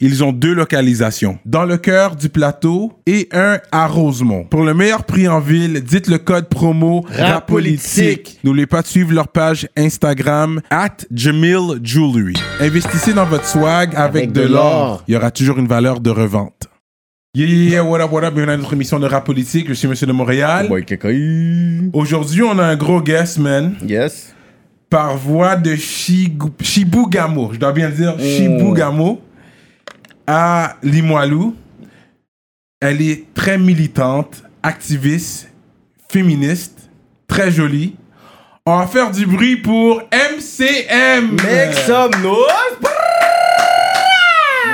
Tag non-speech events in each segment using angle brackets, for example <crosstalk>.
ils ont deux localisations. Dans le cœur du plateau et un à Rosemont. Pour le meilleur prix en ville, dites le code promo RAPOLITIQUE. N'oubliez pas de suivre leur page Instagram at Jamil Jewelry. Investissez dans votre swag avec, Avec de l'or. Il y aura toujours une valeur de revente. Yeah, yeah, yeah, what up, what up, bienvenue à notre émission de rap politique. Je suis Monsieur de Montréal. Kekai. Aujourd'hui, on a un gros guest, man, Yes. par voix de Shibugamo. Je dois bien dire, Shibugamo, à Limoilou. Elle est très militante, activiste, féministe, très jolie. On va faire du bruit pour MCM. Make some noise.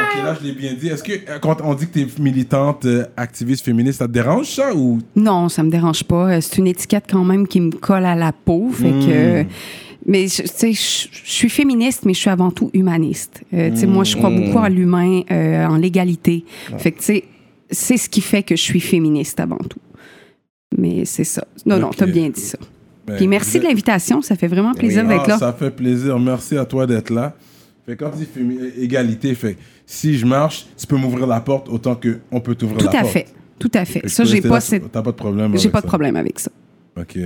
Ok, là, je l'ai bien dit. Est-ce que euh, quand on dit que tu es militante, euh, activiste, féministe, ça te dérange ça ou? Non, ça me dérange pas. Euh, C'est une étiquette quand même qui me colle à la peau. Fait que. Hmm. Mais tu sais, je suis féministe, mais je suis avant tout humaniste. Euh, tu sais, moi, je crois Hmm. beaucoup à l'humain, euh, en l'égalité. Fait que tu sais, c'est ce qui fait que je suis féministe avant tout. Mais c'est ça. Non, non, Ok. t'as bien dit ça. Ben, Puis merci de l'invitation. Ça fait vraiment plaisir Oui. d'être Ah, là. Ça fait plaisir. Merci à toi d'être là. Fait quand tu dis égalité, fait si je marche, tu peux m'ouvrir la porte autant que on peut t'ouvrir la Tout porte. à fait. Tout à fait. Ça, j'ai pas, T'as pas de problème. j'ai pas de problème avec ça. Ok.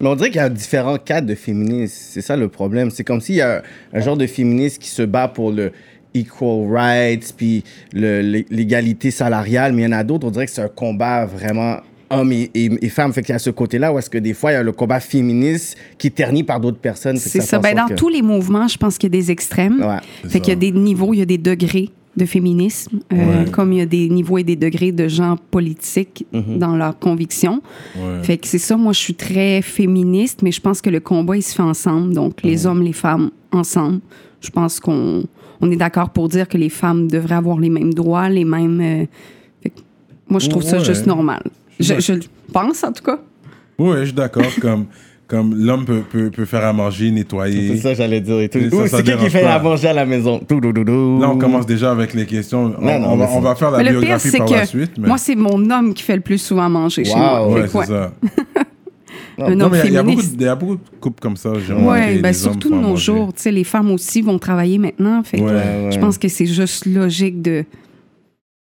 Mais on dirait qu'il y a différents cadres de féministes. C'est ça le problème. C'est comme s'il y a un, genre de féministe qui se bat pour le equal rights, puis l'égalité salariale, mais il y en a d'autres, on dirait que c'est un combat vraiment hommes et, et, et femmes. Fait qu'il y a ce côté-là où est-ce que des fois, il y a le combat féministe qui est terni par d'autres personnes. C'est ça. en Ben, dans que- tous les mouvements, je pense qu'il y a des extrêmes. Ouais. Fait qu'il y a des niveaux, il y a des degrés de féminisme, euh, Ouais. comme il y a des niveaux et des degrés de gens politiques dans leurs convictions. Ouais. Fait que c'est ça, moi je suis très féministe, mais je pense que le combat il se fait ensemble, donc les hommes, les femmes ensemble. Je pense qu'on on est d'accord pour dire que les femmes devraient avoir les mêmes droits, les mêmes. euh, fait que moi je trouve ça juste normal. Je Je, pense en tout cas. Ouais, je suis d'accord. comme comme l'homme peut, peut, peut faire à manger, nettoyer. C'est ça, j'allais dire et tout. C'est qui qui fait pas. à manger à la maison? Tout, tout, tout, tout. Là, on commence déjà avec les questions. On, Non, non, on va, on va faire la Mais le pire, biographie c'est par que la suite. Mais... moi, c'est mon homme qui fait le plus souvent manger chez Wow. moi. ouais, c'est ça. <laughs> Non, mais il y, a beaucoup de- il y a beaucoup de couples comme ça. Oui, ben surtout de nos jours. Tu sais, les femmes aussi vont travailler maintenant. Fait que Ouais, ouais. Je pense que c'est juste logique de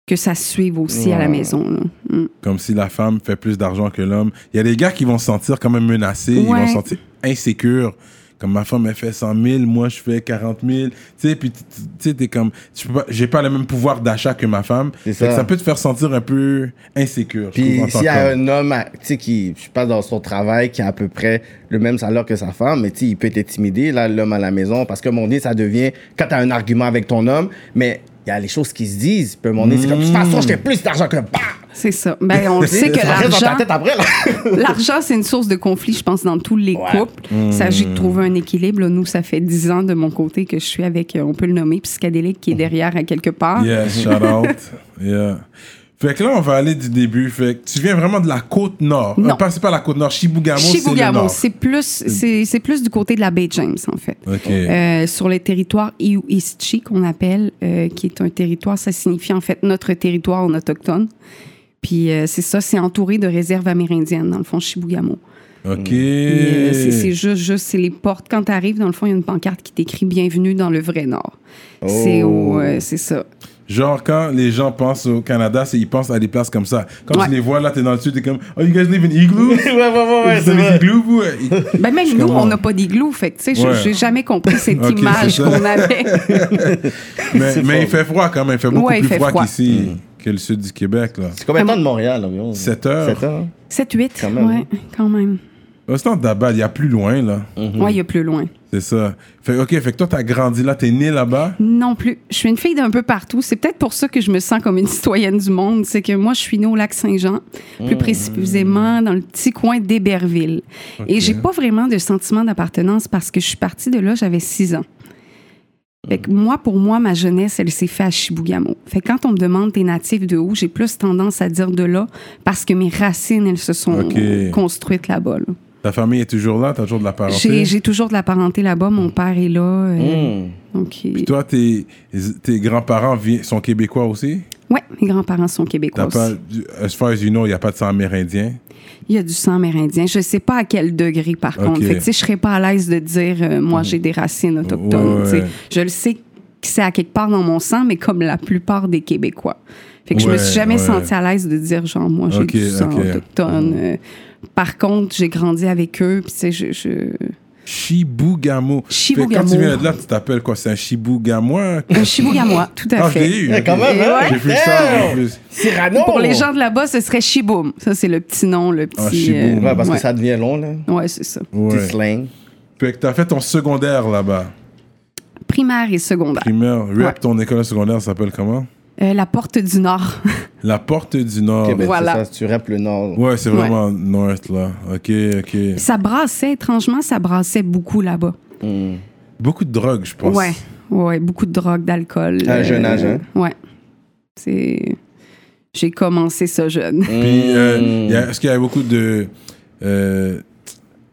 que ça suive aussi à la maison. là. Mm. Comme si la femme fait plus d'argent que l'homme. Il y a des gars qui vont se sentir quand même menacés, ils vont se sentir insécures. Comme ma femme, elle fait 100 000, moi je fais 40 000. Tu sais, puis tu tu sais, t'es comme. je peux pas- J'ai pas le même pouvoir d'achat que ma femme. Que ça. ça peut te faire sentir un peu insécure. Puis s'il y a un homme, tu sais, qui, je sais pas, dans son travail, qui a à peu près le même salaire que sa femme, mais tu sais, il peut t'intimider, là, l'homme à la maison, parce que, mon Dieu, ça devient, quand t'as un argument avec ton homme, mais il y a les choses qui se disent, puis, mon Dieu, c'est comme, de toute façon, je fais plus d'argent que, bah! C'est ça. Ben, on le sait que l'argent, <laughs> l'argent, c'est une source de conflit, je pense, dans tous les Ouais. couples. Il s'agit de trouver un équilibre. Là, nous, ça fait 10 ans de mon côté que je suis avec, euh, on peut le nommer, Psychédélique, qui est derrière à quelque part. Yes, shout out. <laughs> yeah. Fait que là, on va aller du début. Fait que tu viens vraiment de la côte nord. Non. Euh, pas, c'est pas la côte nord. Chibougamau, nord. c'est plus, c'est, plus du côté de la baie James, en fait. OK. Euh, sur le territoire Iou-Ischi, qu'on appelle, euh, qui est un territoire, ça signifie en fait notre territoire en autochtone. Puis euh, c'est ça, c'est entouré de réserves amérindiennes, dans le fond, Chibougamau. OK. Puis, euh, c'est, juste, juste, c'est les portes. Quand tu arrives, dans le fond, il y a une pancarte qui t'écrit Bienvenue dans le vrai Nord. C'est euh, c'est ça. Genre, quand les gens pensent au Canada, c'est, ils pensent à des places comme ça. Quand Ouais. tu les vois, là, t'es dans le sud, t'es comme, oh, you guys live in igloo? <laughs> ouais, ouais, ouais, ouais, Vous c'est avez des igloos, vous? Ben, même Je nous, comprends. on n'a pas d'igloo. Fait que, tu sais, je- Ouais. j'ai jamais compris cette <laughs> image qu'on avait. <laughs> mais il fait froid quand même. Il fait beaucoup Ouais, il plus fait froid, froid. qu'ici, que le sud du Québec, là. C'est combien de temps de Montréal, environ? 7 heures. 7 heures. 7-8, Quand même, ouais, hein. quand même. Stand d'Abad, il y a plus loin, là. Ouais, il y a plus loin. C'est ça. Fait, OK, fait que toi, t'as grandi là, t'es né là-bas? Non plus. Je suis une fille d'un peu partout. C'est peut-être pour ça que je me sens comme une citoyenne du monde. C'est que moi, je suis née au lac Saint-Jean, plus précisément dans le petit coin d'Héberville. Et j'ai pas vraiment de sentiment d'appartenance parce que je suis partie de là, j'avais six ans. Fait que moi, pour moi, ma jeunesse, elle s'est faite à Chibougamau. Fait que quand on me demande t'es natif de où, j'ai plus tendance à dire de là parce que mes racines, elles se sont construites là-bas. là. Ta famille est toujours là? T'as toujours de la parenté? j'ai toujours de la parenté là-bas. Mon père est là. euh, Hmm. donc, il- Puis toi, tes, tes grands-parents sont québécois aussi? ouais, mes grands-parents sont québécois pas, aussi. du- as far as you know, il n'y a pas de sang amérindien? Il y a du sang amérindien. Je sais pas à quel degré, par contre. Fait que, je serais pas à l'aise de dire, euh, moi, j'ai des racines autochtones. Ouais, ouais. Je le sais que c'est à quelque part dans mon sang, mais comme la plupart des Québécois. Fait que je me suis jamais sentie à l'aise de dire, genre, moi, j'ai du sang autochtone. Euh, par contre, j'ai grandi avec eux, puis tu sais, je... je... Fait que Quand tu viens de là, tu t'appelles quoi? C'est un Chibougamois? Un Chibougamois, tout à Ah, fait. l'ai eu. Ouais, quand même, hein? J'ai fait ça. Cyrano! Pour les gens de là-bas, ce serait Chiboum. Ça, c'est le petit nom, le petit... Ah, Chiboum. Ouais, parce ouais. que ça devient long, là. Ouais, c'est ça. Ouais. Petit slang. Fait que t'as fait ton secondaire là-bas. Primaire et secondaire. Primaire. Rap, Ouais. ton école secondaire s'appelle comment? Euh, la porte du Nord. <laughs> La Porte du Nord. Ben, Voilà. ça, tu rappes le Nord. Ouais, c'est vraiment North là. Ok, ok. ça brassait, étrangement, ça brassait beaucoup là-bas. Hmm. Beaucoup de drogue, je pense. Ouais, ouais, beaucoup de drogue, d'alcool. À un jeune âge, hein? Ouais. C'est. J'ai commencé ça jeune. Puis, euh, Hmm. y a- est-ce qu'il y a beaucoup de euh,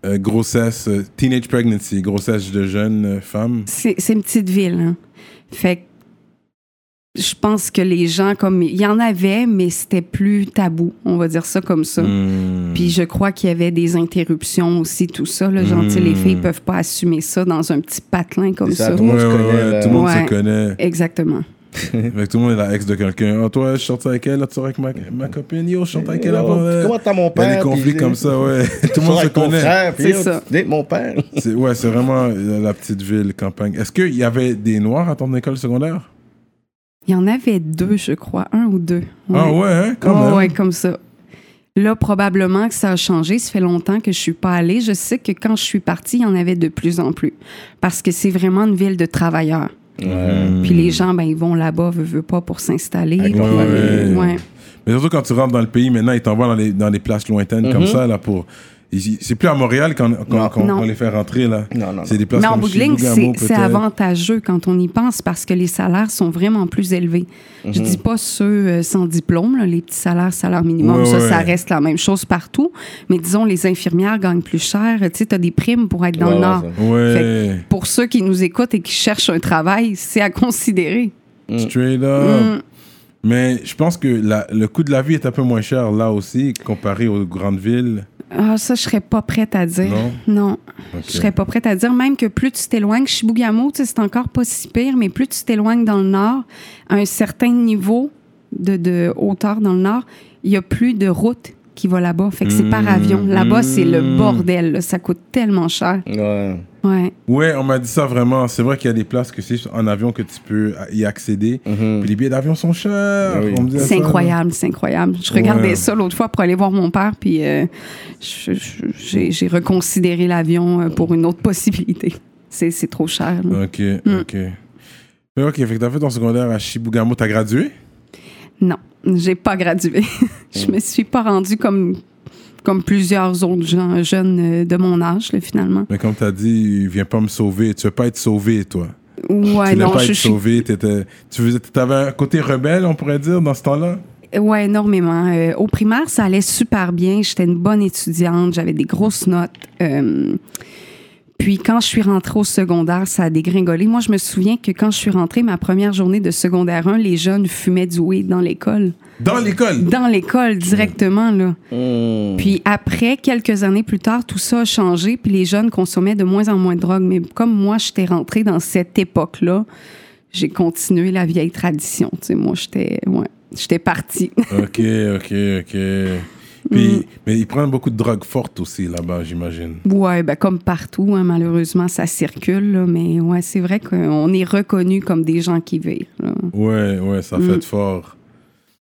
euh, grossesse, euh, teenage pregnancy, grossesse de jeunes euh, femmes? C'est c'est une petite ville. hein. Fait que je pense que les gens, comme. Il y en avait, mais c'était plus tabou, on va dire ça comme ça. Hmm. Puis je crois qu'il y avait des interruptions aussi, tout ça. Là, genre, tu sais, les Mm. filles peuvent pas assumer ça dans un petit patelin comme ça, ça. tout le monde Ouais, se ouais, connaît, ouais, là. tout le monde Ouais. se connaît. Exactement. <laughs> Que tout le monde est la ex de quelqu'un. Oh, toi, je sortais avec elle, là, tu sors avec ma, ma copine. Yo, je sortais avec elle avant. euh. Comment t'as mon Il y a père? des conflits comme ça, ouais. <laughs> tout le monde se avec connaît. C'est ça. tu mon père. C'est- Ouais, c'est vraiment la petite ville, campagne. Est-ce qu'il y avait des Noirs à ton école secondaire? Il y en avait deux, je crois, un ou deux. Ah ouais, hein, quand Ouais, même. ouais, comme ça. Là, probablement que ça a changé. Ça fait longtemps que je suis pas allée. Je sais que quand je suis partie, il y en avait de plus en plus. Parce que c'est vraiment une ville de travailleurs. Puis les gens, ben, ils vont là-bas, veulent, veulent pas, pour s'installer. Ouais. Mais surtout quand tu rentres dans le pays, maintenant, ils t'envoient dans les, dans des places lointaines comme ça, là, pour... C'est plus à Montréal qu'on les fait rentrer, là. Non, non, C'est non. des places Mais en bout de ligne, Chibougamau, c'est avantageux quand on y pense parce que les salaires sont vraiment plus élevés. Je Mhm. dis pas ceux euh, sans diplôme, là, les petits salaires, salaire minimum, Ouais, ça, ouais. ça reste la même chose partout. Mais disons, les infirmières gagnent plus cher. Tu sais, tu as des primes pour être dans Ouais, le Nord. Pour ceux qui nous écoutent et qui cherchent un travail, c'est à considérer. straight up. Mm. Mais je pense que la- le coût de la vie est un peu moins cher là aussi, comparé aux grandes villes. Ah, ça, je serais pas prête à dire. Non? Non. Ok. Je serais pas prête à dire. Même que plus tu t'éloignes, Chibougamau, tu sais, c'est encore pas si pire, mais plus tu t'éloignes dans le nord, à un certain niveau de, de hauteur dans le nord, il y a plus de route qui va là-bas. Fait que c'est par Mm. avion. Là-bas, c'est le Mm. bordel. là. Ça coûte tellement cher. Ouais. Ouais. Ouais, on m'a dit ça vraiment. C'est vrai qu'il y a des places que c'est en avion que tu peux y accéder. Mhm. Puis les billets d'avion sont chers. Ah oui. Disait C'est incroyable, c'est incroyable. Je regardais Ouais. ça l'autre fois pour aller voir mon père, puis euh, j'ai reconsidéré l'avion euh, pour une autre possibilité. C'est trop cher. là. Ok, Mm. ok. Mais ok, fait que t'as fait ton secondaire à Chibougamau. T'as gradué? Non, j'ai pas gradué. <laughs> je me suis pas rendue comme, comme plusieurs autres gens, jeunes euh, de mon âge, là, finalement. Mais comme t'as dit, viens pas me sauver. Tu veux pas être sauvé, toi. Ouais, tu non, pas je être suis. sauvé. Tu t'avais un côté rebelle, on pourrait dire, dans ce temps-là? Ouais, énormément. Euh, au primaire, ça allait super bien. J'étais une bonne étudiante. J'avais des grosses notes. Euh, puis quand je suis rentrée au secondaire, ça a dégringolé. Moi, je me souviens que quand je suis rentrée, ma première journée de secondaire 1, les jeunes fumaient du weed dans l'école. Dans l'école? Dans l'école, directement, là. Hmm. Puis après, quelques années plus tard, tout ça a changé, puis les jeunes consommaient de moins en moins de drogue. Mais comme moi, j'étais rentrée dans cette époque-là, j'ai continué la vieille tradition. Tu sais, moi, j'étais ouais, j'étais partie. <laughs> Ok, ok, ok. Puis, Mm. mais ils prennent beaucoup de drogues fortes aussi là-bas, j'imagine. ouais, ben comme partout, hein, malheureusement, ça circule. là, mais ouais, c'est vrai qu'on est reconnus comme des gens qui vivent. là. Ouais, ouais, ça fait fort.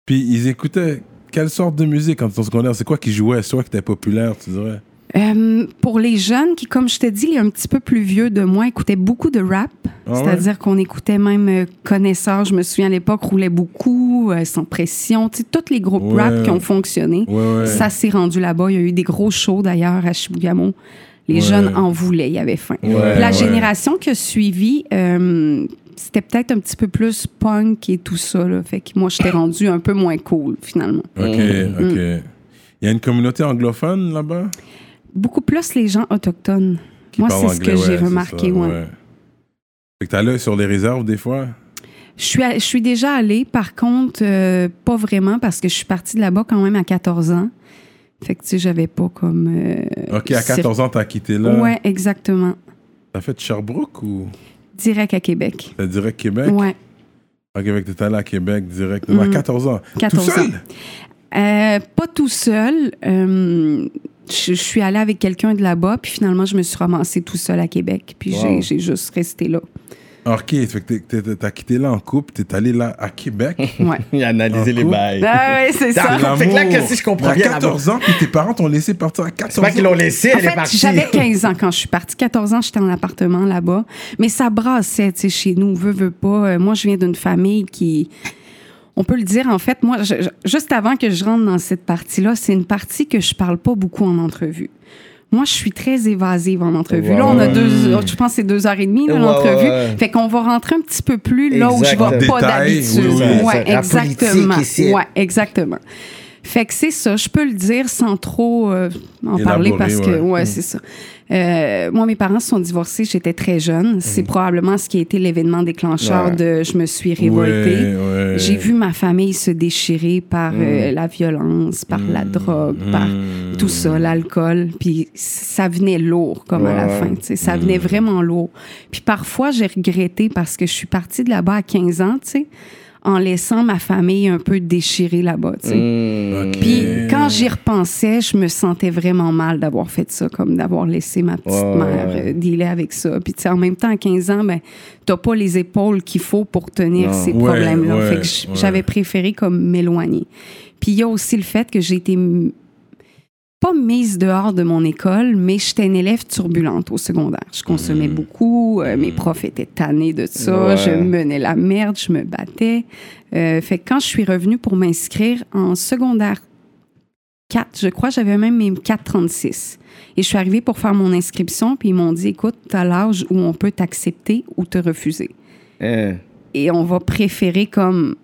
Puis ils écoutaient quelle sorte de musique quand au secondaire? C'est quoi qui jouait? C'est quoi qui était populaire, tu dirais? Euh, pour les jeunes qui, comme je te dis, un petit peu plus vieux de moi, écoutaient beaucoup de rap. Ah C'est-à-dire qu'on écoutait même euh, Connaisseur, je me souviens à l'époque, roulait beaucoup, euh, Sans Pression, tu sais, tous les groupes Ouais. rap qui ont fonctionné. Ouais. Ça s'est rendu là-bas. Il y a eu des gros shows d'ailleurs à Chibougamau. Les jeunes en voulaient, il y avait faim. La génération qui a suivi, euh, c'était peut-être un petit peu plus punk et tout ça. Là. Fait que moi, j'étais rendue un peu moins cool, finalement. Ok, ok. Il y a une communauté anglophone là-bas? Beaucoup plus les gens autochtones. qui Moi, c'est ce que j'ai ouais, remarqué, ça, ouais. Fait que t'allais sur les réserves des fois? Je suis, je suis déjà allée, par contre, euh, pas vraiment, parce que je suis partie de là-bas quand même à 14 ans. Fait que, tu sais, j'avais pas comme... euh, Ok, à c'est- 14 ans, t'as quitté là? Ouais, exactement. T'as fait Sherbrooke ou? Direct à Québec. t'as direct Québec? Ouais, fait que t'es allé à Québec direct. À Mhm. 14 ans. 14 Tout seul? ans. Euh, pas tout seul. Euh, je, je suis allée avec quelqu'un de là-bas, puis finalement, je me suis ramassée tout seul à Québec. Puis Wow. j'ai juste resté là. Ok, fait que t'as quitté là en couple, t'es allé là à Québec. Ouais. <laughs> Il a analysé En les bails. ah ouais, c'est ça. Fait que là, que si je comprends bien, À 14 ans, puis tes parents t'ont laissé partir à 14 C'est ans. pas qu'ils l'ont laissé, En elle est partie. j'avais 15 ans quand je suis partie. 14 ans, j'étais en appartement là-bas. Mais ça brassait, tu sais, chez nous. Veux, veux pas. Euh, Moi, je viens d'une famille qui. On peut le dire, en fait, moi, je- juste avant que je rentre dans cette partie-là, c'est une partie que je parle pas beaucoup en entrevue. Moi, je suis très évasive en entrevue. Là, on a deux, je pense que c'est deux heures et demie, là, Ouais, l'entrevue. Fait qu'on va rentrer un petit peu plus là où je vais pas d'habitude. oui, oui. Ouais, exactement. ici. Ouais, exactement. Fait que c'est ça, je peux le dire sans trop euh, en parler parce que, ouais. ouais, c'est ça. Euh, moi, mes parents se sont divorcés, j'étais très jeune. C'est probablement ce qui a été l'événement déclencheur Ouais. de je me suis révoltée. Ouais. J'ai vu ma famille se déchirer par euh, la violence, par la drogue, par Mm. tout ça, l'alcool. Puis ça venait lourd comme à la fin. tu sais. Ça venait vraiment lourd. Puis parfois, j'ai regretté parce que je suis partie de là-bas à 15 ans, tu sais, en laissant ma famille un peu déchirée là-bas. tu sais. Mmh. Ok. Puis quand j'y repensais, je me sentais vraiment mal d'avoir fait ça, comme d'avoir laissé ma petite mère ouais. euh, dealer avec ça. Puis tu sais, en même temps, à 15 ans, ben, t'as pas les épaules qu'il faut pour tenir Non. ces Ouais, problèmes-là. ouais, fait que j'avais préféré comme m'éloigner. Puis il y a aussi le fait que j'ai été pas mise dehors de mon école, mais j'étais une élève turbulente au secondaire. Je consommais beaucoup, euh, mes profs étaient tannés de ça. Ouais. je menais la merde, je me battais. Euh, fait que quand je suis revenue pour m'inscrire en secondaire 4, je crois, j'avais même mes 436. Et je suis arrivée pour faire mon inscription, puis ils m'ont dit, écoute, t'as l'âge où on peut t'accepter ou te refuser. Hein, Et on va préférer comme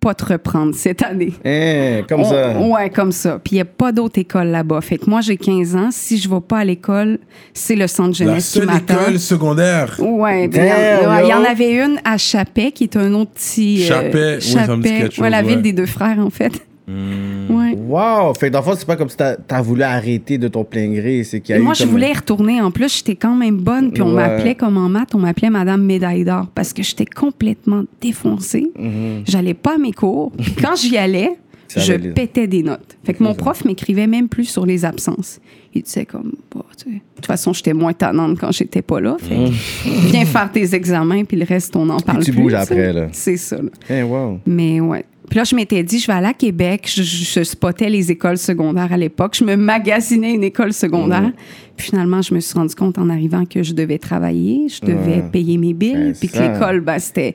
pas te reprendre cette année. hein, comme On- ça. Ouais, comme ça. Puis il n'y a pas d'autre école là-bas. Fait que moi, j'ai 15 ans. Si je ne vais pas à l'école, c'est le centre La jeunesse qui seule m'attend. école secondaire. Ouais, il y en- y avait une à Chapet, qui est un autre petit. euh, Chapet, oui, ça me dit Chapet. quelque chose, Ouais, la ouais. ville des deux frères, en fait. Ouais. Wow! Fait que dans le fond, c'est pas comme si t'as as voulu arrêter de ton plein gré. C'est qu'il moi, je comme- voulais y retourner. En plus, j'étais quand même bonne. Puis on Ouais. m'appelait comme en maths, on m'appelait Madame Médaille d'Or parce que j'étais complètement défoncée. Mhm. J'allais pas à mes cours. Puis <laughs> quand j'y allais, Ça je pétais des notes. Fait que mon prof m'écrivait même plus sur les absences. Il disait comme, bah, tu sais, de toute façon, j'étais moins tannante quand j'étais pas là. Fait que viens faire tes examens, puis le reste, on n'en parle tu plus. bouges tu après, là. C'est ça, là. Wow. Mais ouais. Puis là, je m'étais dit, je vais aller à Québec. Je, je, je spottais les écoles secondaires à l'époque. Je me magasinais une école secondaire. Mhm. Puis finalement, je me suis rendu compte en arrivant que je devais travailler, je devais payer mes billes. Ouais, puis que l'école, ben, c'était.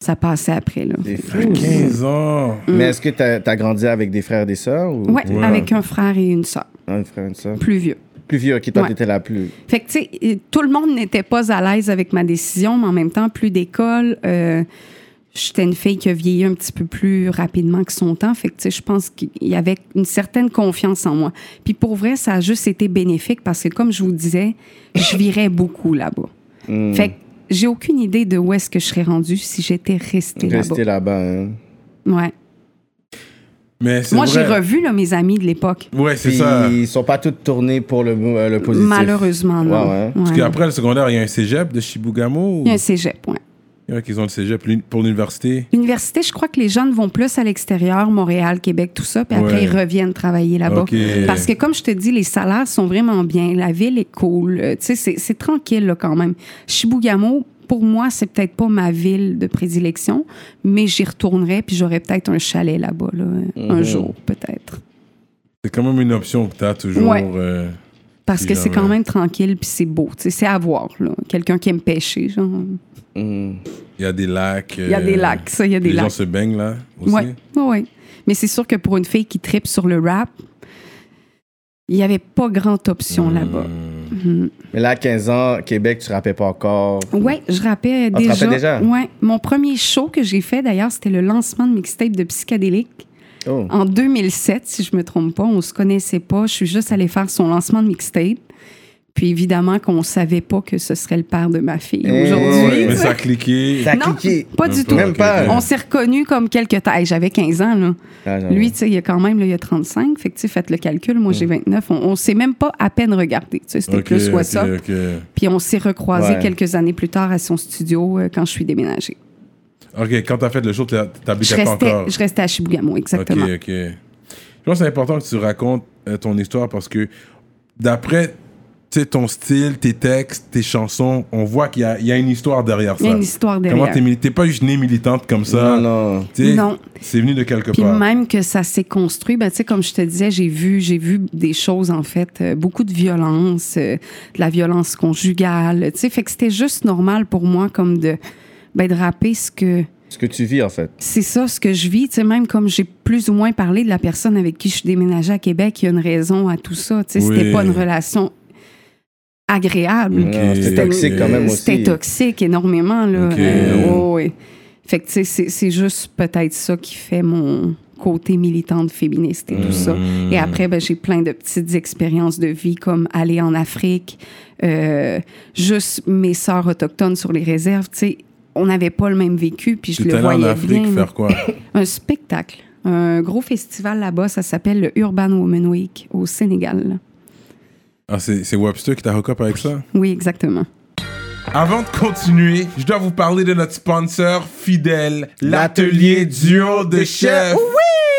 Ça passait après, là. À fou. 15 ans. Mais est-ce que t'as as grandi avec des frères et des sœurs? Ou... Ouais, Ouais. avec un frère et une sœur, Un frère et une sœur. plus vieux. Plus vieux, ok, toi, Ouais. t'étais la plus. Fait que, tu sais, tout le monde n'était pas à l'aise avec ma décision, mais en même temps, plus d'école. euh, J'étais une fille qui a vieilli un petit peu plus rapidement que son temps. Fait que, tu sais, je pense qu'il y avait une certaine confiance en moi. Puis pour vrai, ça a juste été bénéfique parce que, comme je vous disais, je virais beaucoup là-bas. Hmm. Fait que j'ai aucune idée de où est-ce que je serais rendue si j'étais restée Rester là-bas. là-bas. hein. Ouais. Mais c'est Moi, j'ai revu là, mes amis de l'époque. Ouais, c'est ça. ils sont pas tous tournés pour le, euh, le positif. Malheureusement, non. Ouais, ouais. Parce Ouais. qu'après le secondaire, il y a un cégep de Chibougamau. Il y a un cégep, ouais. Il y en a qui ont le cégep pour l'université. L'université, je crois que les jeunes vont plus à l'extérieur, Montréal, Québec, tout ça, puis après, Ouais. ils reviennent travailler là-bas. Parce que, comme je te dis, les salaires sont vraiment bien. La ville est cool. Euh, tu sais, c'est- tranquille, là, quand même. Chibougamau, pour moi, c'est peut-être pas ma ville de prédilection, mais j'y retournerai, puis j'aurai peut-être un chalet là-bas, là, un Mhm. jour, peut-être. C'est quand même une option que tu as toujours. Ouais. euh, Parce que c'est quand même tranquille, puis c'est beau. Tu sais, c'est à voir, là. Quelqu'un qui aime pêcher, genre. Hmm. Il y a des lacs. Il y a des lacs, ça, il y a des Les gens lacs. se baignent là aussi. Oui, oui. Mais c'est sûr que pour une fille qui tripe sur le rap, il n'y avait pas grande option Hmm. là-bas. Mais là, à 15 ans, Québec, tu rappais pas encore? Ouais, je rappais Ah, tu déjà. rappais déjà? Ouais, mon premier show que j'ai fait d'ailleurs, c'était le lancement de mixtape de Psychédélique Oh. en 2007, si je me trompe pas. On se connaissait pas. Je suis juste allée faire son lancement de mixtape. Puis évidemment qu'on savait pas que ce serait le père de ma fille Eh, aujourd'hui. ouais, Mais tu ça a cliqué. Ça a Non, cliqué. pas du Même tout. Même pas. On s'est reconnus comme quelques tailles. J'avais 15 ans, là. Ah. Lui, tu sais, il y a quand même, là, il y a 35. Fait que, tu sais, faites le calcul. Moi, j'ai 29. On, on s'est même pas à peine regardé. C'était plus WhatsApp. ok. Puis on s'est recroisés Ouais. quelques années plus tard à son studio euh, quand je suis déménagée. Ok, quand t'as fait le show, t'habitais pas encore. je restais à Chibougamau, exactement. Ok, ok. Je pense que c'est important que tu racontes euh, ton histoire parce que d'après tu sais, ton style, tes textes, tes chansons, on voit qu'il y a, il y a une histoire derrière Il y ça. a une histoire Comment derrière. mili- T'es pas juste née militante comme ça? Non, non. Non. C'est venu de quelque Puis part. même que ça s'est construit, ben, tu sais, comme je te disais, j'ai vu, j'ai vu des choses, en fait, euh, beaucoup de violence, euh, de la violence conjugale, tu sais, fait que c'était juste normal pour moi comme de, ben, de rapper ce que, Ce que tu vis, en fait. c'est ça ce que je vis, tu sais, même comme j'ai plus ou moins parlé de la personne avec qui je suis déménagée à Québec, il y a une raison à tout ça, tu sais, Oui. c'était pas une relation agréable. C'était toxique quand même C'était aussi. toxique énormément, là. Ok. Euh, oh, oui. Fait que, tu sais, c'est- c'est juste peut-être ça qui fait mon côté militante féministe et tout ça. Mm. Et après, ben, j'ai plein de petites expériences de vie comme aller en Afrique, euh, juste mes sœurs autochtones sur les réserves, tu sais, on n'avait pas le même vécu, puis je Tu le allé en voyais Afrique bien. faire quoi? <laughs> Un spectacle. Un gros festival là-bas, ça s'appelle le Urban Women Week au Sénégal. ah, C'est Webster qui t'a hook up avec ça? Oui, exactement. Avant de continuer, je dois vous parler de notre sponsor fidèle, l'atelier duo de chef.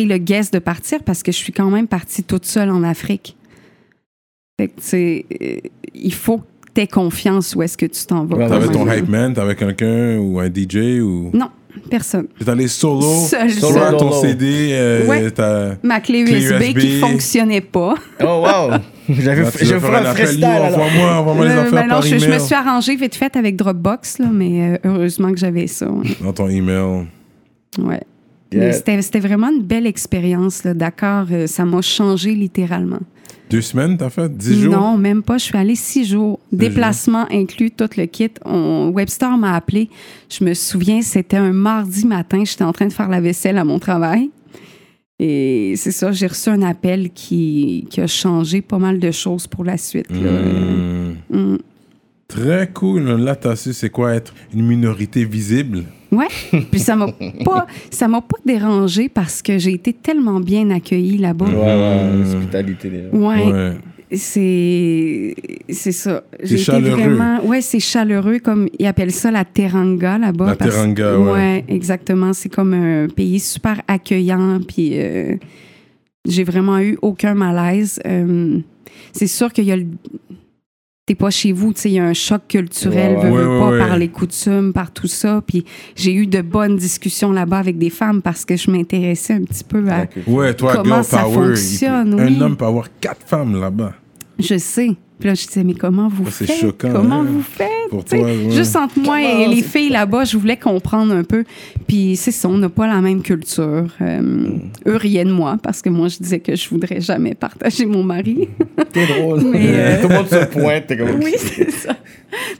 pris le guess de partir parce que je suis quand même partie toute seule en Afrique. Fait que, tu sais, euh, il faut que tu aies confiance où est-ce que tu t'en vas. Ouais, T'avais ton hype man, t'avais quelqu'un ou un DJ ou? Non, personne. T'es allé solo. Seul, Solo. Ton. CD, euh, Ouais. t'as- Ma clé, Clé USB, USB. qui fonctionnait pas. Oh, wow! <laughs> J'avais je vas vais faire faire un freestyle. Envoie-moi envoie-moi les affaires ben non, par je, me suis arrangée vite fait avec Dropbox, là, mais euh, heureusement que j'avais ça. ouais. Dans ton email. Ouais. Yeah. C'était vraiment une belle expérience. Dakar, euh, ça m'a changé littéralement. Deux semaines, t'as fait? Dix jours? Non, même pas. Je suis allée six jours. Déplacement inclus, tout le kit. On- Webster m'a appelé. Je me souviens, c'était un mardi matin. J'étais en train de faire la vaisselle à mon travail. Et c'est ça, j'ai reçu un appel qui, qui a changé pas mal de choses pour la suite. là. Hmm. Mm. Très cool. Là, t'as su c'est quoi être une minorité visible? Ouais. Puis ça m'a <laughs> pas, ça m'a pas dérangé parce que j'ai été tellement bien accueillie là-bas. Ouais, ouais, l'hospitalité. gens. Ouais. Ouais. C'est c'est ça. J'ai été chaleureux. vraiment ouais, c'est chaleureux comme ils appellent ça la teranga là-bas. La parce- teranga, ouais. exactement. C'est comme un pays super accueillant. Puis euh, j'ai vraiment eu aucun malaise. Euh, c'est sûr qu'il y a le T'es pas chez vous, tu sais, il y a un choc culturel, Ouais, veux, pas, ouais, par les coutumes, par tout ça. Puis j'ai eu de bonnes discussions là-bas avec des femmes parce que je m'intéressais un petit peu à, Ok. Ouais, toi, Comment girl ça power. peut- fonctionne, Un oui. homme peut avoir quatre femmes là-bas. Je sais. Puis là, je disais, mais comment vous c'est faites? choquant, comment hein, vous faites? pour Tu sais, toi, ouais. Juste entre moi et les filles là-bas, je voulais comprendre un peu. Puis c'est ça, on n'a pas la même culture. Euh, Mm. Eux riaient de moi parce que moi, je disais que je voudrais jamais partager mon mari. <laughs> T'es drôle. Mais, euh, Tout le monde se pointe. T'es comme. oui, c'est ça.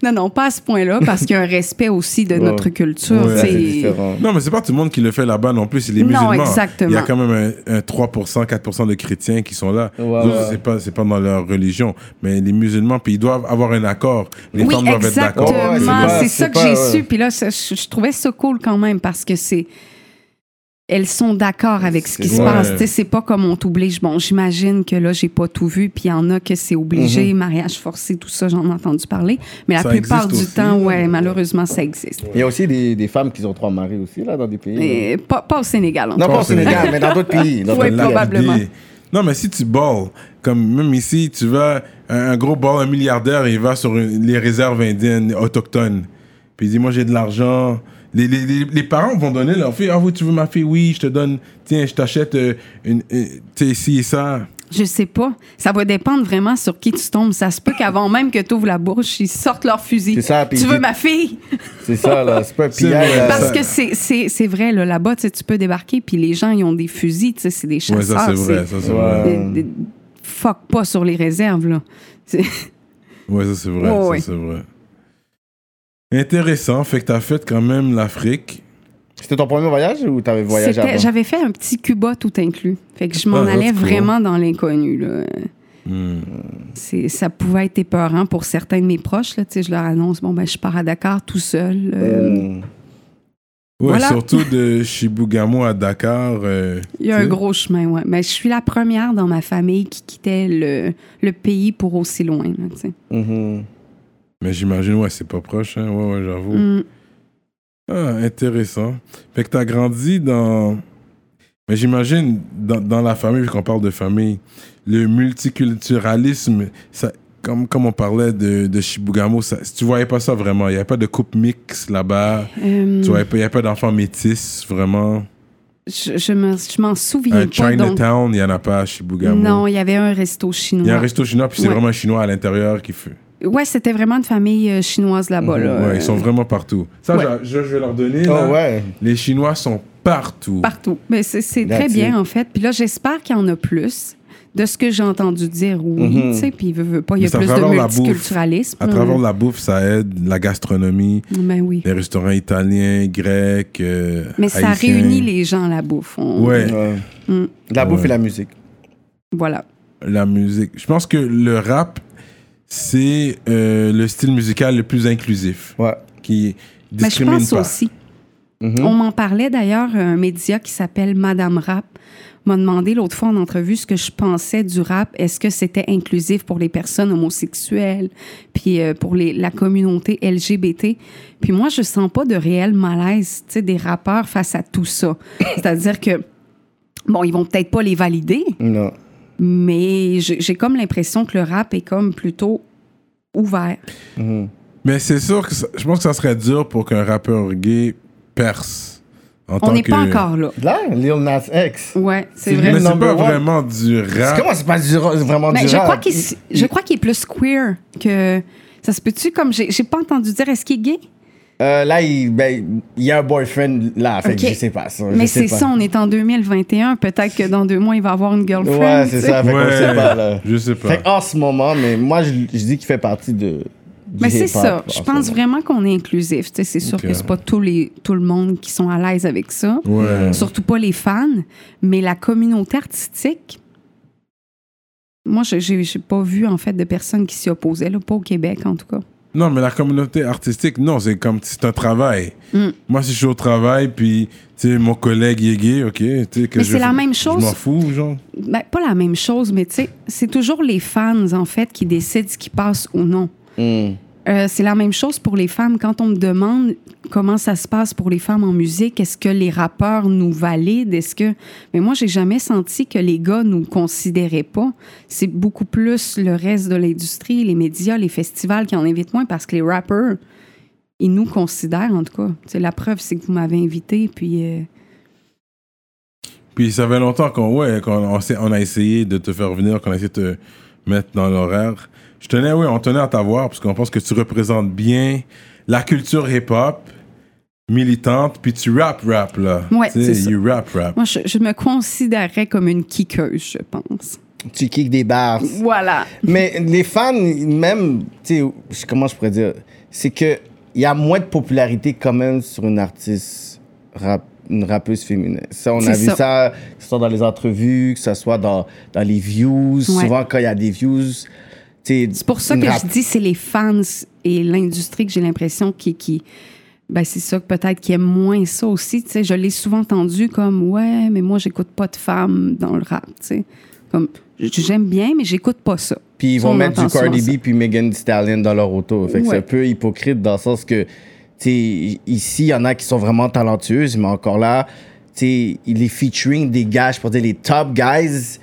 Non, non, pas à ce point-là, parce qu'il y a un respect aussi de Ouais. notre culture. Ouais, c'est différent. Non, mais c'est pas tout le monde qui le fait là-bas non plus. C'est les Non, musulmans. exactement. Il y a quand même un, un 3%, 4% de chrétiens qui sont là. C'est pas, c'est pas dans leur religion. Mais les musulmans, puis ils doivent avoir un accord. Les oui, femmes doivent être d'accord. Ouais, ouais, c'est pas- c'est c'est ça que pas, j'ai ouais. su. Puis là, ça, je, je trouvais ça cool quand même parce que c'est. Elles sont d'accord avec ce qui se passe. Tu sais, C'est pas comme on t'oblige. Bon, j'imagine que là, j'ai pas tout vu. Puis il y en a que c'est obligé, mariage forcé, tout ça, j'en ai entendu parler. Mais la Ça plupart du aussi. temps, ouais, malheureusement, ça existe. Il y a aussi des, des femmes qui ont trois maris aussi, là, dans des pays. Et pas, pas au Sénégal. en Non, pas au Sénégal, mais dans d'autres <laughs> pays. Pays. probablement. Non, mais si tu balles, comme même ici, tu vas, un, un gros ball, un milliardaire, il va sur une- les réserves indiennes autochtones. puis il dit moi j'ai de l'argent. Les, les, les, les parents vont donner leur fille. Ah oui, tu veux ma fille? Oui, je te donne. Tiens, je t'achète euh, une. une- tu sais, ci et ça. Je sais pas. Ça va dépendre vraiment sur qui tu tombes. Ça se peut qu'avant même que tu ouvres la bouche, ils sortent leur fusil. C'est ça, puis tu veux ma fille? C'est ça, là. C'est pas pillage. Parce ça- que c'est- c'est c'est vrai, là, là-bas, tu peux débarquer, puis les gens, ils ont des fusils, tu sais, c'est des Ouais, chasseurs. ça c'est vrai. Ça c'est Ouais. vrai. Des- des- Fuck pas sur les réserves, là. C'est- <laughs> Ouais, ça c'est vrai. Ouais, ça ouais. c'est vrai. Intéressant. Fait que t'as fait quand même l'Afrique. C'était ton premier voyage ou t'avais voyagé avant? J'avais fait un petit Cuba tout inclus. Fait que je m'en Ah, allais cool. vraiment dans l'inconnu, là. Hmm. C'est- Ça pouvait être épeurant pour certains de mes proches, là. Tu sais, je leur annonce, bon, ben, je pars à Dakar tout seul. euh, Hmm. Ouais, Voilà. surtout de Chibougamau à Dakar. euh, Il y a un sais. gros chemin, ouais. Mais je suis la première dans ma famille qui quittait le, le pays pour aussi loin, là, tu sais. Mhm. Mais j'imagine, ouais, c'est pas proche, hein. Ouais, ouais, j'avoue. Mm. Ah, intéressant. Fait que t'as grandi dans. Mais j'imagine, dans, dans la famille, vu qu'on parle de famille, le multiculturalisme, ça, comme, comme on parlait de, de Chibougamau, ça, tu voyais pas ça vraiment. Il n'y avait pas de couple mix là-bas. Euh, Tu voyais pas, il n'y avait pas d'enfants métis, vraiment. je je me- je m'en souviens Un pas. Chinatown, il n'y en a pas à Chibougamau. non, il y avait un resto chinois. Il y a un resto chinois, puis c'est Ouais. vraiment un chinois à l'intérieur qui fait. Ouais, c'était vraiment une famille euh, chinoise là-bas. Là. Ouais, ils sont vraiment partout. Ça, Ouais. je, je- vais leur donner. là. Oh, ouais. Les Chinois sont partout. Partout. Mais c'est c'est très bien, it. en fait. Puis là, j'espère qu'il y en a plus. De ce que j'ai entendu dire, oui. Mhm. Tu sais, puis il veut, veut pas. Il y a plus de travers la bouffe. multiculturalisme. À travers la bouffe, ça aide, la gastronomie, Ben oui. les restaurants italiens, grecs, euh, Mais ça réunit les gens, la bouffe. On- Ouais, Ouais. Mm. La bouffe Ouais. et la musique. Voilà. la musique. Je pense que le rap, c'est euh, le style musical le plus inclusif, Ouais. qui Mais je discrimine pense pas. aussi. Mhm. On m'en parlait d'ailleurs, un média qui s'appelle Madame Rap m'a demandé l'autre fois en entrevue ce que je pensais du rap. Est-ce que c'était inclusif pour les personnes homosexuelles, puis euh, pour les, la communauté LGBT? Puis moi, je sens pas de réel malaise, tu sais, des rappeurs face à tout ça. C'est-à-dire que, bon, ils vont peut-être pas les valider, Non. mais j'ai comme l'impression que le rap est comme plutôt ouvert. Mhm. Mais c'est sûr que ça- je pense que ça serait dur pour qu'un rappeur gay perce. En On n'est que... pas encore là. Là, Lil Nas X. Ouais, c'est vrai. Mais c'est pas one. vraiment du C'est rap. Comment c'est pas du ra- vraiment Ben, du je, rap? crois qu'il, je crois qu'il est plus queer que. Ça se peut-tu comme. J'ai, j'ai pas entendu dire est-ce qu'il est gay? Euh, là, il, ben, il y a un boyfriend là, fait que Ok. je sais pas ça. je Mais sais c'est pas. ça, on est en 2021. Peut-être que dans deux mois, il va avoir une girlfriend. Ouais, c'est ça. Fait qu'on Ouais. sait pas, là. Je sais pas. Fait en ce moment, mais moi, je, je dis qu'il fait partie de. Mais c'est ça. Je pense moment. vraiment qu'on est inclusif. C'est sûr Ok. que c'est pas tous les, tout le monde qui sont à l'aise avec ça. Ouais. Surtout pas les fans. Mais la communauté artistique. Moi, je- j'ai pas vu, en fait, de personnes qui s'y opposaient, là, pas au Québec, en tout cas. Non, mais la communauté artistique, non, c'est comme c'est un travail. Mm. Moi, si je suis au travail, puis tu sais, mon collègue est gay, ok, tu sais que Mais je c'est la même Je chose. m'en fous, genre. Ben, pas la même chose, mais tu sais, c'est toujours les fans, en fait, qui décident ce qui passe ou non. Euh, c'est la même chose pour les femmes. Quand on me demande comment ça se passe pour les femmes en musique, est-ce que les rappeurs nous valident? Est-ce que. Mais moi, j'ai jamais senti que les gars nous considéraient pas. C'est beaucoup plus le reste de l'industrie, les médias, les festivals qui en invitent moins parce que les rappeurs, ils nous considèrent, en tout cas. La preuve, c'est que vous m'avez invité, puis. euh, Puis ça fait longtemps qu'on ouais, on a essayé de te faire venir, qu'on a essayé de te mettre dans l'horaire. Je tenais, oui, on tenait à t'avoir parce qu'on pense que tu représentes bien la culture hip-hop militante, puis tu rap rap là. Ouais, Tu sais, c'est ça. You rap rap. Moi, je, je me considérais comme une kickeuse, je pense. Tu kicks des bars. Voilà. Mais les fans, même, tu sais, comment je pourrais dire, c'est que il y a moins de popularité quand même sur une artiste rap, une rappeuse féminine. Ça, on a vu ça. ça, que ce soit dans les entrevues, que ce soit dans, dans les views. Souvent, quand il y a des views, C'est pour ça que rap- je dis c'est les fans et l'industrie que j'ai l'impression qui, qui ben c'est ça que peut-être qui aiment moins ça aussi. Tu sais, je l'ai souvent entendu comme ouais, mais moi j'écoute pas de femmes dans le rap. Tu sais, comme j'aime bien, mais j'écoute pas ça. Puis ils vont on mettre du Cardi B puis Megan Thee Stallion dans leur auto. Fait que c'est un peu hypocrite dans le sens que, tu sais, ici, il y en a qui sont vraiment talentueuses, mais encore là, tu sais, les featuring des gars, je pourrais dire les top guys,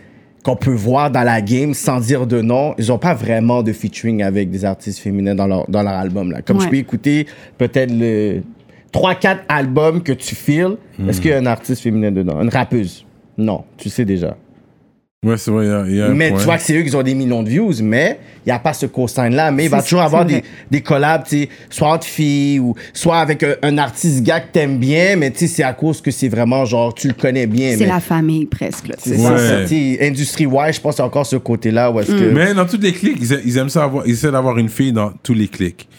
qu'on peut voir dans la game sans dire de nom, ils ont pas vraiment de featuring avec des artistes féminins dans leur, dans leur album. Là. Comme je peux écouter peut-être le 3-4 albums que tu files, est-ce qu'il y a un artiste féminin dedans? Une rappeuse? Non, tu sais déjà. Ouais, c'est vrai, il y a, y a un Mais point. tu vois que c'est eux qui ont des millions de views, mais il n'y a pas ce cosign-là. Mais il va toujours avoir des, <laughs> des collabs, tu sais, soit entre filles ou soit avec un, un artiste gars que t'aimes bien, mais tu sais, c'est à cause que c'est vraiment genre, tu le connais bien. C'est mais la famille presque. C'est Ouais. Industry-wise, je pense encore ce côté-là où est-ce que. Mais dans tous les clics, ils, aiment ça avoir, ils essaient d'avoir une fille dans tous les clics.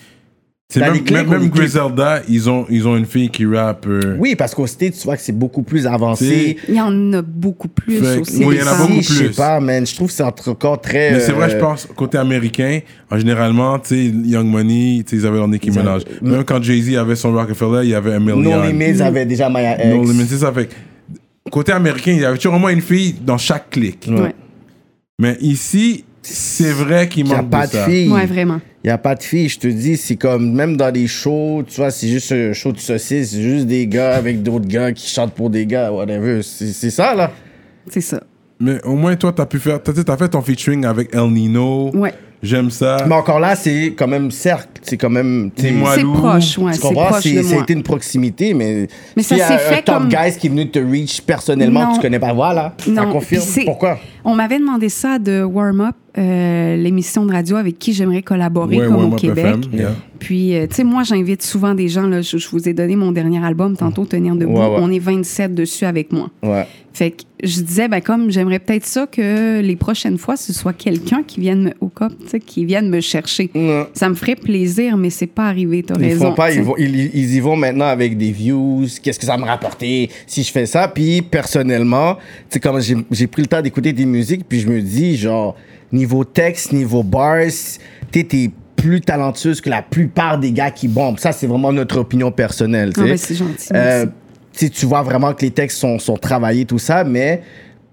C'est même, même, même? Griselda, ils ont, ils ont une fille qui rappe. euh, Oui, parce qu'au States, tu vois que c'est beaucoup plus avancé. Il y en a beaucoup plus Fait aussi. oui, il y en a beaucoup Ici, Je plus. sais pas, man. Je trouve que c'est encore très. Mais c'est vrai, je euh, pense, côté américain, en généralement, tu sais, Young Money, tu sais, ils avaient leur Nicki Minaj. Même quand Jay-Z avait son Rockefeller, il y avait million. No Limits avait déjà Maya X. No Limits, c'est ça. Fait côté américain, il y avait toujours au moins une fille dans chaque clic. Ouais. Mais ici, c'est vrai qu'il Il n'y a manque pas de de ça. filles. Ouais, vraiment. Il n'y a pas de filles, je te dis, c'est comme, même dans des shows, tu vois, c'est juste un show de saucisse, c'est juste des gars avec d'autres gars qui chantent pour des gars, whatever. C'est c'est ça, là. C'est ça. Mais au moins, toi, t'as pu faire. T'as as fait ton featuring avec El Nino. Ouais. J'aime ça. Mais encore là, c'est quand même cercle, c'est quand même... C'est proche, ouais. Tu C'est comprends? Ça été une proximité, mais... Mais ça s'est un fait top comme- guys qui est venu te reach personnellement, que Non. tu connais pas, voilà. Ça Non, confirme. puis c'est- Pourquoi? On m'avait demandé ça de Warm Up, euh, l'émission de radio avec qui j'aimerais collaborer comme au Québec. Yeah. Puis, euh, tu sais, moi, j'invite souvent des gens. Là, je, je vous ai donné mon dernier album tantôt, Tenir debout. Ouais, ouais. On est 27 dessus avec moi. Ouais. Fait que je disais, ben, comme j'aimerais peut-être ça que les prochaines fois, ce soit quelqu'un qui vienne me, au cop, tu sais, qui vienne me chercher. Ça me ferait plaisir, mais c'est pas arrivé, t'as raison. font pas, ils, vont, ils, ils y vont maintenant avec des views. Qu'est-ce que ça me rapporter si je fais ça? Puis personnellement, tu sais, comme j'ai pris le temps d'écouter des musiques, puis je me dis, genre, niveau texte, niveau bars, t'es plus talentueuse que la plupart des gars qui bombent. Ça, c'est vraiment notre opinion personnelle. Ah, ben, c'est gentil. Euh, tu vois vraiment que les textes sont, sont travaillés, tout ça, mais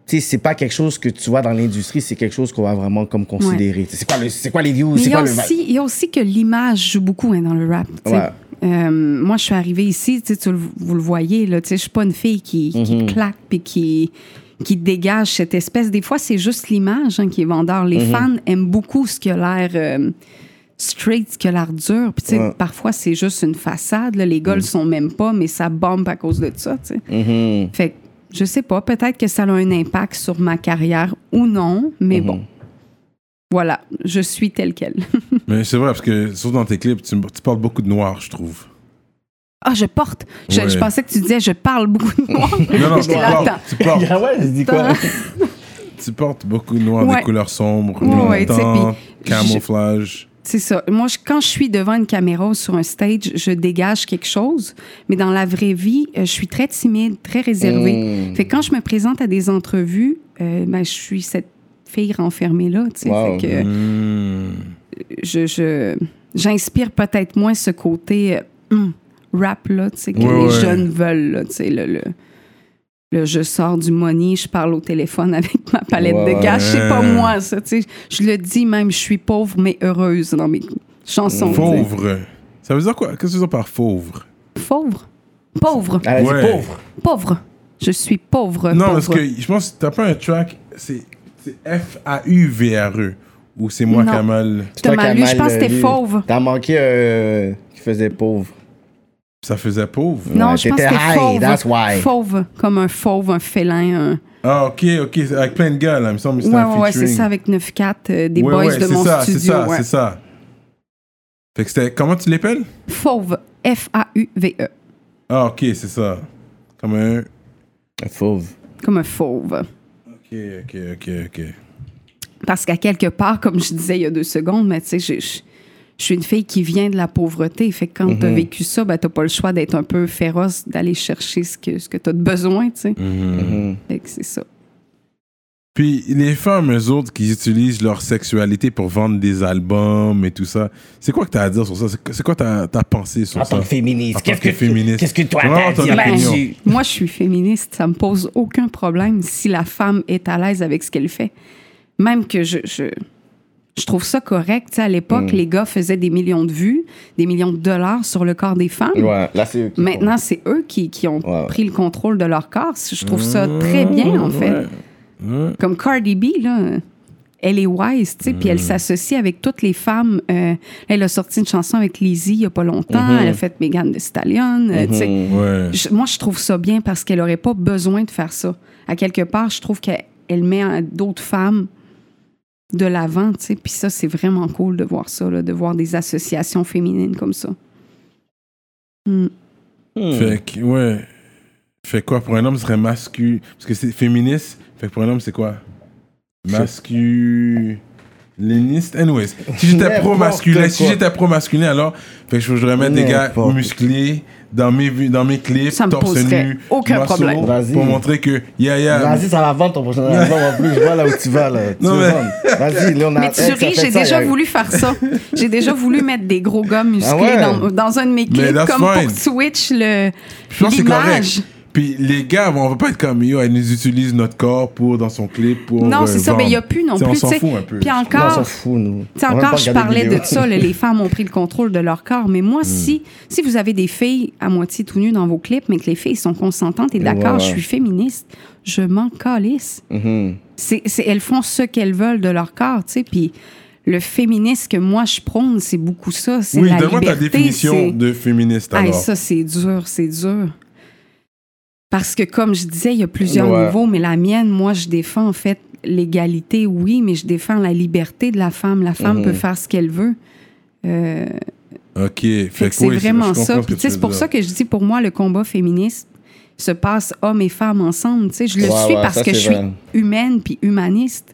c'est pas quelque chose que tu vois dans l'industrie, c'est quelque chose qu'on va vraiment comme considérer. C'est quoi, le- c'est quoi les views? Il y, a le aussi, il y a aussi que l'image joue beaucoup hein, dans le rap. Ouais. Euh, moi, je suis arrivée ici, tu le- vous le voyez, je suis pas une fille qui, qui Mhm. claque puis qui, qui dégage cette espèce. Des fois, c'est juste l'image hein, qui est vendeur. Mhm. Les fans aiment beaucoup ce qui a l'air euh, straight, ce qui a l'air dur. Puis, tu sais, Ouais. Mhm. parfois, c'est juste une façade. là. Les gars le sont même pas, mais ça bombe à cause de ça. tu sais. Mhm. Fait que, je sais pas, peut-être que ça a un impact sur ma carrière ou non, mais Mhm. bon. Voilà, je suis telle qu'elle. <laughs> Mais c'est vrai, parce que surtout dans tes clips, tu, tu parles beaucoup de noir, je trouve. Ah, je porte. Je, Ouais. je pensais que tu disais je parle beaucoup de noir. <laughs> Non, non, tu J'étais là, portes, tu portes, Ah ouais, je dis quoi? <laughs> tu portes beaucoup de noir, Ouais. des couleurs sombres, Ouais, tu puis camouflage. C'est ça. Moi, je- quand je suis devant une caméra ou sur un stage, je dégage quelque chose. Mais dans la vraie vie, euh, je suis très timide, très réservée. Mm. Fait que quand je me présente à des entrevues, euh, ben, je suis cette fille renfermée là. tu sais. Wow. Fait que Hmm. je, je- j'inspire peut-être moins ce côté euh, hum, rap là, tu sais, que Ouais, les ouais. jeunes veulent. Là, tu sais, le, le, le je sors du money, je parle au téléphone avec ma palette Ouais. de cash. C'est pas moi, ça. tu sais. Je le dis même, je suis pauvre mais heureuse dans mes chansons. tu sais. Fauve. Ça veut dire quoi? Qu'est-ce que tu veux dire par? Pauvre? Pauvre. Elle a dit Ouais. pauvre. Pauvre. Je suis pauvre. Non, pauvre. parce que je pense que t'as pas un track, c'est c'est F-A-U-V-R-E. Ou c'est moi Non. qui a mal. T'as mal as lu, je pense que euh, t'es lu. fauve. T'as manqué euh, qui faisait pauvre. Ça faisait pauvre. Non, Ouais, je pense que high, fauve. that's why. Fauve, comme un fauve, un félin. Un... Ah, ok, ok. Avec plein de gars, là. Il me semble Ouais, un ouais, ouais, c'est ça, avec 9-4, euh, des Ouais, boys ouais, de c'est mon ça, studio. C'est ça, ouais. c'est ça. Fait que c'était. Comment tu l'appelles? Fauve. F-A-U-V-E. Ah, ok, c'est ça. Comme un. Fauve. Comme un fauve. Ok, ok, ok, ok. Parce qu'à quelque part, comme je disais il y a deux secondes, mais tu sais, je, je- suis une fille qui vient de la pauvreté. Fait que quand Mhm. t'as vécu ça, ben, t'as pas le choix d'être un peu féroce, d'aller chercher ce que, ce que t'as de besoin, tu sais. Mhm. Fait que c'est ça. Puis les femmes, eux autres, qui utilisent leur sexualité pour vendre des albums et tout ça, c'est quoi que t'as à dire sur ça? C'est- quoi ta, ta pensée sur En ça? tant que féministe, En tant qu'est-ce que que, féministe. qu'est-ce que toi t'as à dire là-dessus? Moi, je suis féministe. Ça me pose aucun problème si la femme est à l'aise avec ce qu'elle fait. Même que je, je, je trouve ça correct. Tu sais, à l'époque, Mm. les gars faisaient des millions de vues, des millions de dollars sur le corps des femmes. Ouais, là, c'est eux qui Maintenant, c'est eux qui, qui ont Ouais. pris le contrôle de leur corps. Je trouve ça très bien, en fait. Ouais. Ouais. Comme Cardi B, là, elle est wise, tu sais, puis elle s'associe avec toutes les femmes. Euh, elle a sorti une chanson avec Lizzie il y a pas longtemps. Elle a fait Megan de Stallion. euh, tu sais. Ouais. Je- moi, je trouve ça bien parce qu'elle aurait pas besoin de faire ça. À quelque part, je trouve qu'elle elle met euh, d'autres femmes de l'avant, tu sais. Puis ça, c'est vraiment cool de voir ça, là, de voir des associations féminines comme ça. Hmm. Hmm. Fait que, ouais. Fait quoi pour un homme, ce serait masculin. Parce que c'est féministe. Fait que pour un homme, c'est quoi? Masculiniste. Anyways, si j'étais pro-masculin, si j'étais pro-masculin, alors, fait que je voudrais mettre des gars musclés dans mes, dans mes clips, Ça me torse poserait nu, aucun muscle, problème. Vas-y. Pour montrer que, yeah, yeah. Vas-y, ça va vendre ton prochain album en plus. Je vois là où tu vas. Là. Tu Non, veux mais- vendre. Vas-y, là, on a Mais tu ris, j'ai déjà voulu faire ça. J'ai déjà voulu mettre des gros gars musclés Ah ouais? dans, dans un de mes clips comme fine. pour switch le l'image. Puis les gars, bon, on va pas être comme yo, elle nous utilise notre corps pour dans son clip pour. Non, euh, c'est ça, mais il n'y a plus non T'sais, plus. On s'en tu sais. fout un peu. Puis On encore, s'en fout, nous. Tu sais, On encore, je parlais de ça, là, les femmes ont pris le contrôle de leur corps. Mais moi, si, si vous avez des filles à moitié tout nues dans vos clips, mais que les filles sont consentantes et d'accord, je suis féministe, je m'en calisse. Mhm. C'est, c'est- elles font ce qu'elles veulent de leur corps, tu sais. Puis le féminisme que moi, je prône, c'est beaucoup ça. C'est Oui, la donne-moi ta définition c'est- de féministe alors. ça, c'est dur, c'est dur. Parce que, comme je disais, il y a plusieurs Ouais. niveaux, mais la mienne, moi, je défends en fait l'égalité, oui, mais je défends la liberté de la femme. La femme Mhm. peut faire ce qu'elle veut. Euh, Ok. Fait, que c'est oui, vraiment ça. Puis, c'est pour ça que je dis, pour moi, le combat féministe se passe hommes et femmes ensemble. Tu sais, je le Ouais, suis ouais, parce que je suis vrai. humaine puis humaniste.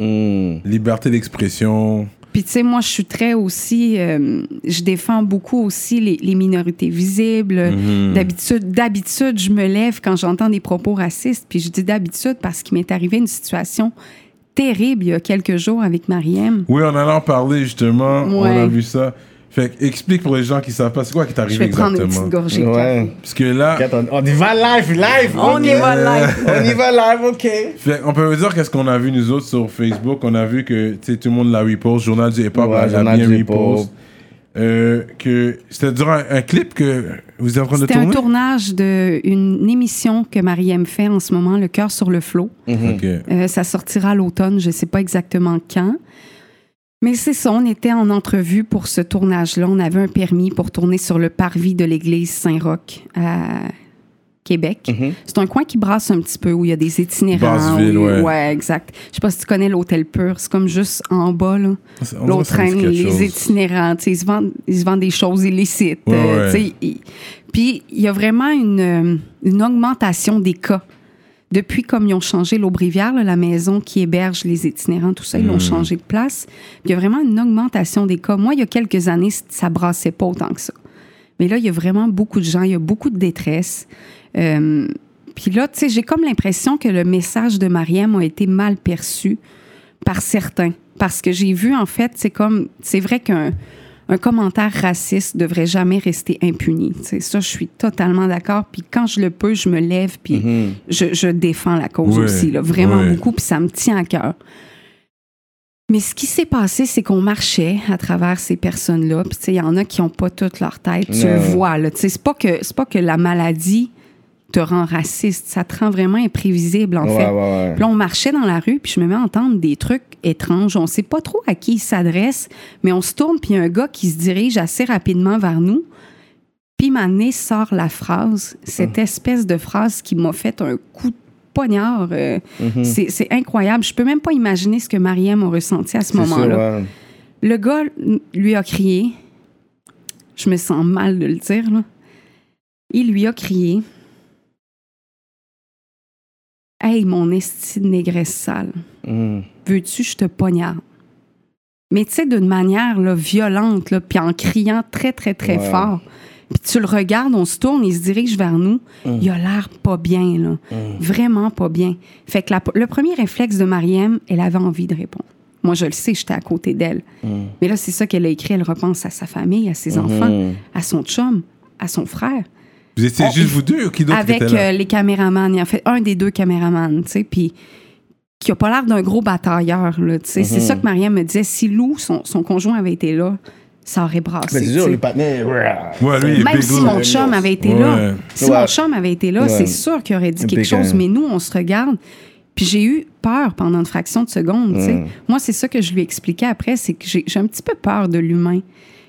Hmm. Liberté d'expression. Puis, tu sais, moi, je suis très aussi. euh, je défends beaucoup aussi les, les minorités visibles. Mhm. D'habitude, d'habitude, je me lève quand j'entends des propos racistes. Puis, je dis d'habitude parce qu'il m'est arrivé une situation terrible il y a quelques jours avec Mariem. Oui, on en a parlé justement. On a vu ça. Fait que explique pour les gens qui savent pas, c'est quoi qui t'est Je arrivé vais prendre une exactement? petite gorgée de café. Ouais. Parce que là, On y va live, live. On y va live. On y va live, ok. fait, on peut dire qu'est-ce qu'on a vu nous autres sur Facebook. On a vu que tu sais, tout le monde l'a repost. Journal du hip-hop Ouais, l'a Journal bien du repost. hip-hop. Euh, que c'était durant un, un clip que vous êtes en train de C'était un tourner? tournage d'une émission que Mariem fait en ce moment, Le cœur sur le flot. Ok. Euh, ça sortira à l'automne, je ne sais pas exactement quand. Mais c'est ça, on était en entrevue pour ce tournage-là. On avait un permis pour tourner sur le parvis de l'église Saint-Roch à Québec. Mhm. C'est un coin qui brasse un petit peu, où il y a des itinérants. Où- ouais. exact. Je sais pas si tu connais l'Hôtel Pur. C'est comme juste en bas, là. L'autre traîne les chose. itinérants. tu sais, Ils se, vendent, ils se vendent des choses illicites. Ouais, euh, ouais. ils- Puis il y a vraiment une, euh, une augmentation des cas. Depuis comme ils ont changé l'Aubrivière, la maison qui héberge les itinérants, tout ça, ils l'ont changé de place. Il y a vraiment une augmentation des cas. Moi, il y a quelques années, ça brassait pas autant que ça. Mais là, il y a vraiment beaucoup de gens, il y a beaucoup de détresse. Euh, puis là, tu sais, j'ai comme l'impression que le message de Mariam a été mal perçu par certains. Parce que j'ai vu, en fait, c'est comme. C'est vrai qu'un un commentaire raciste devrait jamais rester impuni. Ça, je suis totalement d'accord. Puis quand je le peux, je me lève, puis Mhm. je, je défends la cause aussi, là, vraiment beaucoup, puis ça me tient à cœur. Mais ce qui s'est passé, c'est qu'on marchait à travers ces personnes-là. Puis, tu sais, il y en a qui n'ont pas toute leur tête. Tu le vois, là. Tu sais, c'est pas, que, c'est pas que la maladie te rend raciste. Ça te rend vraiment imprévisible, en Ouais, fait. ouais, ouais. Puis là, on marchait dans la rue, puis je me mets à entendre des trucs étranges. On sait pas trop à qui il s'adresse, mais on se tourne, puis il y a un gars qui se dirige assez rapidement vers nous. Puis ma nez sort la phrase, cette espèce de phrase qui m'a fait un coup de poignard. euh, Mhm. c'est, c'est incroyable. Je peux même pas imaginer ce que Mariam a ressenti à ce moment-là. ouais. Le gars lui a crié. Je me sens mal de le dire, là. Il lui a crié. Hey, mon esti de négresse sale, Mhm. veux-tu que je te poignarde? Mais tu sais, d'une manière là, violente, là, puis en criant très, très, très Ouais. fort. Puis tu le regardes, on se tourne, il se dirige vers nous. Mm. Il a l'air pas bien, là. Mm. Vraiment pas bien. Fait que la- le premier réflexe de Mariam, elle avait envie de répondre. Moi, je le sais, j'étais à côté d'elle. Mm. Mais là, c'est ça qu'elle a écrit. Elle repense à sa famille, à ses enfants, à son chum, à son frère. Vous étiez On- juste vous deux ou qui d'autre Avec était là? euh, les caméramans. Il y a en fait un des deux caméramans, tu sais, puis qui a pas l'air d'un gros batailleur, là, tu sais. C'est Mhm. ça que Mariam me disait. Si Lou, son, son conjoint, avait été là, ça aurait brassé. Mais c'est sûr, sais. le partenaire. Ouais, lui, il est Même si mon chum avait été Ouais. là, si Ouais. mon chum avait été là, c'est sûr qu'il aurait dit quelque chose. guy. Mais nous, on se regarde. Puis j'ai eu peur pendant une fraction de seconde. tu sais. Mm. Moi, c'est ça que je lui expliquais après, c'est que j'ai j'ai un petit peu peur de l'humain.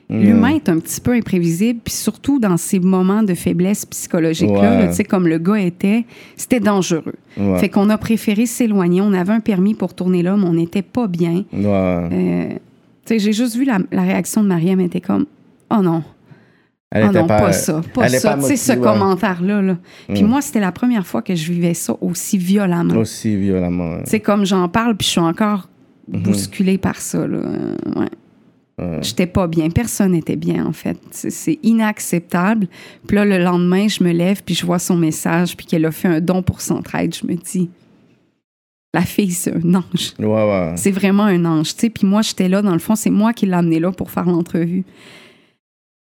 Mm. L'humain est un petit peu imprévisible, puis surtout dans ces moments de faiblesse psychologique-là, Ouais. tu sais, comme le gars était, c'était dangereux. Ouais. Fait qu'on a préféré s'éloigner. On avait un permis pour tourner là, mais on n'était pas bien. Ouais. Euh, tu sais, j'ai juste vu la, la réaction de Mariam, elle était comme, oh non, Elle oh non, pas, ça, pas ça. Tu sais, ce commentaire-là. Là. Puis Mm. moi, c'était la première fois que je vivais ça aussi violemment. Aussi violemment. ouais. C'est comme j'en parle, puis je suis encore Mhm. bousculée par ça. Là. Euh, ouais. Ouais. J'étais pas bien. Personne n'était bien, en fait. C'est- inacceptable. Puis là, le lendemain, je me lève, puis je vois son message, puis qu'elle a fait un don pour Centraide. Je me dis, la fille, c'est un ange. Ouais, ouais. C'est vraiment un ange, tu sais. Puis moi, j'étais là, dans le fond, c'est moi qui l'ai amené là pour faire l'entrevue.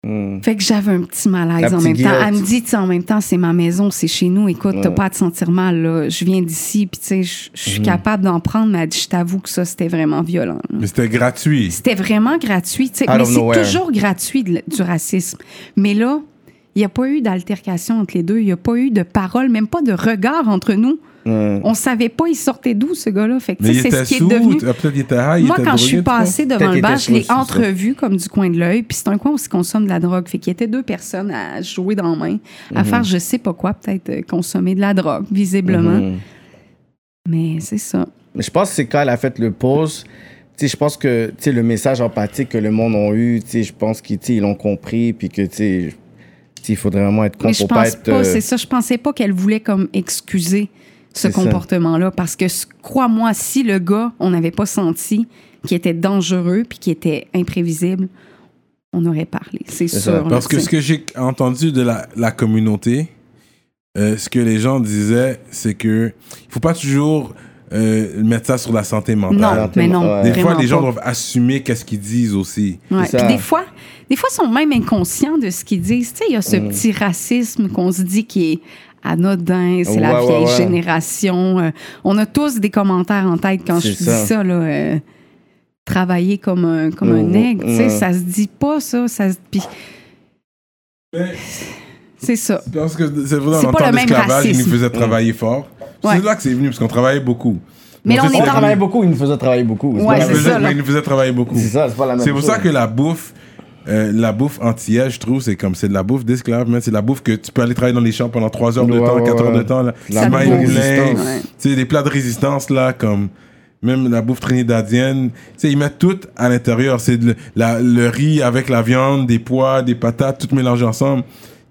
Mm. Fait que j'avais un petit malaise La en même temps. Elle me dit, tu sais, en même temps, c'est ma maison, c'est chez nous. Écoute, t'as pas à te sentir mal, là. Je viens d'ici, puis tu sais, je suis Mhm. capable d'en prendre, mais elle dit, je t'avoue que ça, c'était vraiment violent. là. Mais c'était gratuit. C'était vraiment gratuit, tu sais. Mais c'est toujours gratuit de- du racisme. Mais là, il n'y a pas eu d'altercation entre les deux. Il n'y a pas eu de parole, même pas de regard entre nous. Ouais. On savait pas, il sortait d'où, ce gars-là. Fait que, c'est ce qui est devenu. ah, high, Moi, quand je suis passée devant le bar, je l'ai sous, c'est ça. entrevu comme du coin de l'œil. Puis c'est un coin où se consomme de la drogue. Fait qu'il y était deux personnes à jouer dans la main, à Mhm. faire je sais pas quoi, peut-être euh, consommer de la drogue, visiblement. Mhm. Mais c'est ça. Mais je pense que c'est quand elle a fait le pause. Tu sais, je pense que tu sais, le message empathique que le monde a eu, tu sais, je pense qu'ils tu sais, ils l'ont compris. Puis que, il faudrait vraiment être con Mais je pour pas être. pas, euh, c'est ça. Je pensais pas qu'elle voulait comme excuser ce comportement-là. Parce que, crois-moi, si le gars, on n'avait pas senti qu'il était dangereux puis qu'il était imprévisible, on aurait parlé. C'est sûr. ça. Parce que ce que j'ai entendu de la, la communauté, euh, ce que les gens disaient, c'est que il faut pas toujours euh, mettre ça sur la santé mentale. Non, mais non. Ouais. Des fois, les gens pas. doivent assumer qu'est-ce qu'ils disent aussi. Ouais. Puis des fois, des fois, ils sont même inconscients de ce qu'ils disent. Tu sais, il y a Mm. ce petit racisme qu'on se dit qui est anodin, c'est la vieille ouais, ouais. génération. Euh, on a tous des commentaires en tête quand je dis ça. là. euh, travailler comme un, comme un tu sais, ouais. ça se dit pas, ça. ça se- puis c'est ça. Parce que c'est vrai, dans le pas temps le même d'esclavage, ils nous faisaient travailler fort. Ouais. C'est là que c'est venu, parce qu'on travaillait beaucoup. Mais Donc, on est On dans- travaillait beaucoup, ils nous faisaient travailler beaucoup. Ouais, c'est ça, là. mais ils nous faisaient travailler beaucoup. C'est ça, c'est pas la même C'est pour ça que la bouffe, euh, la bouffe antillaise, je trouve, c'est comme c'est de la bouffe d'esclave, mais c'est de la bouffe que tu peux aller travailler dans les champs pendant 3 heures de Ouais, temps, ouais, 4 heures de temps. Là. La résistance. Ouais. tu sais, des plats de résistance, là, comme même la bouffe trinidadienne. Tu sais, ils mettent tout à l'intérieur. C'est le, riz avec la viande, des pois, des patates, tout mélangé ensemble.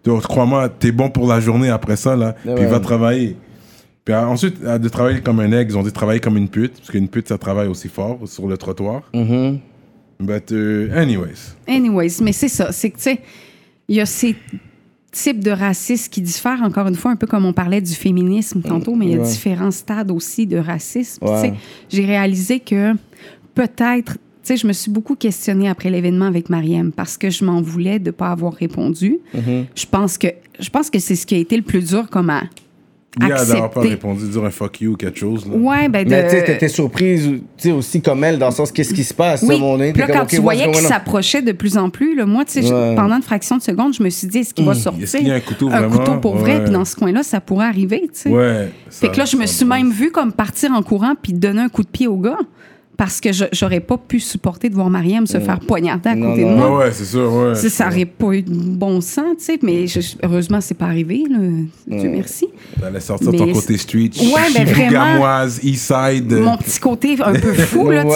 Donc, crois-moi, t'es bon pour la journée après ça, là. Puis ouais. va travailler. Puis euh, ensuite, euh, de travailler comme un aigle, ils ont dit travailler comme une pute, parce qu'une pute, ça travaille aussi fort sur le trottoir. Mhm. But, euh, anyways. Anyways, mais c'est ça. C'est que, tu sais, il y a ces types de racisme qui diffèrent, encore une fois, un peu comme on parlait du féminisme tantôt, mais il y a Ouais. différents stades aussi de racisme. Puis, tu sais, Ouais. J'ai réalisé que peut-être, tu sais, je me suis beaucoup questionnée après l'événement avec Mariam parce que je m'en voulais de ne pas avoir répondu. Mhm. Je pense que je pense que c'est ce qui a été le plus dur comme à Il y a d'avoir pas répondu, dire un fuck you ou quelque chose. Là. Ouais, ben de... Mais tu sais, t'étais surprise, tu sais, aussi comme elle, dans le sens, qu'est-ce qui se passe, Oui. à mon Puis là, quand tu voyais qu'il s'approchait de plus en plus, là, moi, tu sais, Ouais. pendant une fraction de seconde, je me suis dit, est-ce qu'il va sortir? Est-ce qu'il y a un couteau un vraiment? couteau pour vrai? Puis dans ce coin-là, ça pourrait arriver, tu sais. Ouais. Fait que là, je me suis même vue comme partir en courant puis donner un coup de pied au gars. Parce que je- j'aurais pas pu supporter de voir Mariam se faire poignarder à Non, côté non. de moi. ouais, c'est sûr, ouais. Sais, ça aurait pas eu de bon sens, tu sais. Mais je- heureusement, c'est pas arrivé, là. Dieu merci. T'allais sortir Mais ton côté street. Ouais, ben <laughs> vraiment. Chibougamoise, East Side. Mon petit côté un peu fou, là, tu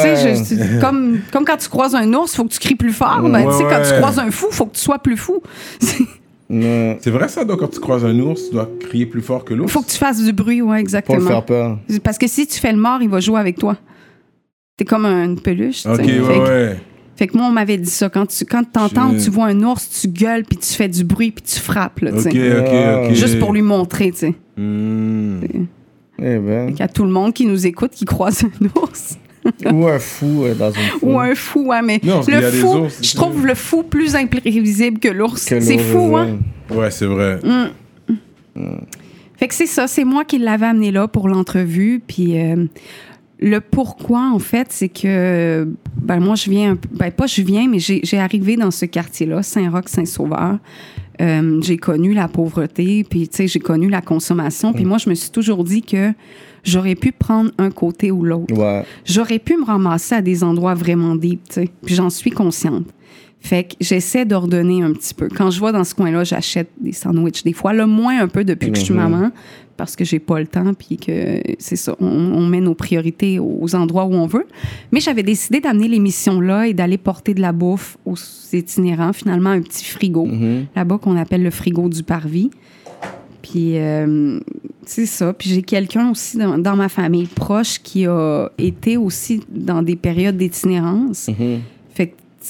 sais. Comme, comme quand tu croises un ours, faut que tu cries plus fort. Ben, Ouais, tu sais, quand tu croises un fou, faut que tu sois plus fou. <laughs> C'est vrai ça, donc quand tu croises un ours, tu dois crier plus fort que l'ours. faut que tu fasses du bruit, ouais, Pour exactement. le faire peur. Parce que si tu fais le mort, il va jouer avec toi. T'es comme une peluche. Ok, ouais, Fait ouais. Fait que moi, on m'avait dit ça. Quand tu quand t'entends, tu vois un ours, tu gueules, puis tu fais du bruit, puis tu frappes, là, tu Ok, sais. ok, ok. Juste pour lui montrer, tu sais. Hmm. Eh ben. Tout le monde qui nous écoute, qui croise un ours. <laughs> Ou un fou euh, dans une foule. Ou un fou, ouais, mais Non, le fou, ours, je trouve le fou plus imprévisible que l'ours. C'est fou, hein? Ouais, c'est vrai. Fait que c'est ça, c'est moi qui l'avais amené là pour l'entrevue. Puis euh, le pourquoi, en fait, c'est que ben moi, je viens, ben pas je viens, mais j'ai arrivé dans ce quartier-là, Saint-Roch, Saint-Sauveur. Euh, j'ai connu la pauvreté, puis tu sais, j'ai connu la consommation. Puis moi, je me suis toujours dit que j'aurais pu prendre un côté ou l'autre. Ouais. J'aurais pu me ramasser à des endroits vraiment deep, tu sais. Puis j'en suis consciente. Fait que j'essaie d'ordonner un petit peu. Quand je vais dans ce coin-là, j'achète des sandwichs. Des fois, le moins un peu depuis que je suis Mhm. maman, parce que j'ai pas le temps, puis que c'est ça, on, on met nos priorités aux endroits où on veut. Mais j'avais décidé d'amener l'émission là et d'aller porter de la bouffe aux itinérants, finalement, un petit frigo, Mhm. là-bas qu'on appelle le frigo du parvis. Puis euh, c'est ça. Puis j'ai quelqu'un aussi dans, dans ma famille proche qui a été aussi dans des périodes d'itinérance. Mhm.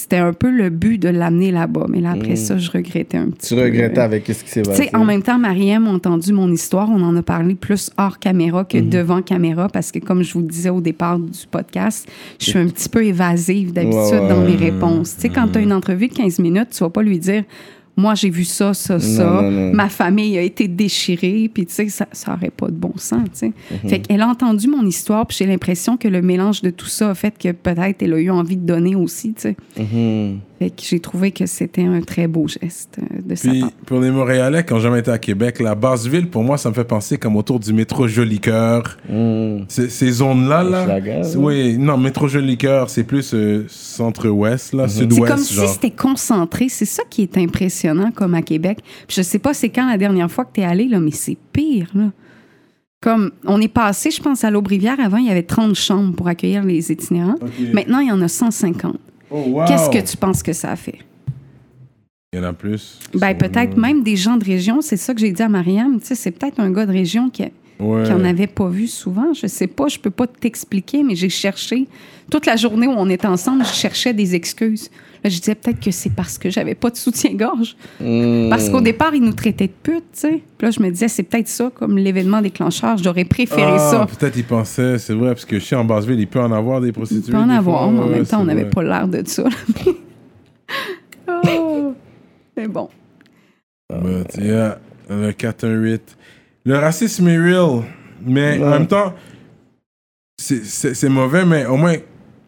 C'était un peu le but de l'amener là-bas. Mais là, après Mhm. ça, je regrettais un petit Tu peu. regrettais avec ce qui s'est Tu passé. sais, en même temps, Mariam a entendu mon histoire. On en a parlé plus hors caméra que Mhm. devant caméra parce que, comme je vous le disais au départ du podcast, je suis un petit peu évasive d'habitude dans mes réponses. Tu sais, quand tu as une entrevue de 15 minutes, tu vas pas lui dire Moi, j'ai vu ça, ça, ça. non, non. Ma famille a été déchirée. Puis, tu sais, ça, ça aurait pas de bon sens, tu sais. Mhm. Fait qu'elle a entendu mon histoire. Puis, j'ai l'impression que le mélange de tout ça a fait que peut-être elle a eu envie de donner aussi, tu sais. Mhm. Fait que j'ai trouvé que c'était un très beau geste euh, de sa Puis part. pour les Montréalais, quand j'ai jamais été à Québec, la basse ville, pour moi, ça me fait penser comme autour du métro Jolicoeur. Mhm. Ces, zones-là, là. C'est- ouais. Oui, non, métro Jolicoeur, c'est plus euh, centre-ouest, là. C'est sud-ouest, comme si c'était concentré. C'est ça qui est impressionnant, comme à Québec. Puis je sais pas c'est quand la dernière fois que tu es allé, là, mais c'est pire. Là. Comme on est passé, je pense, à l'Aubrivière. Avant, il y avait 30 chambres pour accueillir les itinérants. Maintenant, il y en a 150. Oh, wow. Qu'est-ce que tu penses que ça a fait? Il y en a plus. Ben, peut-être même des gens de région. C'est ça que j'ai dit à Mariam. Tu sais, c'est peut-être un gars de région qui, Ouais. qui en avait pas vu souvent. Je sais pas, je peux pas t'expliquer, mais j'ai cherché. Toute la journée où on était ensemble, je cherchais des excuses. Là, je disais peut-être que c'est parce que j'avais pas de soutien-gorge. Mhm. Parce qu'au départ, ils nous traitaient de putes, tu sais. Puis là, je me disais, c'est peut-être ça, comme l'événement déclencheur. J'aurais préféré Ah, ça. Peut-être ils pensaient, c'est vrai, parce que sais, en Basse-Ville, il peut en avoir des prostituées. Il peut en avoir, fois, mais en ouais, même temps, c'est on n'avait pas l'air de ça. <laughs> oh. Mais bon. But, yeah, le 418. Le racisme est real, mais en même temps, c'est- mauvais, mais au moins,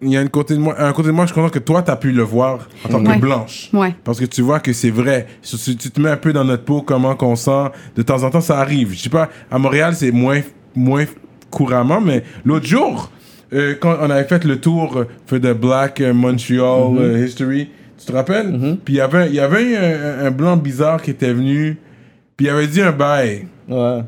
il y a une côté de moi, un côté de moi, je suis content que toi, tu as pu le voir en tant Ouais. que blanche. Ouais. Parce que tu vois que c'est vrai. Tu, tu te mets un peu dans notre peau, comment qu'on sent, de temps en temps, ça arrive. Je sais pas, à Montréal, c'est moins, moins couramment, mais l'autre jour, euh, quand on avait fait le tour for the Black euh, Montreal euh, History, tu te rappelles? Puis il y avait, y avait un, un blanc bizarre qui était venu, puis il avait dit un bail. Ouais.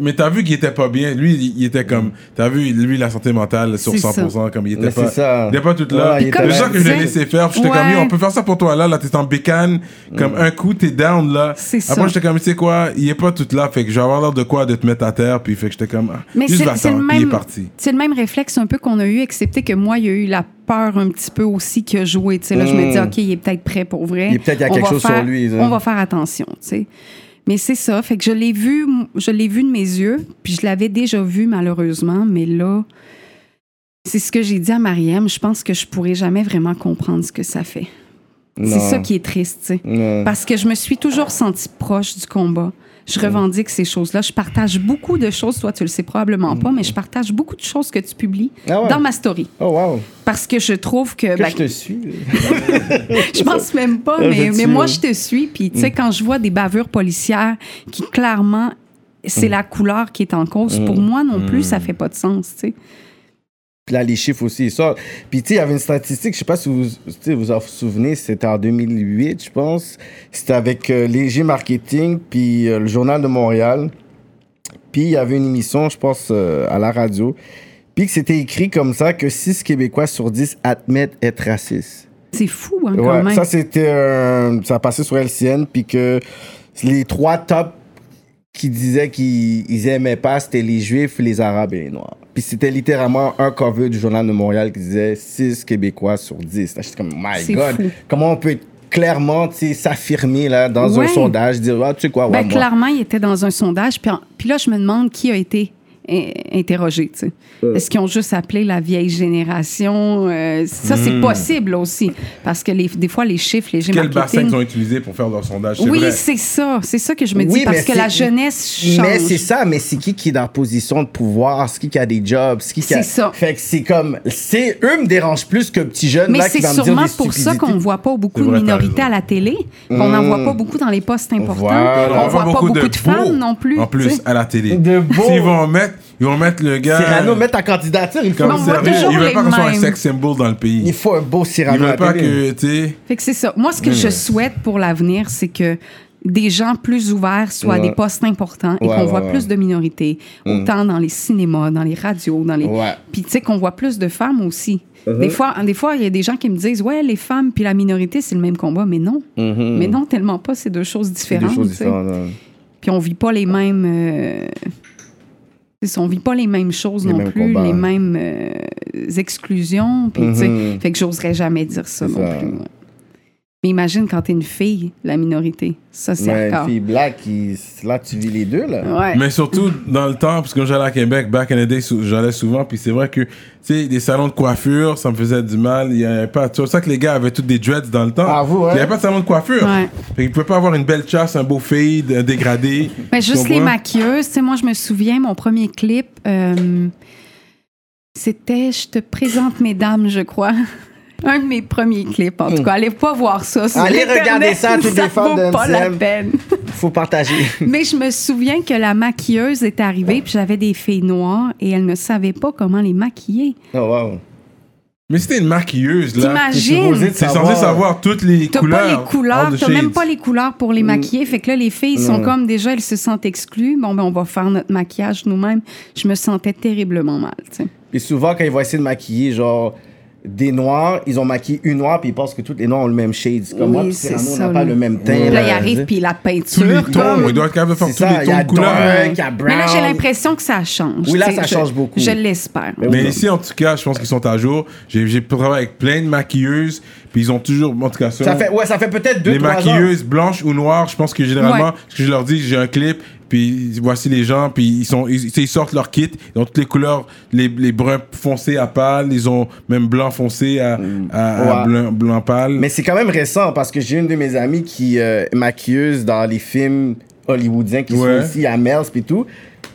Mais t'as vu qu'il était pas bien? Lui, il, était comme. T'as vu, lui, la santé mentale sur C'est 100%, comme il était Mais pas. c'est ça. Il était pas tout là. Ouais, le genre que je l'ai laissé faire. J'étais Ouais. comme, on peut faire ça pour toi là. Là, t'es en bécane. Comme un coup, t'es down là. C'est ça. Après, j'étais comme, tu sais quoi, il est pas tout là. Fait que je vais avoir l'air de quoi de te mettre à terre. Puis fait que j'étais comme, ah, Mais juste il est même. parti. C'est le même réflexe un peu qu'on a eu, excepté que moi, il y a eu la peur un petit peu aussi qui a joué. Tu sais, là, je me Mm. dis, OK, il est peut-être prêt pour vrai. Il est peut-être- il y a quelque chose sur lui. On va faire attention, tu sais. Mais c'est ça. Fait que je l'ai vu, je l'ai vu de mes yeux, puis je l'avais déjà vu malheureusement, mais là, c'est ce que j'ai dit à Mariam. Je pense que je pourrais jamais vraiment comprendre ce que ça fait. C'est ça qui est triste, tu sais. Non. Parce que je me suis toujours sentie proche du combat. Je revendique ces choses-là. Je partage beaucoup de choses. Toi, tu le sais probablement pas, mais je partage beaucoup de choses que tu publies Ah ouais? dans ma story. Oh, wow. Parce que je trouve que. Que ben, je te suis. <laughs> je pense même pas, mais, mais moi, je te suis. Puis, tu sais, quand je vois des bavures policières qui, clairement, c'est la couleur qui est en cause, pour moi non plus, ça fait pas de sens, tu sais. Puis là, les chiffres aussi, ils sortent. Puis, tu sais, il y avait une statistique, je sais pas si vous vous en souvenez, c'était en 2008, je pense. C'était avec euh, Léger Marketing, puis euh, le Journal de Montréal. Puis, il y avait une émission, je pense, euh, à la radio. Puis, que c'était écrit comme ça que 6 Québécois sur 10 admettent être racistes. C'est fou, hein, quand Ouais, même. ça, c'était. euh, ça a passé sur LCN, puis que les trois tops qui disaient qu'ils ils aimaient pas, c'était les Juifs, les Arabes et les Noirs. Puis c'était littéralement un cover du Journal de Montréal qui disait 6 Québécois sur 10. Là, J'étais comme, my God, fou. comment on peut clairement tu sais, s'affirmer là, dans un sondage, dire, ah, tu sais quoi, ouais, Ben, moi. clairement, il était dans un sondage. Puis, puis là, je me demande qui a été interroger. Est-ce qu'ils ont juste appelé la vieille génération? Euh, ça, c'est possible aussi. Parce que les, des fois, les chiffres, les Quel bassin qu'ils ont utilisé pour faire leur sondage? Oui, c'est ça. C'est ça que je me dis. Oui, parce mais que la jeunesse change. Mais c'est ça, mais c'est qui qui est dans la position de pouvoir, c'est qui qui a des jobs, c'est qui qui a... Ça. Fait que c'est comme, c'est eux me dérangent plus que petit jeune Mais là qui c'est va me dire sûrement pour ça qu'on voit pas beaucoup de minorités à la télé, qu'on n'en voit pas beaucoup dans les postes importants. Voilà. On voit pas beaucoup de, femmes non plus. En plus, à la télé. De beaux. S'ils vont mettre, ils vont mettre le gars. Cyrano, mets ta candidature, il faut, comme sérieux. Ils veulent pas qu'on soit un sex symbol dans le pays. il faut un beau Ils Cyrano à veulent pas que, tu. Fait que c'est ça. Moi, ce que je souhaite pour l'avenir, c'est que des gens plus ouverts soient à des postes importants et Ouais, qu'on ouais, voit ouais. plus de minorités, autant dans les cinémas, dans les radios, dans les. Ouais. Puis tu sais qu'on voit plus de femmes aussi. Uh-huh. Des fois, des fois, il y a des gens qui me disent ouais, les femmes puis la minorité c'est le même combat, mais non, Mhm. mais non tellement pas. C'est deux choses différentes. Puis on vit pas les mêmes. euh, on vit pas les mêmes choses Les non mêmes plus, combats. les mêmes euh, exclusions. Puis, tu sais, Mhm. fait que j'oserais jamais dire ça non ça. plus. ouais. Mais imagine quand t'es une fille, la minorité. Ça, c'est Ouais, une encore. fille black, qui... là, tu vis les deux, là. Ouais. Mais surtout dans le temps, parce que quand j'allais à Québec, back in the day, j'allais souvent, puis c'est vrai que, tu sais, des salons de coiffure, ça me faisait du mal. Il y avait pas, c'est pour ça que les gars avaient tous des dreads dans le temps. Ah, vous, ouais? Il n'y avait pas de salon de coiffure. Ouais. Fait qu'ils pouvaient pas avoir une belle chasse, un beau fade, un dégradé. <laughs> Mais juste les maquilleuses, tu sais, moi, je me souviens, mon premier clip, euh, c'était Je te présente mesdames, je crois. Un de mes premiers clips, en tout cas. Allez pas voir ça. sur. Allez Internet, regarder ça, <laughs> toutes les femmes vaut de pas la peine. Faut partager. <laughs> Mais je me souviens que la maquilleuse est arrivée, puis j'avais des filles noires, et elle ne savait pas comment les maquiller. Oh, wow. Mais c'était une maquilleuse, là. T'imagines? C'est censé savoir toutes les T'as couleurs. pas les couleurs, t'as même pas les couleurs pour les maquiller. Fait que là, les filles sont Mm. comme déjà, elles se sentent exclues. Bon, ben, on va faire notre maquillage nous-mêmes. Je me sentais terriblement mal, tu sais. Puis souvent, quand ils vont essayer de maquiller, genre, des noirs, ils ont maquillé une noire, puis ils pensent que toutes les noirs ont le même shade. C'est comme Oui, moi, c'est Cyrano, on ça, n'a pas le même teint. Là, il arrive, puis la Tous les peinture. tons, comme- il doit être capable de faire tous ça, les tons de couleurs. Mais là, j'ai l'impression que ça change. Oui, là, ça je- change beaucoup. Je l'espère. Mais ici, en tout cas, je pense qu'ils sont à jour. J'ai j'ai travaillé avec plein de maquilleuses, puis ils ont toujours, en tout cas, Ça fait, ouais, ça fait peut-être deux, les maquilleuses blanches ou noires, je pense que généralement, Ouais. ce que je leur dis, j'ai un clip, puis voici les gens, puis ils sont, ils, sortent leur kit, ils ont toutes les couleurs, les, les bruns foncés à pâle, ils ont même blanc foncé à, à- blanc, blanc pâle. Mais c'est quand même récent parce que j'ai une de mes amies qui euh, maquilleuse dans les films hollywoodiens qui Ouais. sont ici à Mel's et tout.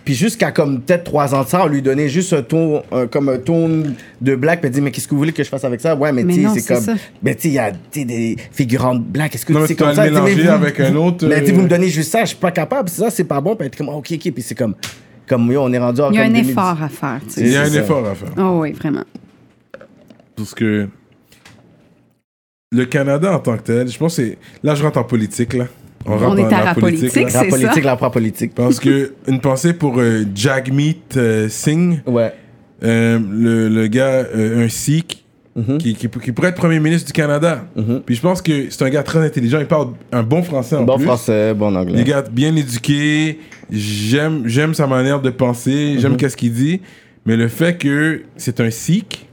Puis jusqu'à comme peut-être trois ans de ça, on lui donnait juste un ton, un- comme un ton de black. Puis elle dit, mais qu'est-ce que vous voulez que je fasse avec ça? Ouais, mais, Mais tu sais, c'est comme. ça. Mais tu sais, il y a des figurantes black. Est-ce que c'est comme ça? dit, mais vous- avec un autre, Mais tu sais, euh, vous me donnez juste ça, je suis pas capable. Ça, c'est pas bon. Puis elle était comme, Ah, ok, ok. Puis c'est comme, comme, yo, on est rendu en Il y a un comme 2010. effort à faire, tu sais. Il y a un effort à faire. Oh oui, vraiment. Parce que le Canada en tant que tel, je pense que c'est. Là, je rentre en politique, là. On est à la la politique. La c'est politique, ça. la propre politique. Parce que une pensée pour euh, Jagmeet euh, Singh, Ouais. euh, le, le gars, euh, un Sikh, Mhm. qui, qui, qui pourrait être premier ministre du Canada. Puis je pense que c'est un gars très intelligent, il parle un bon français en Bon plus. français, bon Les anglais. gars bien éduqué, j'aime j'aime sa manière de penser, j'aime qu'est-ce qu'il dit, mais le fait que c'est un Sikh.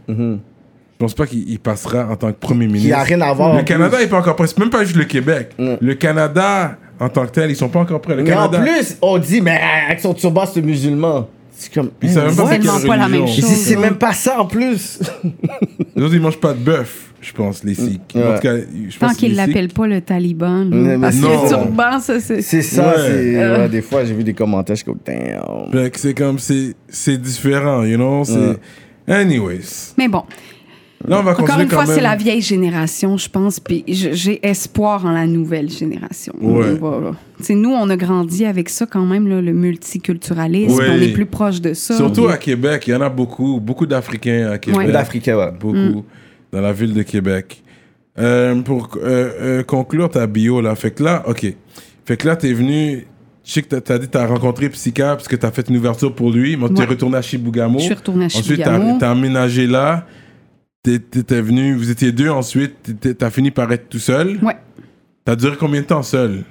Je pense pas qu'il il passera en tant que premier ministre. Qui a rien à voir. Le Canada plus. est pas encore prêt, c'est même pas juste le Québec. Mm. Le Canada en tant que tel, ils sont pas encore prêts. Le Mais Canada, en plus, on dit, mais avec son turban, c'est musulman. C'est comme. Ils savent même pas c'est pas la même chose. c'est même pas ça en plus. <laughs> Les autres, ils mangent pas de bœuf, je pense, les Sikhs. Ouais. En tout cas, je Tant pense que qu'ils l'appellent pas le Taliban. mais Parce que non. le turban, ça, c'est. C'est ça, Ouais. Euh. ouais, des fois, j'ai vu des commentaires, je suis comme, damn. Que c'est comme, c'est c'est différent, you know? Anyways. Mais bon, Là, on va continuer encore une quand fois, c'est la vieille génération, je pense. Puis j'ai espoir en la nouvelle génération. Ouais. Nous, on a grandi avec ça quand même, là, le multiculturalisme. Ouais. On est plus proche de ça. Surtout à Québec, il y en a beaucoup, beaucoup d'Africains à Québec. Ouais. D'Africains, ouais. Beaucoup, dans la ville de Québec. Euh, pour euh, euh, conclure ta bio, là, fait que là, ok. Fait que là, t'es venu, je sais que t'as- t'as dit t'as rencontré Psyka parce que t'as fait une ouverture pour lui, mais t'es retourné à Chibougamau. Je suis retournée à Ensuite, t'as Chibougamau. t'as emménagé là. T'es- T'étais venu, vous étiez deux ensuite, t'as fini par être tout seul. Ouais. T'as duré combien de temps seul?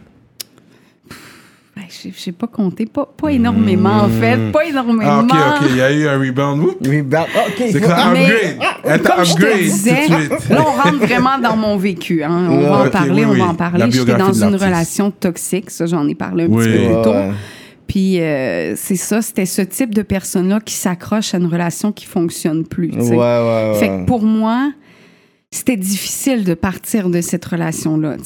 Ben, j'ai- J'ai pas compté, pas, pas énormément en fait, pas énormément. Ah, ok, ok, il y a eu un rebound. Oups. Oui, bah, ok. C'est que ça Ah, mais- upgrade. T'a Comme je upgrade te disais, tout de suite. là, on rentre vraiment dans mon vécu. hein. On Ouais, va en parler, oui, on oui. va en parler. J'étais dans une relation toxique, ça, j'en ai parlé un Oui. petit peu plus tôt. Puis euh, c'est ça, c'était ce type de personne-là qui s'accroche à une relation qui fonctionne plus. Ouais, ouais, ouais. Fait que pour moi, c'était difficile de partir de cette relation-là.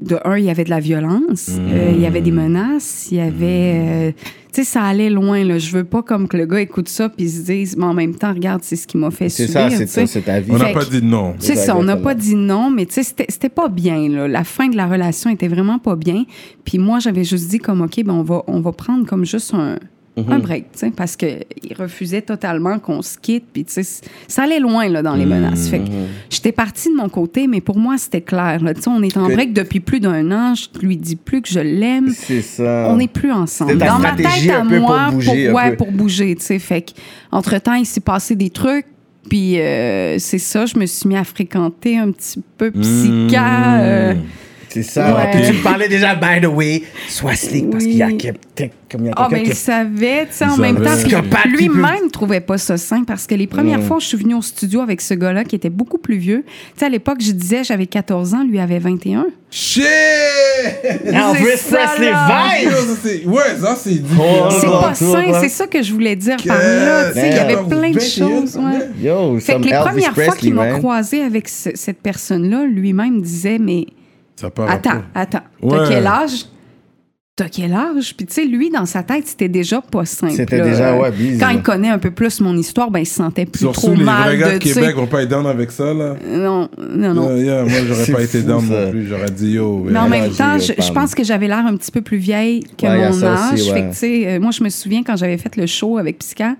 De un, il y avait de la violence, Mm. euh, il y avait des menaces, il y avait. euh, tu sais, ça allait loin. Là. Je veux pas comme que le gars écoute ça puis se dise, mais en même temps, regarde, c'est ce qui m'a fait C'est subir. ça, c'est sais. c'est ta vie. On n'a pas dit non. C'est ça, on n'a pas dit non, mais tu sais, c'était c'était pas bien. Là. La fin de la relation était vraiment pas bien. Puis moi, j'avais juste dit comme, OK, ben on, va, on va prendre comme juste un, Mhm. un break, tu sais, parce qu'il refusait totalement qu'on se quitte. Puis tu sais, ça allait loin là, dans les menaces. Fait que j'étais partie de mon côté, mais pour moi, c'était clair. Là. Tu sais, on est en Que- break depuis plus d'un an. Je lui dis plus que je l'aime. C'est ça. On n'est plus ensemble. C'était Dans ma tête à peu pour moi, bouger un ouais, pour bouger, tu sais. Fait entre temps, il s'est passé des trucs. Puis euh, c'est ça, je me suis mis à fréquenter un petit peu psycha. Mmh. euh, C'est ça. Ouais. Puis tu me parlais déjà, by the way, sois slick parce Oui. qu'il y a quelqu'un comme il y a Ah, quelqu'un ben, qui il savait, tu sais, en même temps. Psychopathe qui Lui-même trouvait pas ça sain parce que les premières Mm. fois où je suis venue au studio avec ce gars-là qui était beaucoup plus vieux, tu sais, à l'époque, je disais j'avais 14 ans, lui avait 21. Shit! Elvis Presley là. vibe! Yo, ça, c'est- Ouais, ça c'est Oh, différent. C'est Oh, pas sain, c'est ça que je voulais dire par là. tu sais, Il y avait plein de 21, choses. ouais. Yo, Fait que les Elvis premières fois qu'il m'a croisé avec ce- cette personne-là, lui-même disait Mais Ça part attends, attends, t'as quel âge? T'as quel âge? Puis tu sais, lui, dans sa tête, c'était déjà pas simple. C'était déjà, ouais, busy, Quand il connaît un peu plus mon histoire, ben, il se sentait plus Surtout trop les mal vrais gars de Québec vont pas être down avec ça, là. Non, non, non. Yeah, yeah, moi, j'aurais pas été down non plus. J'aurais dit yo. Mais en même temps, euh, je, pense que j'avais l'air un petit peu plus vieille que Ouais, mon âge. aussi, ouais. Fait que, tu sais, euh, moi, je me souviens quand j'avais fait le show avec Psycha,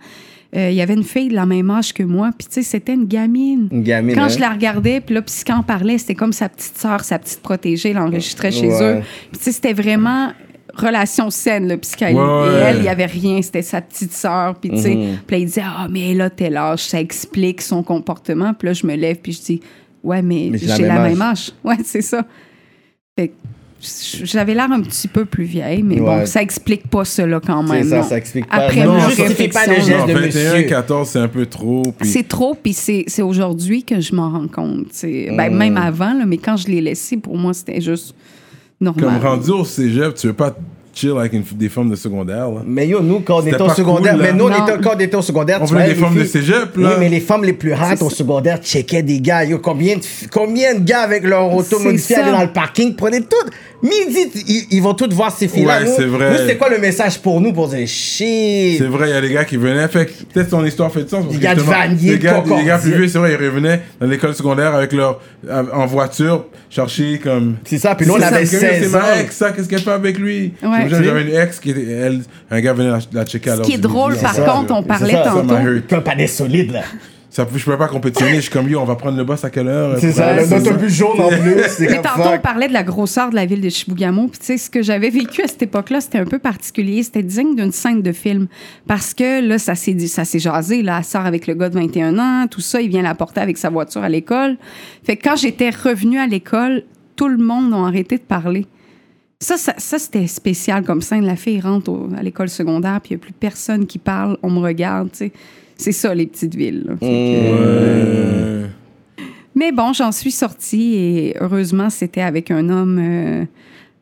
euh, il y avait une fille de la même âge que moi. Puis, tu sais, c'était une gamine. Une gamine. Quand hein? je la regardais, puis là, Psycha en parlait, c'était comme sa petite sœur, sa petite protégée, l'enregistrait chez Ouais. eux. Puis, tu sais, c'était vraiment relation saine, le Psycha. Ouais, Et elle, il y avait rien, c'était sa petite sœur. Puis, tu sais, Mhm. puis là, il disait, ah, mais elle a tel âge, ça explique son comportement. Puis là, je me lève, puis je dis, ouais, mais, Mais j'ai la, même âge. Ouais, c'est ça. Fait que j'avais l'air un petit peu plus vieille, mais bon, ça explique pas cela quand même. C'est ça, non. ça explique pas. Après Non, justifie pas le geste Non, de 21, monsieur. 14, c'est un peu trop. puis- C'est trop, puis c'est c'est aujourd'hui que je m'en rends compte. Ben, Mm. Même avant, là, mais quand je l'ai laissé, pour moi, c'était juste normal. Comme rendu au cégep, tu veux pas chill avec une- des femmes de secondaire, là. Mais yo, nous, quand on était au secondaire, cool, mais nous, on était, quand on était au secondaire, On tu voulait des les femmes de cégep, là. Oui, mais les femmes les plus hâtes au secondaire checkaient des gars. Yo, combien de, combien de gars avec leur auto C'est modifiée allaient dans le parking, prenaient tout. Midi, ils, ils vont tous voir ces filles-là. Ouais, Nous- c'est vrai. Nous, c'était quoi le message pour nous pour dire shit? C'est vrai, il y a des gars qui venaient. Fait peut-être ton histoire fait de sens. parce que gars de Vanier, des gars, des gars plus vieux, c'est vrai, ils revenaient dans l'école secondaire avec leur, en voiture, chercher comme. C'est ça, puis nous, on C'est avait c'est 16 ma ans. ex, ça, qu'est-ce qu'elle fait avec lui? Ouais. J'avais j'avais une ex qui était, elle, un gars venait la, la checker à Ce qui est drôle, par contre, on parlait tantôt. pas des solides, là. Ça, je pouvais pas compétitionner, je suis comme, yo, on va prendre le boss à quelle heure? C'est ça, Ouais, le c'est autobus jaune en plus. Mais tantôt, on parlait de la grosseur de la ville de Chibougamau. Puis, tu sais, ce que j'avais vécu à cette époque-là, c'était un peu particulier. C'était digne d'une scène de film. Parce que là, ça s'est, ça s'est jasé. Là, elle sort avec le gars de 21 ans, tout ça. Il vient la porter avec sa voiture à l'école. Fait que quand j'étais revenue à l'école, tout le monde a arrêté de parler. Ça, ça, ça, c'était spécial comme scène. La fille rentre au- à l'école secondaire, puis il n'y a plus personne qui parle. On me regarde, tu sais. C'est ça, les petites villes. là. Fait que- Ouais. mais bon, j'en suis sortie et heureusement, c'était avec un homme euh,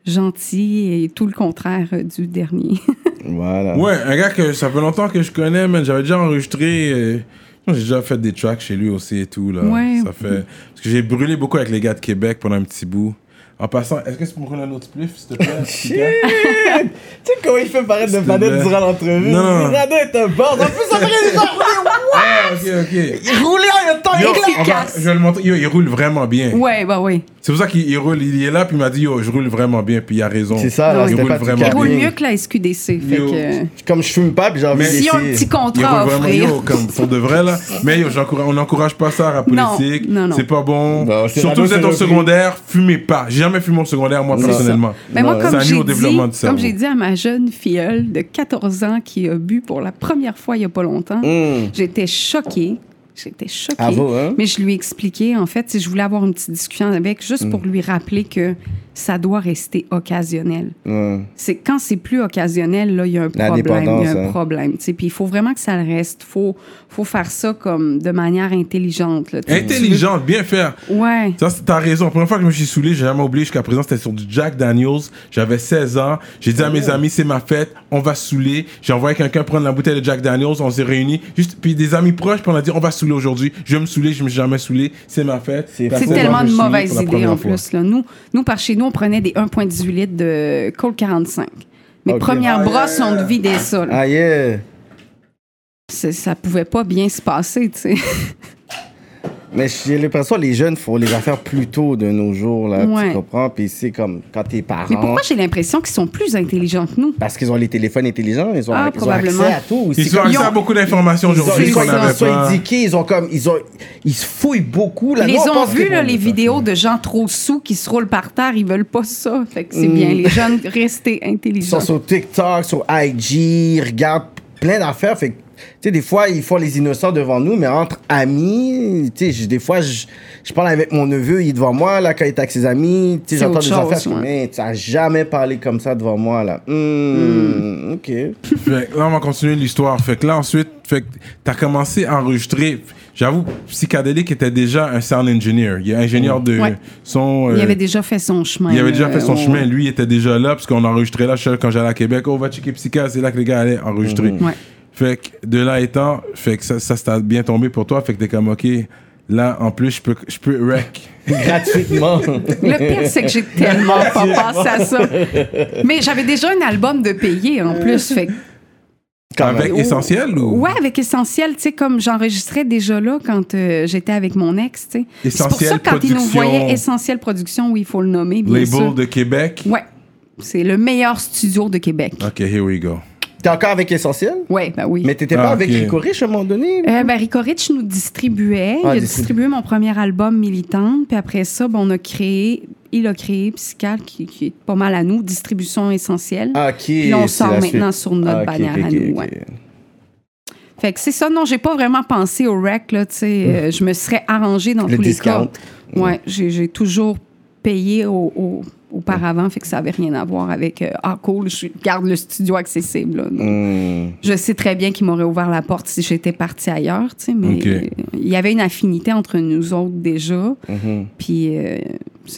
gentil et tout le contraire euh, du dernier. <laughs> Voilà. Ouais, un gars que ça fait longtemps que je connais, man. J'avais déjà enregistré. euh, j'ai déjà fait des tracks chez lui aussi et tout. Là. Ouais. Ça fait... Parce que j'ai brûlé beaucoup avec les gars de Québec pendant un petit bout. En passant, est-ce que tu prendre un autre spliff, <laughs> s'il te plaît? Shit! tu sais comment il fait paraître de S'il te planète plaît. durant l'entrevue? Non. Rado est un boss. En plus, après, il a <laughs> ah, ok, ok. Il roulait en même temps. Yo, il on va- je vais le montrer. Yo, il roule vraiment bien. ouais, bah oui. C'est pour ça qu'il il roule. Il est là, puis il m'a dit, yo, je roule vraiment bien, puis il a raison. C'est ça, là, il c'était roule pas vraiment Il bien. roule mieux que la SQDC. Fait Yo. que, Comme je fume pas, puis j'ai envie Mais- s'ils ont un d'essayer. petit Il contrat à roule vraiment, offrir. yo, comme pour de vrai, là. Mais yo, j'encourage- on n'encourage pas ça à la Non, politique. non, non. C'est pas bon. Non, c'est Surtout la si vous êtes c'est le secondaire, fumez pas. J'ai jamais fumé au secondaire, moi, personnellement. Mais moi, comme j'ai dit, comme j'ai dit à ma jeune filleule de 14 ans qui a bu pour la première fois il y a pas longtemps, Hum. j'étais choquée. J'étais choquée. Ah bon, hein? Mais je lui ai expliqué, en fait, si je voulais avoir une petite discussion avec, juste Mm. pour lui rappeler que ça doit rester occasionnel. C'est quand c'est plus occasionnel, là, il y a un problème. Il y a dépendance, un hein. problème. Puis il faut vraiment que ça le reste. faut, faut faire ça comme de manière intelligente. là. Intelligente, bien faire. Ouais. Ça, c'est- t'as raison. La première fois que je me suis saoulé, j'ai jamais oublié jusqu'à présent, c'était sur du Jack Daniels. J'avais 16 ans. J'ai dit à mes amis, c'est ma fête, on va saouler. J'ai envoyé quelqu'un prendre la bouteille de Jack Daniels, on s'est réunis. Juste, puis des amis proches, puis on a dit, on va saouler aujourd'hui. Je vais me saouler, je me suis jamais saoulé. C'est ma fête. C'est tellement me de mauvaises idées en fois. plus. Là. Nous, nous, par chez nous, on prenait des 1,18 litres de Colt 45. Mes premières Ah, brosses, on vidait ça. là. Ah, yeah. Ça pouvait pas bien se passer, tu sais. <laughs> Mais j'ai l'impression que les jeunes font les affaires plus tôt de nos jours, là. Ouais. Tu comprends? Puis c'est comme quand tes parents. Mais pourquoi j'ai l'impression qu'ils sont plus intelligents que nous? Parce qu'ils ont les téléphones intelligents, ils ont, Ah, ils ont accès à tout. Ils C'est ont accès à beaucoup d'informations ils aujourd'hui ils qu'on sont, ils sont éduqués, ils ont comme, ils ont, ils se fouillent beaucoup, là. Ils Nous, on les ont que- là, les vidéos de gens trop sous qui se roulent par terre. Ils veulent pas ça. Fait que c'est Mm. bien. Les jeunes, restez Ils intelligents. sont sur TikTok, sur IG, ils regardent plein d'affaires. Fait que, tu sais, des fois, ils font les innocents devant nous, mais entre amis, tu sais, des fois, je, je parle avec mon neveu, il est devant moi, là, quand il est avec ses amis, tu sais, j'entends des affaires, ouais. Hey, tu n'as jamais parlé comme ça devant moi, là. Hmm, OK. Fait que là, on va continuer l'histoire. Fait que là, ensuite, fait que t'as commencé à enregistrer. J'avoue, Psychedelic était déjà un sound engineer. Il est ingénieur de Ouais. son. Il euh, avait déjà fait son chemin. il avait déjà euh, fait son on- chemin. Lui, il était déjà là, parce qu'on enregistrait là. Quand j'allais à Québec, oh, va checker Psycha. C'est là que les gars allaient enregistrer. Ouais. Fait que de là étant, fait que ça, ça, ça bien tombé pour toi. Fait que t'es comme, OK, là, en plus, je peux, je peux rec. <laughs> Gratuitement. Le pire, c'est que j'ai tellement pas pensé à ça. Mais j'avais déjà un album de payer en plus. Fait Quand. Avec Essentiel ou? Ouais, avec Essentiel, tu sais, comme j'enregistrais déjà là quand euh, j'étais avec mon ex, tu sais. C'est pour ça que quand ils nous voyaient Essentiel Production, oui, il faut le nommer, bien label sûr. de Québec? Ouais. C'est le meilleur studio de Québec. OK, here we go. T'es encore avec Essentiel? Ouais, ben oui. Mais t'étais Ah, pas avec ok. Rico Rich à un moment donné? là? Euh, ben, Rico Rich nous distribuait. Ah, il a distribu- distribué mon premier album Militante. Puis après ça, ben, on a créé, il a créé Psychiatre, qui, qui est pas mal à nous, Distribution Essentielle. Ah, ok. Puis là, on c'est sort la maintenant suite. sur notre Ah, ok, bannière ok, à ok, nous. ok. ouais. Fait que c'est ça. Non, j'ai pas vraiment pensé au rec, là, tu sais. euh, je me serais arrangée dans Le tous discount. les cas. Ouais, j'ai j'ai toujours payé au, au- auparavant, fait que ça avait rien à voir avec euh, ah cool, je garde le studio accessible. là. Donc, Hmm. Je sais très bien qu'il m'aurait ouvert la porte si j'étais partie ailleurs, tu sais, mais euh, il y avait une affinité entre nous autres déjà. Mhm. Puis euh,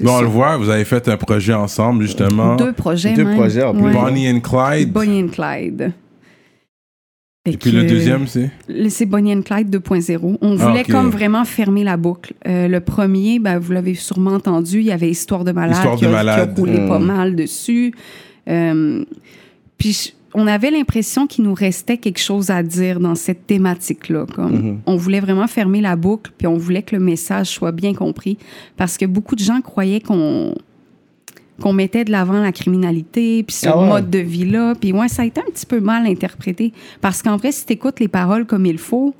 Bon, on le voit, vous avez fait un projet ensemble, justement. Deux projets Deux même. projets, en plus. Ouais. Bonnie and Clyde. Bonnie and Clyde. Fait Et puis que, le deuxième, c'est? C'est Bonnie and Clyde 2.0. On Ah, voulait comme vraiment fermer la boucle. Euh, le premier, ben, vous l'avez sûrement entendu, il y avait Histoire de malade, Histoire qui, a, malade. qui a roulé pas mal dessus. Euh, puis on avait l'impression qu'il nous restait quelque chose à dire dans cette thématique-là. Comme Mhm. On voulait vraiment fermer la boucle, puis on voulait que le message soit bien compris. Parce que beaucoup de gens croyaient qu'on qu'on mettait de l'avant la criminalité, puis ce Ah ouais. mode de vie-là. Puis ouais, ça a été un petit peu mal interprété. Parce qu'en vrai, si tu écoutes les paroles comme il faut,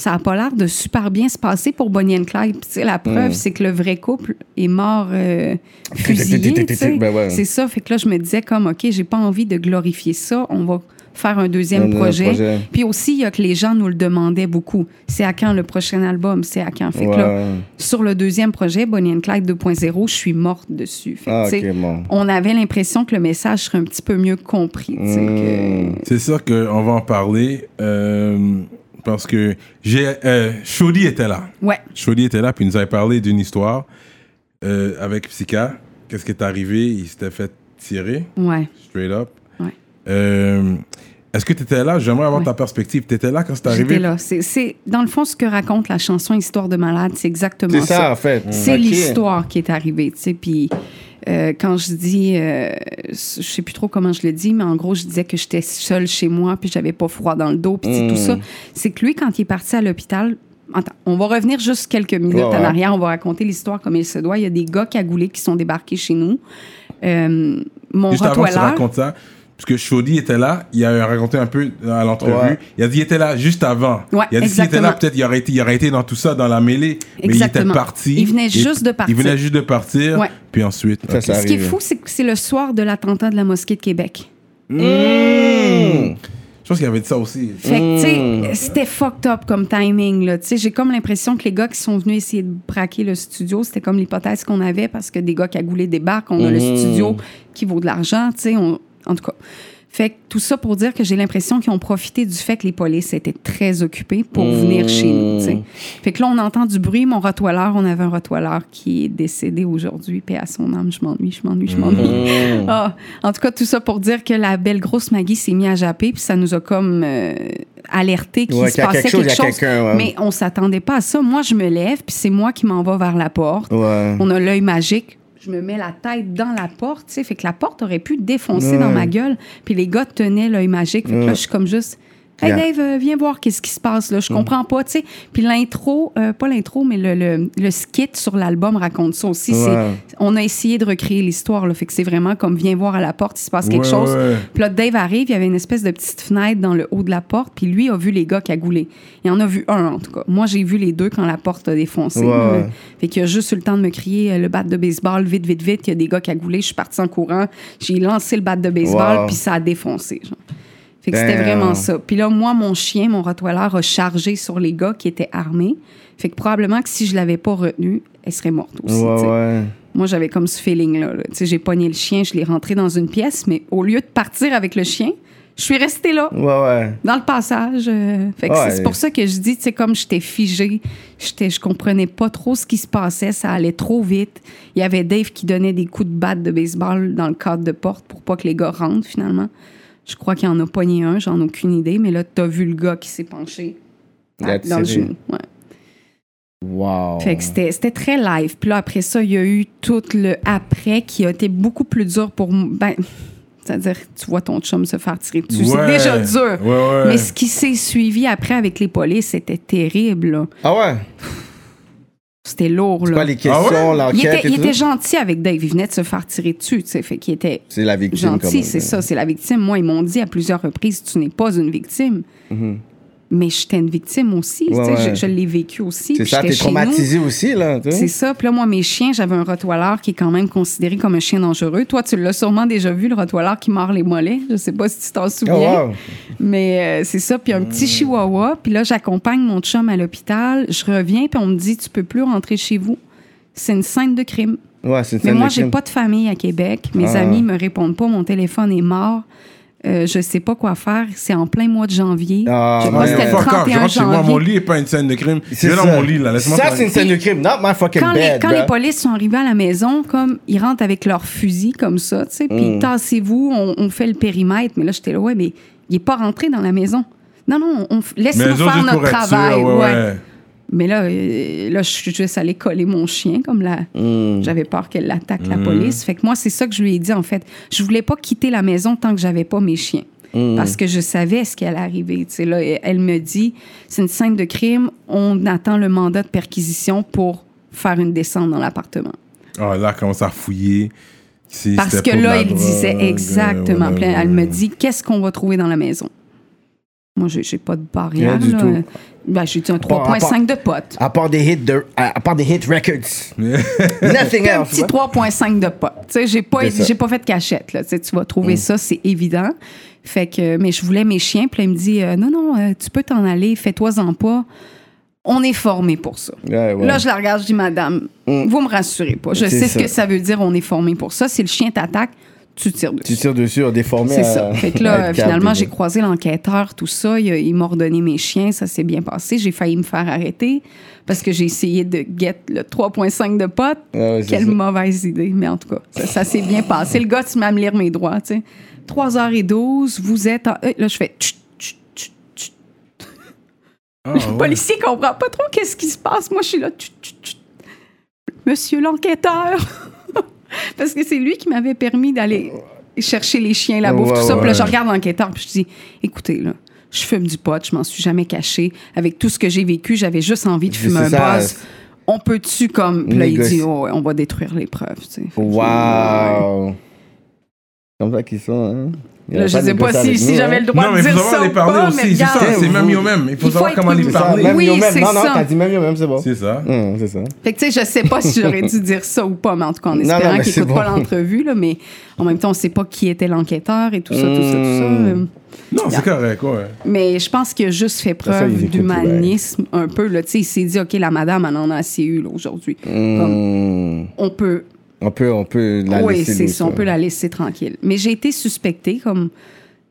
ça n'a pas l'air de super bien se passer pour Bonnie and Clyde. Puis, la preuve, Mm. c'est que le vrai couple est mort euh, <laughs> fusillé. Ben ouais. C'est ça. Fait que là, je me disais comme, OK, j'ai pas envie de glorifier ça. On va faire un deuxième Un projet. projet. Puis aussi, il y a que les gens nous le demandaient beaucoup. C'est à quand le prochain album? C'est à quand? Fait que là, sur le deuxième projet, Bonnie and Clyde 2.0, je suis morte dessus. Fait Ah, bon. On avait l'impression que le message serait un petit peu mieux compris. Mm. que- C'est ça qu'on va en parler. euh, parce que j'ai. Euh, Shodi était là. Ouais. Était là, puis il nous avait parlé d'une histoire euh, avec Psycha. Qu'est-ce qui est arrivé? Il s'était fait tirer, Ouais. straight up. Ouais. Euh, Est-ce que tu étais là? J'aimerais avoir Ouais. ta perspective. Tu étais là quand c'est arrivé? J'étais là. C'est, c'est- dans le fond, ce que raconte la chanson Histoire de malade, c'est exactement C'est ça. ça, en fait. C'est l'histoire qui est arrivée, tu sais. Puis euh, quand je dis, euh, je sais plus trop comment je le dis, mais en gros, je disais que j'étais seule chez moi, puis j'avais pas froid dans le dos, puis Mm. tout ça. C'est que lui, quand il est parti à l'hôpital, Attends, on va revenir juste quelques minutes Ouais, en arrière. On va raconter l'histoire comme il se doit. Il y a des gars cagoulés qui sont débarqués chez nous. Euh, mon Juste avant que tu racontes ça, parce que Shodi était là, il a raconté un peu à l'entrevue. Ouais. Il a dit qu'il était là juste avant. Ouais, il a dit qu'il était là, peut-être il aurait, été, il aurait été dans tout ça, dans la mêlée. Mais il était parti. Il venait juste de partir. Il venait juste de partir. Ouais. Puis ensuite. Ça, Ce qui est fou, c'est que c'est le soir de l'attentat de la mosquée de Québec. Mm. pense qu'il y avait de ça aussi. Fait que, tu Hmm. sais, c'était fucked up comme timing, là. Tu sais, j'ai comme l'impression que les gars qui sont venus essayer de braquer le studio, c'était comme l'hypothèse qu'on avait parce que des gars cagoulés débarquent, on a le Hmm. studio qui vaut de l'argent, tu sais. on- En tout cas. Fait que tout ça pour dire que j'ai l'impression qu'ils ont profité du fait que les polices étaient très occupés pour Hmm. venir chez nous. Fait que là, on entend du bruit. Mon rottweiler, on avait un rottweiler qui est décédé aujourd'hui. Paix à son âme, je m'ennuie, je m'ennuie, je m'ennuie. Hmm. Ah, en tout cas, tout ça pour dire que la belle grosse Maggie s'est mise à japper, puis ça nous a comme euh, alerté qu'il Ouais, se passait quelque chose, quelque ouais. Mais on s'attendait pas à ça. Moi, je me lève, puis c'est moi qui m'en va vers la porte. Ouais. On a l'œil magique. Je me mets la tête dans la porte, tu sais, fait que la porte aurait pu défoncer dans ma gueule. Puis les gars tenaient l'œil magique. Fait que là, je suis comme juste... Hey. Dave, euh, viens voir qu'est-ce qui se passe là. Mm. Je comprends pas, tu sais. Puis l'intro, euh, pas l'intro, mais le, le, le skit sur l'album raconte ça aussi. Ouais. On a essayé de recréer l'histoire, là. Fait que c'est vraiment comme viens voir à la porte, il se passe quelque Ouais, chose. ouais. Puis là, Dave arrive, il y avait une espèce de petite fenêtre dans le haut de la porte, puis lui a vu les gars cagoulés. Il en a vu un, en tout cas. Moi, j'ai vu les deux quand la porte a défoncé. Fait qu'il a juste eu le temps de me crier euh, le bat de baseball, vite, vite, vite. Il y a des gars cagoulés. Je suis partie en courant. J'ai lancé le bat de baseball, Wow. puis ça a défoncé. genre. Fait que c'était vraiment ça. Puis là, moi, mon chien, mon Rottweiler, a chargé sur les gars qui étaient armés. Fait que probablement que si je l'avais pas retenu, elle serait morte aussi. Ouais, ouais. Moi, j'avais comme ce feeling-là. là. J'ai pogné le chien, je l'ai rentré dans une pièce, mais au lieu de partir avec le chien, je suis restée là, Ouais, ouais. dans le passage. euh. Fait que Ouais. c'est pour ça que je dis, tu sais, comme j'étais figée, j'étais, je comprenais pas trop ce qui se passait, ça allait trop vite. Il y avait Dave qui donnait des coups de batte de baseball dans le cadre de porte pour pas que les gars rentrent, finalement. Je crois qu'il en a pogné un, j'en ai aucune idée, mais là, t'as vu le gars qui s'est penché dans le genou. Ouais. Wow. Fait que c'était c'était très live. Puis là, après ça, il y a eu tout le après qui a été beaucoup plus dur pour m- ben <laughs> C'est-à-dire, tu vois ton chum se faire tirer dessus. C'est déjà dur. Ouais, ouais. Mais ce qui s'est suivi après avec les polices, c'était terrible. là. Ah ouais? C'était lourd. Là. quoi les questions, Ah ouais? il l'enquête était, et il tout? était gentil avec Dave. Il venait de se faire tirer dessus. tu sais. Fait qu'il était C'est la victime. comme gentil, c'est ça. C'est la victime. Moi, ils m'ont dit à plusieurs reprises, tu n'es pas une victime. Mais j'étais une victime aussi. Ouais, ouais. Je, je l'ai vécu aussi. C'est ça, t'es chez nous. traumatisé aussi, là. C'est ça. Puis là, moi, mes chiens, j'avais un Rottweiler qui est quand même considéré comme un chien dangereux. Toi, tu l'as sûrement déjà vu, le Rottweiler qui mord les mollets. Je sais pas si tu t'en souviens. Oh, wow. Mais euh, c'est ça. Puis un petit chihuahua. Puis là, j'accompagne mon chum à l'hôpital. Je reviens, puis on me dit, tu peux plus rentrer chez vous. C'est une scène de crime. Ouais, c'est une Mais scène moi, j'ai pas de famille à Québec. Mes Ah. amis me répondent pas. Mon téléphone est mort. Euh, je sais pas quoi faire. C'est en plein mois de janvier. Ah, je ouais. si c'était le Fuck off, je 31 rentre chez moi, mon janvier. lit est pas une scène de crime. Je C'est dans mon lit, là. Laisse-moi Ça, c'est une scène de crime. Not my fucking quand, les, bed, quand bruh. les polices sont arrivés à la maison, comme ils rentrent avec leur fusil comme ça, tu sais, puis Mm. tassez-vous, on, on fait le périmètre. Mais là, j'étais là, ouais, mais il est pas rentré dans la maison. Non, non, on, laisse-nous faire notre travail. sûr, ouais, ouais. ouais. Mais là, euh, là, je suis juste allée coller mon chien, comme la. Mm. J'avais peur qu'elle l'attaque, la Mm. police. Fait que moi, c'est ça que je lui ai dit, en fait. Je voulais pas quitter la maison tant que j'avais pas mes chiens. Mm. Parce que je savais ce qui allait arriver. Tu sais, là, elle me dit c'est une scène de crime, on attend le mandat de perquisition pour faire une descente dans l'appartement. Ah, là, elle commence à fouiller. Si Parce que là, il disait drogue, exactement. ouais, Puis ouais, Elle me dit qu'est-ce qu'on va trouver dans la maison? Moi, j'ai j'ai pas de barrière. Rien du là. tout. Ben, j'ai dit un part- à 3,5 de potes. À part des hits, de, à, à part des hit records. <laughs> Nothing un else. petit ouais. 3,5 de potes. Tu sais, j'ai pas, C'est ça. j'ai pas fait de cachette. Là. Tu sais, tu vas trouver ça, c'est évident. Fait que, mais je voulais mes chiens. Puis là, il me dit euh, non, non, euh, tu peux t'en aller, fais-toi-en pas. On est formé pour ça. Ouais, ouais. Là, je la regarde, je dis, madame, vous me rassurez pas. Je C'est sais ce ça. que ça veut dire, on est formé pour ça. Si le chien t'attaque, tu tires dessus. Tu tires dessus, déformé. C'est à- ça. Fait que là, finalement, j'ai croisé l'enquêteur, tout ça. Il, m'a ordonné mes chiens, ça s'est bien passé. J'ai failli me faire arrêter parce que j'ai essayé de get le 3,5 de ouais, c'est Quelle ça. mauvaise idée. Mais en tout cas, ça, ça s'est bien passé. Le gars, tu m'as à me lire mes droits, tu sais. 3h12, vous êtes. en- Euh, Là, je fais. tchut, tchut, tchut, tchut. Ah, <laughs> Le ouais. policier comprend pas trop qu'est-ce qui se passe. Moi, je suis là. tchut, tchut, tchut. Monsieur l'enquêteur. <laughs> <laughs> Parce que c'est lui qui m'avait permis d'aller chercher les chiens, la bouffe, Ouais, tout ça. Puis là, ouais. je regarde l'enquêteur, puis je dis écoutez, là, je fume du pot, je m'en suis jamais caché. Avec tout ce que j'ai vécu, j'avais juste envie de fumer un buzz. On peut-tu, comme. Puis là, il dit oh, ouais, on va détruire les preuves, tu sais. Ouais. Wow. Comme ça qu'ils sont, hein. Là, je sais pas si, si nous, j'avais hein. le droit Non, de mais il faut dire savoir ça les parler aussi. C'est ça, c'est même yo même. Il faut Il faut savoir comment les ça, parler. Oui, c'est Non, non, ça. t'as dit même yo même, c'est bon. C'est ça. Hum, c'est ça. Fait que, tu sais, je sais pas si j'aurais dû dire ça ou pas, mais en tout cas, en non, espérant mais qu'il c'est écoute pas bon. l'entrevue, là, mais en même temps, on sait pas qui était l'enquêteur et tout ça, tout ça, tout ça. Mm. euh. Non, c'est correct, ouais. Mais je pense qu'il a juste fait Ça, ça, preuve d'humanisme un peu. Là, Tu sais, il s'est dit, OK, la madame, elle en a assez eu là, aujourd'hui. Hum, On peut, On peut, on peut la oui, laisser c'est ça, on peut la laisser tranquille. Mais j'ai été suspectée comme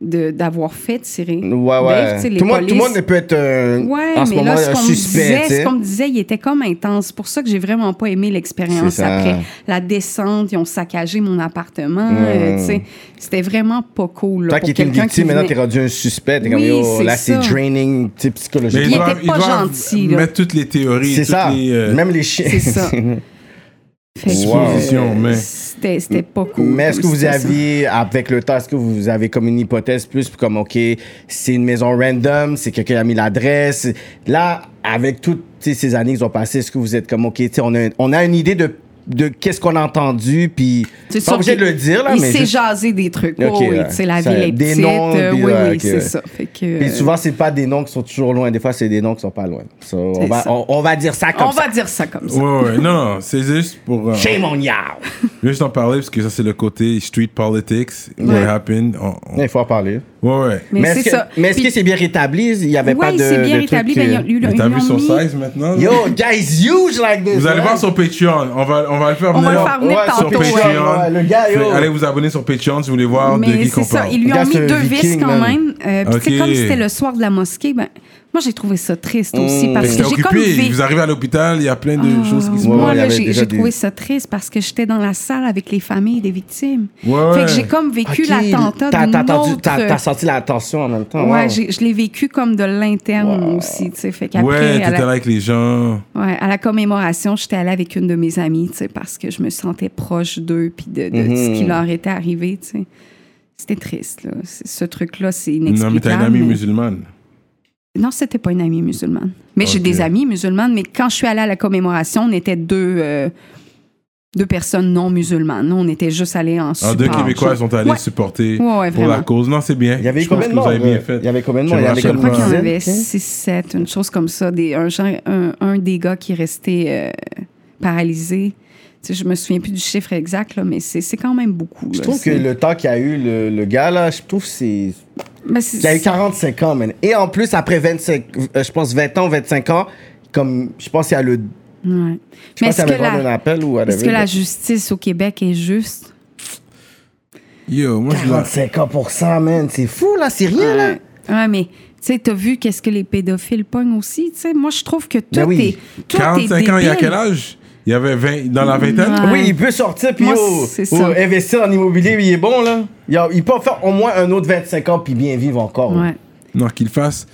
de- d'avoir fait tirer. Ouais, ouais. tout, le monde, tout le monde peut être euh, Ouais, en ce mais moment là, ce un qu'on me suspect. disait, ce qu'on me disait, il était comme intense. C'est pour ça que j'ai vraiment pas aimé l'expérience après. La descente, ils ont saccagé mon appartement. Mm. euh, tu sais, C'était vraiment pas cool. là, Toi pour qui étais une quelqu'un victime, maintenant venait- t'es rendu un suspect. T'es Oui, comme, là, c'est draining, Mais psychologiquement. Il était ils pas doivent gentil, là. mettre toutes les théories. C'est ça. Les, euh, Même les chiens. C'est ça. <laughs> Fait que, Supposition, mais- C'était c'était pas cool. Mais est-ce que vous aviez, avec le temps, est-ce que vous avez comme une hypothèse plus comme, OK, c'est une maison random, c'est quelqu'un qui a mis l'adresse. Là, avec toutes tu sais, ces années qui ont passé, est-ce que vous êtes comme, OK, tu sais, on a, on a une idée de, de qu'est-ce qu'on a entendu, puis C'est pas obligé de le dire, là, il mais s'est juste- jasé des trucs. Ok, oh, oui, sais, la Ça- ville est des petite. noms, euh, puis oui, ouais, oui, ok, c'est ouais. ça. Fait que, Puis euh, souvent, c'est pas des noms qui sont toujours loin. Des fois, c'est des noms qui sont pas loin. So, on, C'est va, on, on va dire ça comme on ça. va dire ça comme ça. Ouais, ouais. Non, non, c'est juste pour. euh, Shame on you! <laughs> juste en parler parce que ça, c'est le côté street politics. Ouais. What happened. On- on- Il faut en parler. Ouais, ouais. Mais, est-ce c'est que, ça. mais est-ce Puis- que c'est bien rétabli? Il y avait pas Oui, de. c'est bien de rétabli. trucs, Ben, euh, Mais t'as l'ont vu son size maintenant? Yo, guys, huge like this. Vous allez voir sur Patreon. On va, on va le faire On va venir. le faire venir Ouais, sur tantôt. Patreon. ouais. ouais, le gars, yo. Fait, Allez vous abonner sur Patreon si vous voulez voir de Mais qui qu'on c'est ça, parle. ils lui ont mis deux vis quand même. Euh, puis c'est Ok. comme si c'était le soir de la mosquée. Ben, moi, j'ai trouvé ça triste aussi Mmh. parce que j'ai comme occupé. vécu. Vous arrivez à l'hôpital, il y a plein de Ah, choses qui se Ouais, moi, là, j'ai des- trouvé ça triste parce que j'étais dans la salle avec les familles des victimes. Ouais, Fait que j'ai comme vécu Ok, l'attentat t'as- autre... T'as senti la tension en même temps. Ouais, wow. j'ai- je l'ai vécu comme de l'interne aussi, tu sais. Fait qu'après, Ouais, t'étais la, là avec les gens. ouais, à la commémoration, j'étais allée avec une de mes amies, tu sais, parce que je me sentais proche d'eux puis de, de ce qui Mhm. leur était arrivé, tu sais. C'était triste, là. C'est- Ce truc-là, c'est Non, inexplicable. mais t'as une amie mais- musulmane. Non, c'était pas une amie musulmane. Mais j'ai des amies musulmanes, mais quand je suis allée à la commémoration, on était deux, euh, deux personnes non musulmanes. On était juste allés en Ah, support. deux Québécois sont allés Ouais. supporter Ouais, ouais, pour la cause. Non, c'est bien. Il y avait Je combien de bien euh. Il y avait combien de Je? Il y avait comme Je crois qu'il y en une avait dizaine, 6, 7, une chose comme ça. Des, un, genre- un, un des gars qui est resté euh, paralysé. Sais, je me souviens plus du chiffre exact, là, mais c'est c'est quand même beaucoup. Je là. trouve que le temps qu'il y a eu le, le gars, là, je trouve que c'est. Mais Il a eu 45 ans, man. Et en plus, après 25, euh, je pense 20 ans, 25 ans, comme, je pense qu'il y a le. Ouais. Je Mais pense est-ce qu'il y que, avait droit d'un la, appel ou est-ce que la justice au Québec est juste? Yo, moi, je la... 45 ans pour ça, man. C'est fou, là. C'est rien, là. Ouais, mais tu sais, t'as vu qu'est-ce que les pédophiles pognent aussi. Tu sais, moi, je trouve que tout Ben oui. est. Tout 45 est ans, il y a quel âge? Il y avait 20, dans la vingtaine? Ouais. Oui, il peut sortir, puis Moi, yo, ça. investir en immobilier, il est bon, là. Il, a- il peut faire au moins un autre 25 ans, puis bien vivre encore. Ouais. Non, qu'il fasse.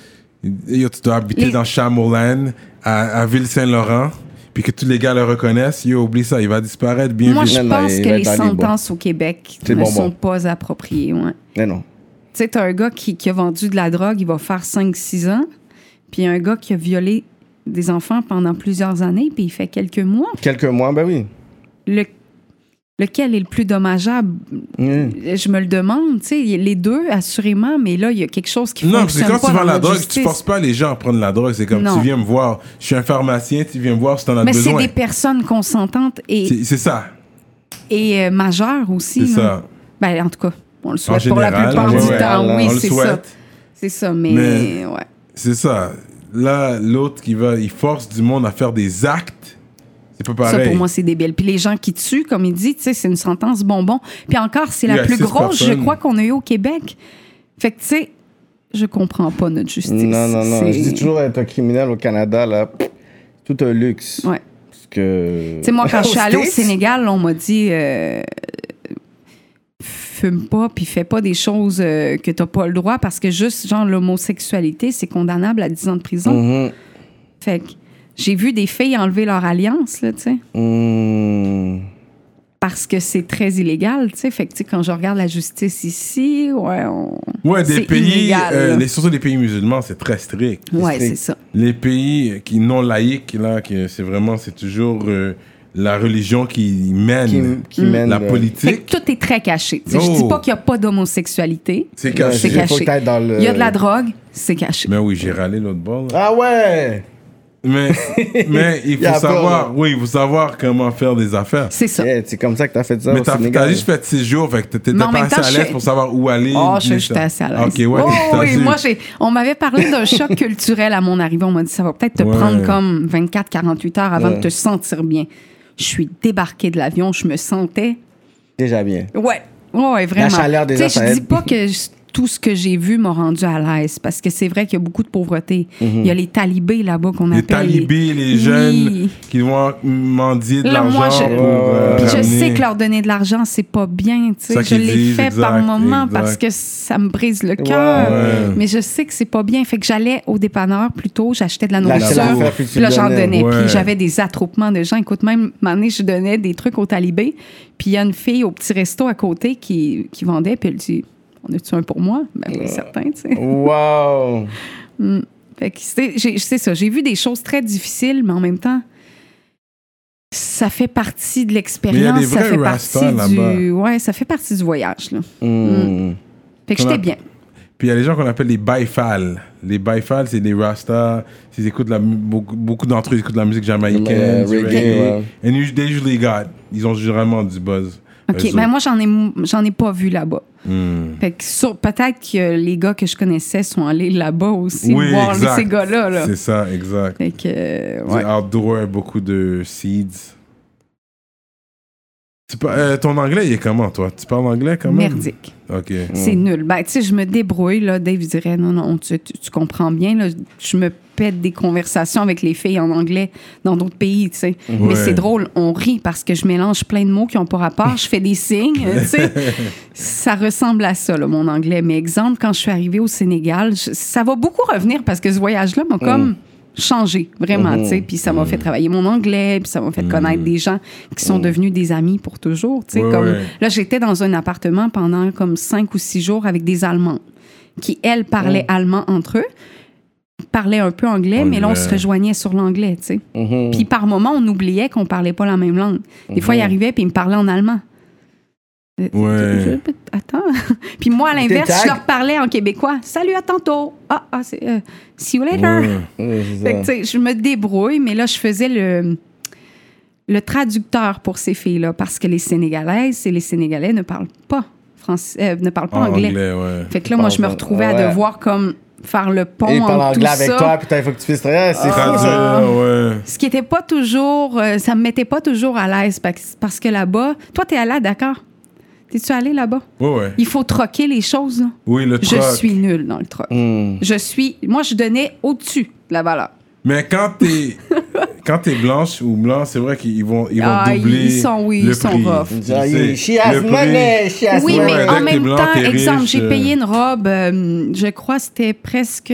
Yo, tu dois habiter Les- dans Chamoulin, à, à Ville-Saint-Laurent, puis que tous les gars le reconnaissent. Yo, oublie ça, il va disparaître bien Moi, vite. je Non, non, pense que les sentences au Québec C'est ne bon, sont bon. pas appropriées. Ouais. Mais non. Tu sais, t'as un gars qui, qui a vendu de la drogue, il va faire 5-6 ans. Puis un gars qui a violé des enfants pendant plusieurs années, puis il fait quelques mois. Quelques mois, ben oui. Le- lequel est le plus dommageable? Mm. Je me le demande. Tu sais, les deux, assurément, mais là, il y a quelque chose qui Non, parce fonctionne que quand tu vends la drogue, justice. tu forces pas les gens à prendre la drogue. C'est comme Non. tu viens me voir. Je suis un pharmacien, tu viens me voir si t'en as Mais c'est besoin. des personnes consentantes et, C'est ça. et euh, majeures aussi. C'est ça. Ben, en tout cas, on le En souhaite pour la plupart en du temps. Oui, c'est ça. C'est ça, mais, Mais- ouais. C'est ça. Là, l'autre qui va, il force du monde à faire des actes. C'est pas Ça, pareil. pour moi, c'est débile. Puis les gens qui tuent, comme il dit, tu sais, c'est une sentence bonbon. Puis encore, c'est la plus grosse, je crois, qu'on a eu au Québec. Fait que, tu sais, je comprends pas notre justice. Non, non, non. C'est- Je dis toujours être un criminel au Canada, là, tout un luxe. Ouais. Parce que. Tu sais, moi, quand je suis <laughs> allée au Sénégal, on m'a dit euh, fume pas, puis fais pas des choses euh, que t'as pas le droit parce que juste, genre, l'homosexualité, c'est condamnable à 10 ans de prison. mhm, Fait que j'ai vu des filles enlever leur alliance, là, tu sais, mhm. parce que c'est très illégal, tu sais. Fait que, tu sais, quand je regarde la justice ici, ouais, on... Ouais, des pays, illégal, euh, les, surtout les pays musulmans, c'est très strict. Ouais, c'est ça. Les pays qui non laïques, là, que c'est vraiment, c'est toujours euh, la religion qui mène Qui, qui Mm. mène la politique. que tout est très caché. Tu Je Oh. dis pas qu'il n'y a pas d'homosexualité. C'est caché. C'est il faut caché. que t'ailles dans le- Il y a de la drogue, c'est caché. Mais oui, j'ai râlé l'autre bord. là. Ah ouais! Mais, <laughs> mais il faut savoir, oui, il faut savoir comment faire des affaires. C'est ça. Yeah, c'est comme ça que t'as fait ça Mais t'as juste fait six jours, fait que t'étais pas assez à je l'aise pour savoir où aller. Oh, je- ça. j'étais assez à l'aise. Ok, ouais. Oh, oui, moi, j'ai, on m'avait parlé d'un <laughs> choc culturel à mon arrivée. On m'a dit, ça va peut-être te Ouais. prendre comme 24-48 heures avant Ouais. de te sentir bien. Je suis débarquée de l'avion, je me sentais. Déjà bien. Ouais, ouais, vraiment. chaleur, déjà, ça Je dis pas que <laughs> je- tout ce que j'ai vu m'a rendu à l'aise parce que c'est vrai qu'il y a beaucoup de pauvreté. Il y a les talibés là-bas qu'on Les appelle. talibés, les jeunes qui vont mendier de l'argent moi, je- pour euh, Puis je ramener. sais que leur donner de l'argent, c'est pas bien. tu sais. Ça Je l'ai fait par moment exact. parce que ça me brise le cœur. Ouais. Mais je sais que c'est pas bien. Fait que j'allais au dépanneur plutôt, j'achetais de la nourriture. puis là, j'en donnais. Ouais. Puis j'avais des attroupements de gens. Écoute, même, donné, je donnais des trucs aux talibés. Puis il y a une fille au petit resto à côté qui, qui vendait. Puis elle dit On a-tu un pour moi? Ben oui, certain, tu sais. Wow! <laughs> Fait que c'est ça. J'ai vu des choses très difficiles, mais en même temps, ça fait partie de l'expérience. Ça fait partie du. Ouais, ça fait partie du voyage. Là. Hmm. Fait que j'étais a- bien. Puis il y a les gens qu'on appelle les baifals. Les baifals, c'est des rastas. Ils écoutent la, beaucoup, beaucoup d'entre eux ils écoutent la musique jamaïcaine, Euh, reggae, reggae. ouais. And they usually got. Ils ont généralement du buzz. OK, mais moi, j'en ai, j'en ai pas vu là-bas. Hmm. Fait que sur- peut-être que les gars que je connaissais sont allés là-bas aussi Oui, voir exact. ces gars-là. Là. C'est ça, exact. Fait que, euh, ouais. outdoor, beaucoup de seeds. Tu euh, ton anglais, il est comment, toi? Tu parles anglais quand même? Merdique. OK. C'est nul. Ben, tu sais, je me débrouille, là. Dave dirait, non, non, tu, tu- tu comprends bien, là. Je me pète des conversations avec les filles en anglais dans d'autres pays, tu sais. Ouais. Mais c'est drôle, on rit parce que je mélange plein de mots qui n'ont pas rapport. Je fais des signes, tu sais. <laughs> Ça ressemble à ça, là, mon anglais. Mais exemple, quand je suis arrivée au Sénégal, je- ça va beaucoup revenir parce que ce voyage-là m'a comme changé, vraiment, tu sais. Puis ça m'a fait travailler mon anglais, puis ça m'a fait connaître des gens qui sont devenus des amis pour toujours, tu sais. Comme. Là, j'étais dans un appartement pendant comme cinq ou six jours avec des Allemands qui, elles, parlaient allemand entre eux, parlaient un peu anglais, mais là, on se rejoignait sur l'anglais, tu sais. Mhm. Puis par moment, on oubliait qu'on parlait pas la même langue. Des fois, il arrivait puis il me parlait en allemand. Euh, Ouais. Attends. <laughs> puis moi, à l'inverse, je leur parlais en québécois. Salut, à tantôt. Ah, ah c'est. euh, see you later. Ouais. <laughs> Fait que, ça. tu sais, je me débrouille, mais là, je faisais le, le traducteur pour ces filles-là parce que les Sénégalaises et les Sénégalais ne parlent pas français, euh, ne parlent pas En anglais. anglais, ouais. Fait que là, moi, je me retrouvais à devoir comme faire le pont Et entre tout anglais avec ça. toi, putain, il faut que tu puisses travailler. C'est. Traduire, ouais. Ce qui était pas toujours, ça me mettait pas toujours à l'aise parce, parce que là-bas, toi, t'es allé à Dakar. T'es-tu allé là-bas? Ouais, ouais. Il faut troquer les choses. là. Oui, le Je truck. suis nulle dans le troc. Hmm. Je suis, moi, je donnais au-dessus de la valeur. Mais quand t'es <laughs> quand t'es blanche ou blanc, c'est vrai qu'ils vont ils vont Ah, doubler ils sont- oui, le ils sont prix. rough. She has money, she has Oui, money. mais en même blanc, temps, exemple, j'ai euh. payé une robe, euh, je crois c'était presque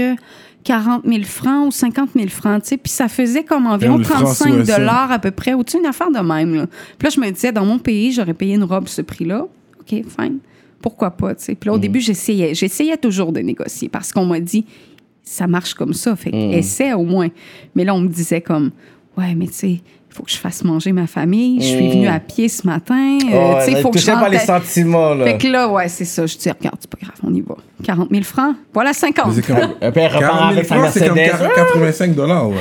40 000 francs ou 50 000 francs, tu sais, puis ça faisait comme environ le franc 35 sous dollars à peu près, ou tu sais, une affaire de même. Là. Puis là, je me disais, dans mon pays, j'aurais payé une robe ce prix-là. OK, fine. Pourquoi pas, tu sais. Puis là, au Mm. début, j'essayais. J'essayais toujours de négocier parce qu'on m'a dit, ça marche comme ça, fait Mm. que essaie au moins. Mais là, on me disait comme, ouais, mais tu sais, il faut que je fasse manger ma famille. Je suis venue à pied ce matin. euh, Mm. Oh, tu sais, faut que je pas les sentiments, là. fait que là, ouais, c'est ça. Je dis, regarde, c'est pas grave, on y va. 40 000 francs, voilà 50. Mais c'est comme Et puis elle repart 40 000 avec sa francs, c'est comme Mercedes. 85 dollars. Ouais,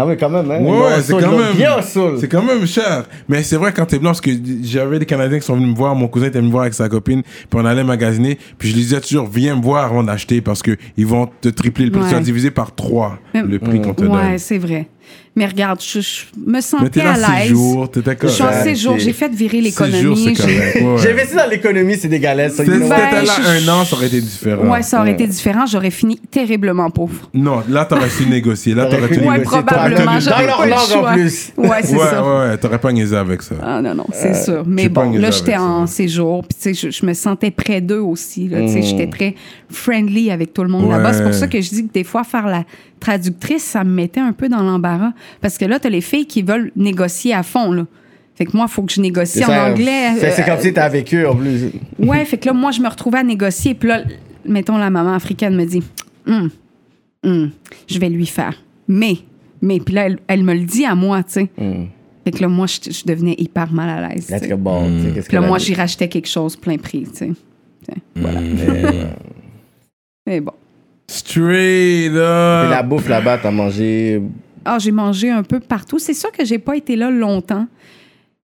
Ah oui, quand même, hein. ouais, c'est quand même c'est quand même cher. Mais c'est vrai quand t'es blanc parce que j'avais des Canadiens qui sont venus me voir, mon cousin était venu me voir avec sa copine, puis on allait magasiner, puis je lui disais toujours viens me voir avant d'acheter parce que ils vont te tripler le prix, Ouais. tu vas diviser par 3 Mais- le prix qu'on te Ouais, donne. c'est vrai. Mais regarde, je, je me sentais à 6 l'aise. t'étais Je suis en séjour, j'ai fait virer l'économie. j'ai- investi dans l'économie, c'est des galettes. ça, C'était you know c'était what? Ben, là je- un an, ça aurait été différent. Ouais, ça aurait été différent. J'aurais fini terriblement pauvre. Non, là, t'aurais su négocier. Là, T'aurais Ouais, négocier, probablement. Dans leur langue, en plus. Ouais, c'est Ouais, ça. ouais, ouais, t'aurais pas niaisé avec ça. Ah non, non, c'est sûr. Mais bon, là, j'étais en séjour, puis tu sais, je, me sentais près d'eux aussi. Là, tu sais, Mm. J'étais très friendly avec tout le monde là-bas. C'est pour ça que je dis que des fois, faire la traductrice, ça me mettait un peu dans l'embarras. Parce que là, t'as les filles qui veulent négocier à fond, là. Fait que moi, il faut que je négocie en ça. anglais. C'est c'est euh, comme si avec eux, en plus. Ouais, fait que là, moi, je me retrouvais à négocier. Puis là, mettons, la maman africaine me dit Hum, hum, je vais lui faire. Mais, mais, puis là, elle, elle me le dit à moi, tu sais. Hmm. Fait que là, moi, je, je devenais hyper mal à l'aise. Là, comme, bon, tu sais, qu'est-ce Puis là, moi, j'y rachetais quelque chose plein prix, tu sais. Voilà. <laughs> Mais bon. Straight Puis la up. bouffe là-bas, t'as mangé. Ah, j'ai mangé un peu partout. C'est sûr que j'ai pas été là longtemps.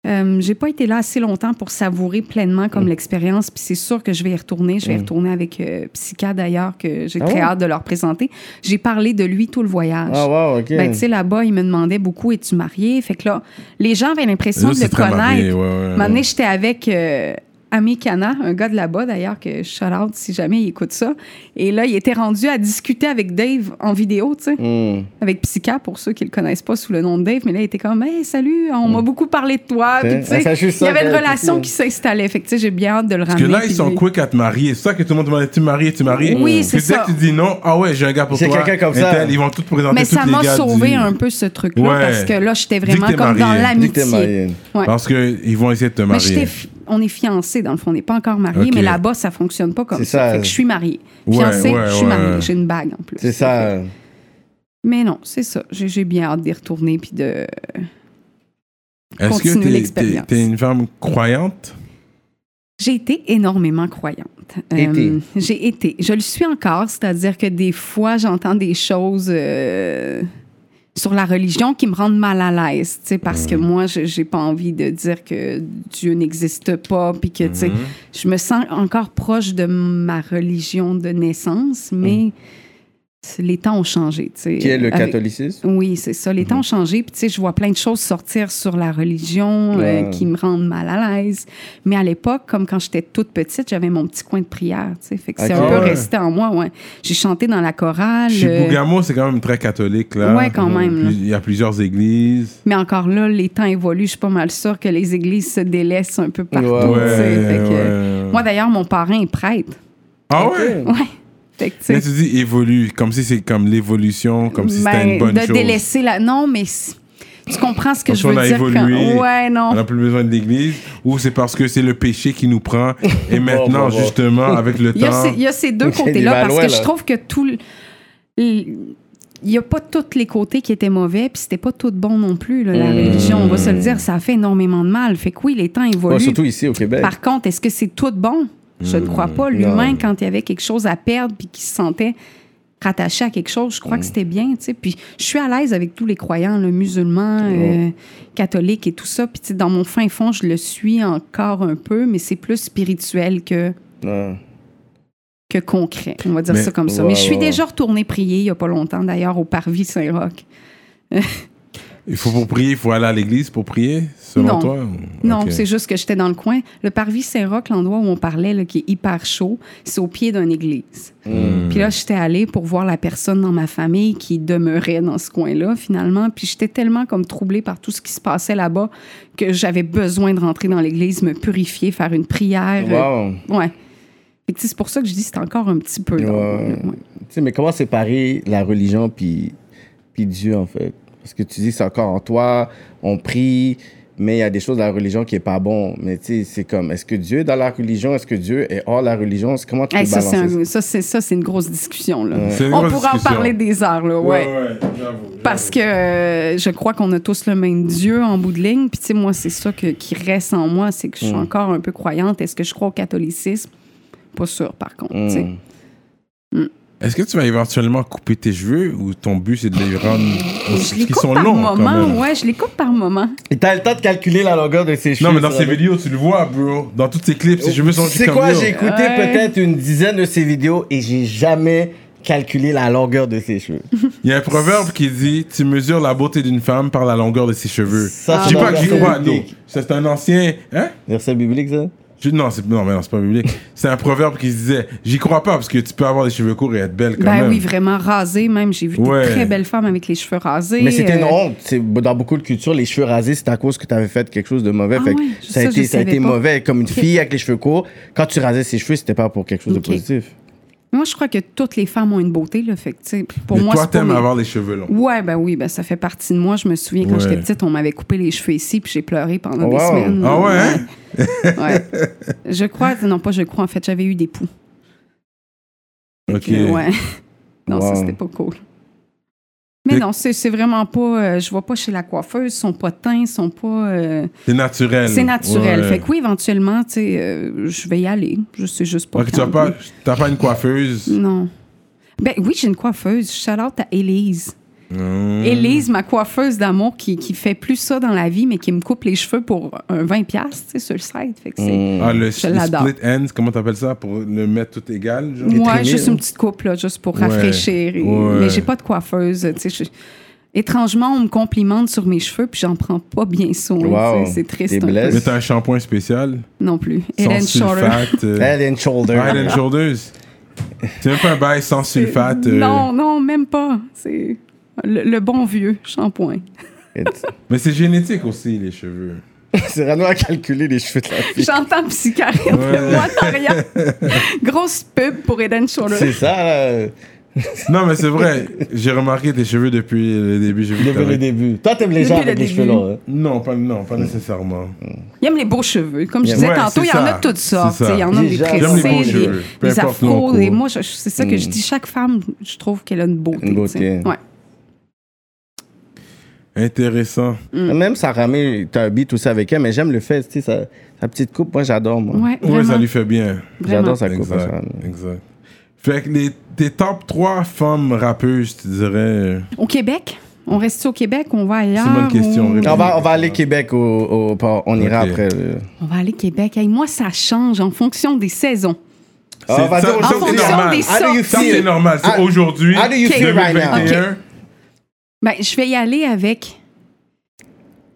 Euh, j'ai pas été là assez longtemps pour savourer pleinement Mm. comme l'expérience. Puis c'est sûr que je vais y retourner. Je vais y retourner avec euh, Psycha d'ailleurs, que j'ai Ah très ouais? hâte de leur présenter. J'ai parlé de lui tout le voyage. Ah, wow, ok. Ben, tu sais, là-bas, il me demandait beaucoup es-tu marié? Fait que là, les gens avaient l'impression de le connaître. marié, ouais, j'étais avec euh, Ami Kana, un gars de là-bas d'ailleurs, que shout out si jamais il écoute ça. Et là, il était rendu à discuter avec Dave en vidéo, tu sais, Hmm. avec Psycha, pour ceux qui le connaissent pas sous le nom de Dave. Mais là, il était comme, hey, salut, on m'a beaucoup parlé de toi. Puis, tu ça, il y avait une relation qui s'installait. Fait que, tu sais, j'ai bien hâte de le Parce ramener. que là, ils sont lui- quick à te marier. C'est ça que tout le monde demande es-tu marié, es-tu marié Oui, c'est Puis dès ça. que tu dis non, ah ouais, j'ai un gars pour toi. quelqu'un comme ça. tel, Ils vont tout présenter Mais ça m'a sauvé du- un peu ce truc-là Ouais. parce que là, j'étais vraiment comme dans l'amitié. Parce qu'ils vont essayer de te marier. On est fiancés, dans le fond. On n'est pas encore mariés, Ok. mais là-bas, ça fonctionne pas comme C'est ça. ça. Fait que je suis. Ouais, Fiancée, ouais, je suis mariée. J'ai une bague en plus. C'est ça. Mais non, c'est ça. J'ai bien hâte d'y retourner puis de. Est-ce que t'es- t'es une femme croyante? J'ai été énormément croyante. Euh. J'ai été. Je le suis encore, c'est-à-dire que des fois, j'entends des choses euh, sur la religion qui me rendent mal à l'aise, tu sais, parce que moi, je j'ai pas envie de dire que Dieu n'existe pas, puis que, tu sais, je me sens encore proche de ma religion de naissance, mais c'est- les temps ont changé, tu sais. Qui est le Avec- catholicisme? Oui, c'est ça. Les temps ont changé. Puis, tu sais, je vois plein de choses sortir sur la religion euh, qui me rendent mal à l'aise. Mais à l'époque, comme quand j'étais toute petite, j'avais mon petit coin de prière, tu sais. Fait que c'est un peu Ouais. resté en moi, ouais. J'ai chanté dans la chorale. Chez euh, Bougamo, c'est quand même très catholique, là. Ouais, quand même. Il y a plusieurs églises. mais encore là, les temps évoluent. Je suis pas mal sûre que les églises se délaissent un peu partout, Ouais, tu sais. Fait que- ouais. Moi, d'ailleurs, mon parrain est prêtre. Ah Ok. ouais Fait que, tu dis évolue, comme si c'est comme l'évolution, comme si c'était ben, une bonne de chose. délaisser la... Non, mais tu comprends ce que Comme je si veux on a dire. évolué, quand... Ouais, non. On n'a plus besoin de l'église, ou c'est parce que c'est le péché qui nous prend, <laughs> et maintenant, bon, bon. justement, avec le Il temps... ces, il y a ces deux <laughs> côtés-là parce que là. je trouve que tout. Il n'y a pas tous les côtés qui étaient mauvais, puis c'était pas tout bon non plus, là, la Mmh. religion. On va se le dire, ça a fait énormément de mal. Fait que oui, les temps évoluent. Ouais, Surtout ici au Québec. Par contre, est-ce que c'est tout bon? Je ne crois pas. L'humain, quand il y avait quelque chose à perdre puis qu'il se sentait rattaché à quelque chose, je crois Mm. que c'était bien. tu sais. Puis je suis à l'aise avec tous les croyants, le musulman, euh, catholique et tout ça. Puis tu sais, dans mon fin fond, je le suis encore un peu, mais c'est plus spirituel que, que concret. On va dire Mais- ça comme ça. Ouais, mais je suis ouais, déjà retournée prier il n'y a pas longtemps, d'ailleurs, au Parvis Saint-Roch. <laughs> Il faut pour prier, il faut aller à l'église pour prier, selon Non. toi? Non, c'est juste que j'étais dans le coin. Le Parvis Saint-Roch, l'endroit où on parlait, là, qui est hyper chaud, c'est au pied d'une église. Hmm. Puis là, j'étais allée pour voir la personne dans ma famille qui demeurait dans ce coin-là, finalement. Puis j'étais tellement comme troublée par tout ce qui se passait là-bas que j'avais besoin de rentrer dans l'église, me purifier, faire une prière. euh, Wow. Ouais. Tu sais, c'est pour ça que je dis que c'est encore un petit peu. Ouais. ouais. Mais comment séparer la religion puis, puis Dieu, en fait? Parce que tu dis, c'est encore en toi, on prie, mais il y a des choses de la religion qui est pas bon. Mais tu sais, c'est comme, est-ce que Dieu est dans la religion? Est-ce que Dieu est hors la religion? C'est Comment tu Hey, peux ça, c'est balancer un- ça, c'est ça, c'est une grosse discussion. Là. Une On grosse pourrait en parler des heures, là, ouais. Ouais, ouais, j'avoue, Parce que euh, je crois qu'on a tous le même Dieu en bout de ligne. Puis, tu sais, moi, c'est ça que, qui reste en moi, c'est que je suis Mm. encore un peu croyante. Est-ce que je crois au catholicisme? Pas sûr, par contre. sais. Hmm. Est-ce que tu vas éventuellement couper tes cheveux ou ton but c'est de les rendre Je parce les qu'ils coupe sont par longs quand moment. même. Ouais, je les coupe par moment. Et t'as le temps de calculer la longueur de ses cheveux. Non mais dans ces vidéos tu le vois bro, dans toutes ces clips ses cheveux sont C'est comme quoi, j'ai écouté Ouais. peut-être une dizaine de ses vidéos et j'ai jamais calculé la longueur de ses cheveux. Il y a un proverbe qui dit tu mesures la beauté d'une femme par la longueur de ses cheveux. Ça, je c'est dis pas que j'y crois, non. C'est un ancien hein? Verset biblique, ça? Je- non, c'est non, mais non, c'est pas biblique. C'est un proverbe qui se disait j'y crois pas parce que tu peux avoir des cheveux courts et être belle quand Ben même. oui, vraiment rasé. Même, j'ai vu Ouais. des très belles femmes avec les cheveux rasés. Mais c'était une euh, honte. C'est- Dans beaucoup de cultures, les cheveux rasés, c'est à cause que tu avais fait quelque chose de mauvais. Ah Fait ouais, ça, a ça, été, je ça a été mauvais. Comme une fille avec les cheveux courts, quand tu rasais ses cheveux, c'était pas pour quelque chose de positif. Moi, je crois que toutes les femmes ont une beauté. Là, fait que, pour mais moi, toi t'aimes mes- avoir les cheveux longs. Ouais, ben oui, ben ça fait partie de moi. Je me souviens quand Ouais. j'étais petite, on m'avait coupé les cheveux ici, puis j'ai pleuré pendant des semaines. Ah ouais, hein? Ouais. <laughs> Je crois, non pas je crois, en fait, j'avais eu des poux. Fait OK. que, ouais. <laughs> Non, ça, c'était pas cool. Mais non, c'est vraiment pas. euh, je vois pas chez la coiffeuse, ils sont pas teints, ils sont pas. euh, C'est naturel. c'est naturel. Ouais. Fait que oui, éventuellement, tu sais, euh, je vais y aller. Je sais juste pas. Ok, tu as quand. pas, t'as pas une coiffeuse? Non. Ben oui, j'ai une coiffeuse. Shout out à Élise. Hmm. Élise, ma coiffeuse d'amour, qui, qui fait plus ça dans la vie, mais qui me coupe les cheveux pour un 20$, tu sais, sur le site. Fait que c'est. Ah, le, Je le split ends, comment t'appelles ça pour le mettre tout égal? Genre? Ouais, juste une petite coupe, là, juste pour Ouais. rafraîchir. et- Ouais. Mais j'ai pas de coiffeuse. tu sais, je- Étrangement, on me complimente sur mes cheveux, puis j'en prends pas bien soin. Wow. C'est triste. Un peu. Mais t'as un shampoing spécial? Non plus. Sans euh, Head and shoulder. ah, Head and Shoulders. C'est même pas un bail sans sulfate. euh, Non, non, même pas. C'est le, le bon vieux shampoing. <laughs> Mais c'est génétique aussi, les cheveux. <laughs> C'est Rano à calculer les cheveux de la fille. J'entends psychiatre <laughs> moi, t'as rien. Grosse pub pour Hélène Shorter. C'est ça, Non, mais c'est vrai. J'ai remarqué tes cheveux depuis le début. J'ai vu que depuis le t'avais- début. Toi, t'aimes les gens Depuis le avec les début. cheveux longs. hein? Non, pas, non, pas nécessairement. Il aime les beaux cheveux. Comme je Ouais, disais tantôt, il y en a ça. de toutes sortes. C'est ça. Il y en a J'ai des jamais- J'aime les beaux des, cheveux, peu des importe le afros. long Et cours. moi, je- c'est ça que je dis. Chaque femme, je trouve qu'elle a une beauté. Une tu sais. beauté. Ouais. Intéressant. Mm. Même Sarah May, t'as un beat aussi avec elle, mais j'aime le fait, tu sais, sa, sa petite coupe, moi j'adore, moi. Ouais, ça lui fait bien. Vraiment. J'adore sa coupe. Exact. Exact. Fait que les, tes top 3 femmes rappeuses, tu dirais. euh, Au Québec? On reste au Québec? On va ailleurs? C'est une bonne question, ou-. On va, on va aller Québec, au, au- au- on ira après. euh. On va aller Québec. Hey, moi, ça change en fonction des saisons. Ah, c'est- fonction normal. des How do you sorties. Ça, c'est normal. C'est Ah, aujourd'hui, how do you feel right now? 2021. Ben, je vais y aller avec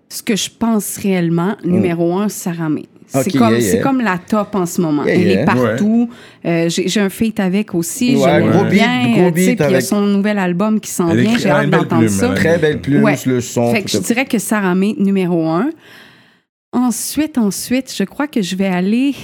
ce que je pense réellement. Numéro un, Sarah May. C'est comme, yeah, yeah. c'est comme la top en ce moment. Yeah, Elle est partout. Euh, j'ai, un feat avec aussi. Ouais, J'aime gros bien. beat, euh, beat il y a son nouvel album qui s'en vient. J'ai hâte d'entendre ça. Très belle plume, Ouais. le son. Fait que je dirais que Sarah May, numéro un. Ensuite, ensuite, je crois que je vais aller.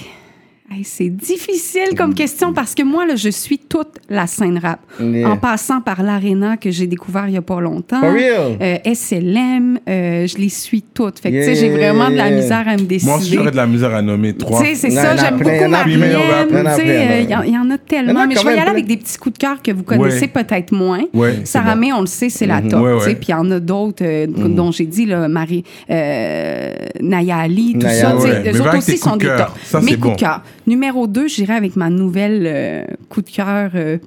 Hey, c'est difficile comme question parce que moi, là, je suis toute la scène rap. Yeah. En passant par l'Arena que j'ai découvert il n'y a pas longtemps. For real? Euh, SLM, euh, je les suis toutes. Fait que, tu sais, Yeah, j'ai vraiment de la yeah. misère à me décider. Moi aussi, j'aurais de la misère à nommer trois. Tu sais, c'est Il y en ça, a j'aime beaucoup Marianne. il y en a tu sais, euh. Il y, en- a Il y en tellement. a Mais je vais y aller plein. avec des petits coups de cœur que vous connaissez Ouais. peut-être moins. Sarah bon. May, on le sait, c'est la Mhm. top. Puis il y en a d'autres euh, dont j'ai dit, là, Marie, euh, Naya Ali, tout ça. Eux autres aussi sont coups des de cœur. tops. Ça, Mes c'est coups de cœur. Numéro 2, j'irai avec ma nouvelle euh, coup de cœur. euh,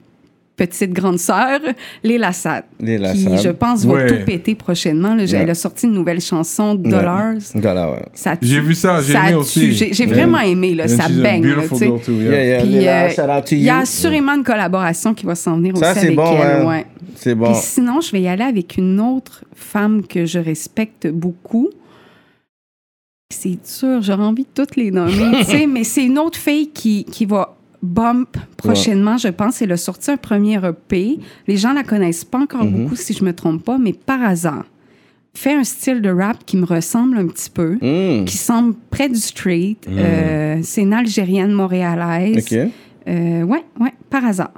Petite grande sœur, Léla Sad, Léla qui, Sad. je pense, va Ouais. tout péter prochainement. là. Ouais. Elle a sorti une nouvelle chanson, Dollars. Voilà, ouais. Ça tue. J'ai vu ça, j'ai aimé tue. aussi. J'ai j'ai Yeah. vraiment aimé, là, ça baigne. là, too, yeah. Yeah, yeah, Puis, Léla, euh, Il y a assurément une collaboration qui va s'en venir Ça, aussi c'est avec bon, elle. hein. ouais. C'est bon. Puis sinon, je vais y aller avec une autre femme que je respecte beaucoup. C'est dur, j'aurais envie de toutes les nommer, tu sais, <laughs> mais c'est une autre fille qui, qui va bump prochainement, je pense. Elle a sorti un premier EP. Les gens la connaissent pas encore Mhm. beaucoup, si je me trompe pas, mais par hasard, fait un style de rap qui me ressemble un petit peu, Mm. qui semble près du street. Euh, c'est une Algérienne montréalaise. OK. Euh, ouais, ouais, par hasard.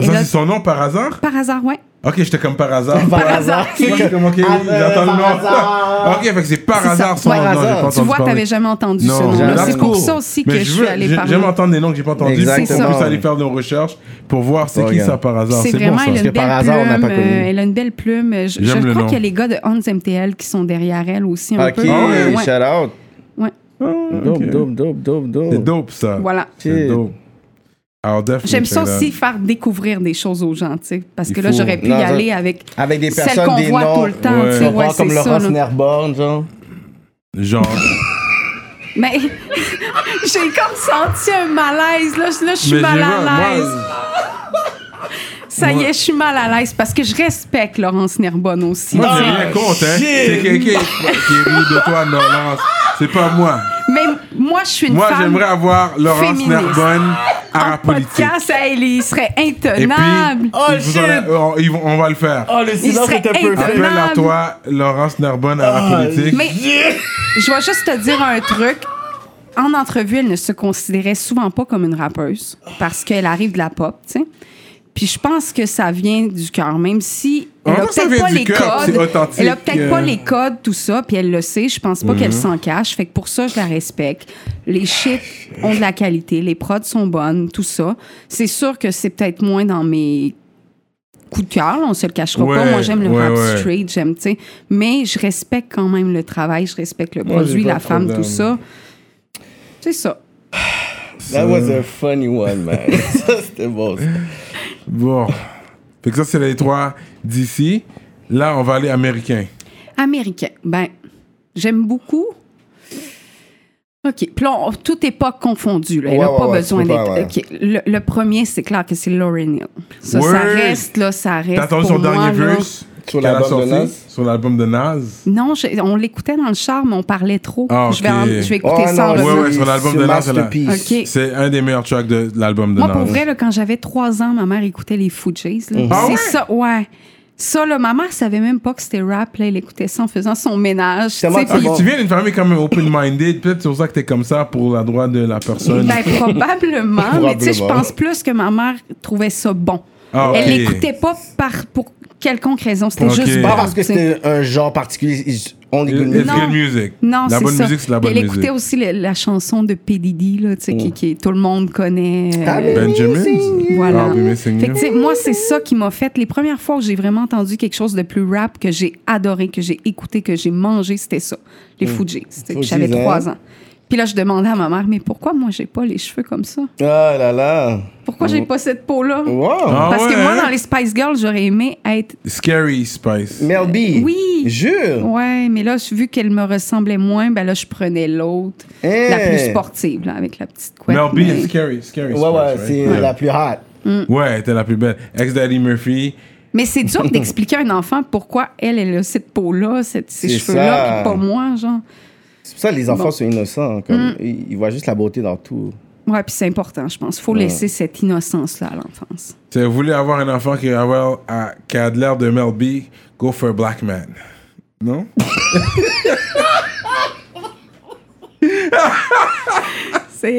Ça, c'est son nom par hasard? par hasard, ouais. Ok, j'étais comme par hasard. Par hasard. Moi, j'étais comme, ok, oui, Ah, euh, j'entends le par nom. hasard. ok, fait que c'est par hasard son Ouais. nom. Tu vois, t'avais jamais entendu ce Non, nom-là. C'est pour ça aussi Mais que je je suis j'ai- parler. J'aime entendre des noms que j'ai pas entendus. Exactement. Pour plus aller faire nos recherches pour voir c'est Oh, qui ça par hasard. C'est vraiment, ça. elle a une que par belle hasard, on n'a plume. pas connu. euh, Elle a une belle plume. Je, je J'aime le crois nom. qu'il y a les gars de Hans MTL qui sont derrière elle aussi un OK, peu. Ah Euh, shout out. Ouais. Ah, Dope, dope, dope, dope, dope. C'est dope ça. Voilà. C'est dope. J'aime ça aussi faire découvrir des choses aux gens, tu sais. Parce Il que là, faut. j'aurais pu Non, y ça- aller avec Avec des celles personnes, qu'on voit noms. tout le temps, Ouais. tu sais. Ouais, comme. Laurence. Nerborn, genre. Genre. <laughs> Mais <laughs> j'ai comme senti un malaise. Là, là je suis mal à l'aise. <laughs> Ça y est, je suis mal à l'aise parce que je respecte Laurence Nerbonne aussi. Moi, j'ai rien contre, hein. C'est quelqu'un qui rit de toi, non, Laurence. C'est pas moi. Mais moi, je suis une Moi, femme. j'aimerais avoir Laurence féministe. Nerbonne à en la politique. podcast, hey, il serait Et puis, intenable. Oh, ils vous en- shit. on, ils vont- on va le faire. Oh, le silence serait était intenable. perfect. Appelle à toi, Laurence Nerbonne à la Ah, politique. Mais je vais juste te dire un truc. En entrevue, elle ne se considérait souvent pas comme une rappeuse parce qu'elle arrive de la pop, tu sais. Puis je pense que ça vient du cœur, même si elle a même temps, ça peut-être pas les cœur, codes. Elle a peut-être pas euh. les codes, tout ça, puis elle le sait. Je pense pas Mhm. qu'elle s'en cache. Fait que pour ça, je la respecte. Les shit ont de la qualité, les prods sont bonnes, tout ça. C'est sûr que c'est peut-être moins dans mes coup de cœur, là, on se le cachera Ouais, pas. Moi, j'aime le ouais, rap ouais. straight, j'aime, tu sais. Mais je respecte quand même le travail, je respecte le produit, la femme, problème. tout ça. C'est ça. That was a funny one, man. <laughs> ça, c'était bon. ça. Bon. Fait que ça, c'est les trois d'ici. Là, on va aller américain. Américain. Ben, j'aime beaucoup. OK. Puis là, on- toute époque confondue. Là. Il Ouais, n'a ouais, pas ouais, besoin d'être. pas, ouais. OK. Le, le premier, c'est clair que c'est Lauryn Hill. Ça, reste, là, ça reste. T'as entendu pour son dernier moi, là. verse Sur l'album de? Nas? Sur l'album de Nas? Non, on l'écoutait dans le char, mais on parlait trop. Ah, je, vais en- je vais écouter Oh, ça en non, Ouais, ouais, sur l'album de Nas, elle a- Masterpiece. OK. C'est un des meilleurs tracks de l'album de Moi, Nas. pour vrai, là, quand j'avais trois ans, ma mère écoutait les Fugees. là. Ah c'est ouais? ça, ouais. Ça, là, ma mère savait même pas que c'était rap. Là, elle écoutait ça en faisant son ménage. Tellement bon. Tu viens d'une famille quand même open-minded. Peut-être c'est pour ça que t'es comme ça pour la droite de la personne. Ben, probablement, mais tu sais, je pense plus que ma mère trouvait ça bon. Ah, Elle ok. l'écoutait pas par, pour quelconque raison, c'était Ok. juste. Pas parce que c'était un genre particulier. On good music. Non, la c'est bonne ça. musique, c'est la bonne Elle écoutait musique. aussi le- la chanson de P. Diddy, là, tu sais, qui, qui tout le monde connaît. euh, Benjamin? Voilà. Ah, Fait que, moi, c'est ça qui m'a fait. Les premières fois où j'ai vraiment entendu quelque chose de plus rap, que j'ai adoré, que j'ai écouté, que j'ai mangé, c'était ça. Les Fugees, J'avais hein? trois ans. Puis là, je demandais à ma mère, mais pourquoi moi, j'ai pas les cheveux comme ça? Ah là là. Pourquoi j'ai pas cette peau-là? Wow. Ah Parce que ouais, moi, hein? dans les Spice Girls, j'aurais aimé être. Scary Spice. Mel B. Oui. Jure. Ouais, mais là, vu qu'elle me ressemblait moins, ben là, je prenais l'autre, Hein? la plus sportive, là, avec la petite couette. Mel B mais- et Scary, Scary Ouais, Spice. ouais, right? c'est Ouais. la plus hot. Ouais, elle était la plus belle. Ex-Daddy Murphy. Mais c'est dur <laughs> d'expliquer à un enfant pourquoi elle, elle a cette peau-là, cette- ces C'est cheveux-là, puis pas moi, genre. C'est pour ça que les enfants Bon. sont innocents. Comme, ils, ils voient juste la beauté dans tout. Ouais, puis c'est important, je pense. faut laisser cette innocence-là à l'enfance. Si vous voulez avoir un enfant qui a, qui a de l'air de Mel B, go for a black man. Non? <laughs> C'est.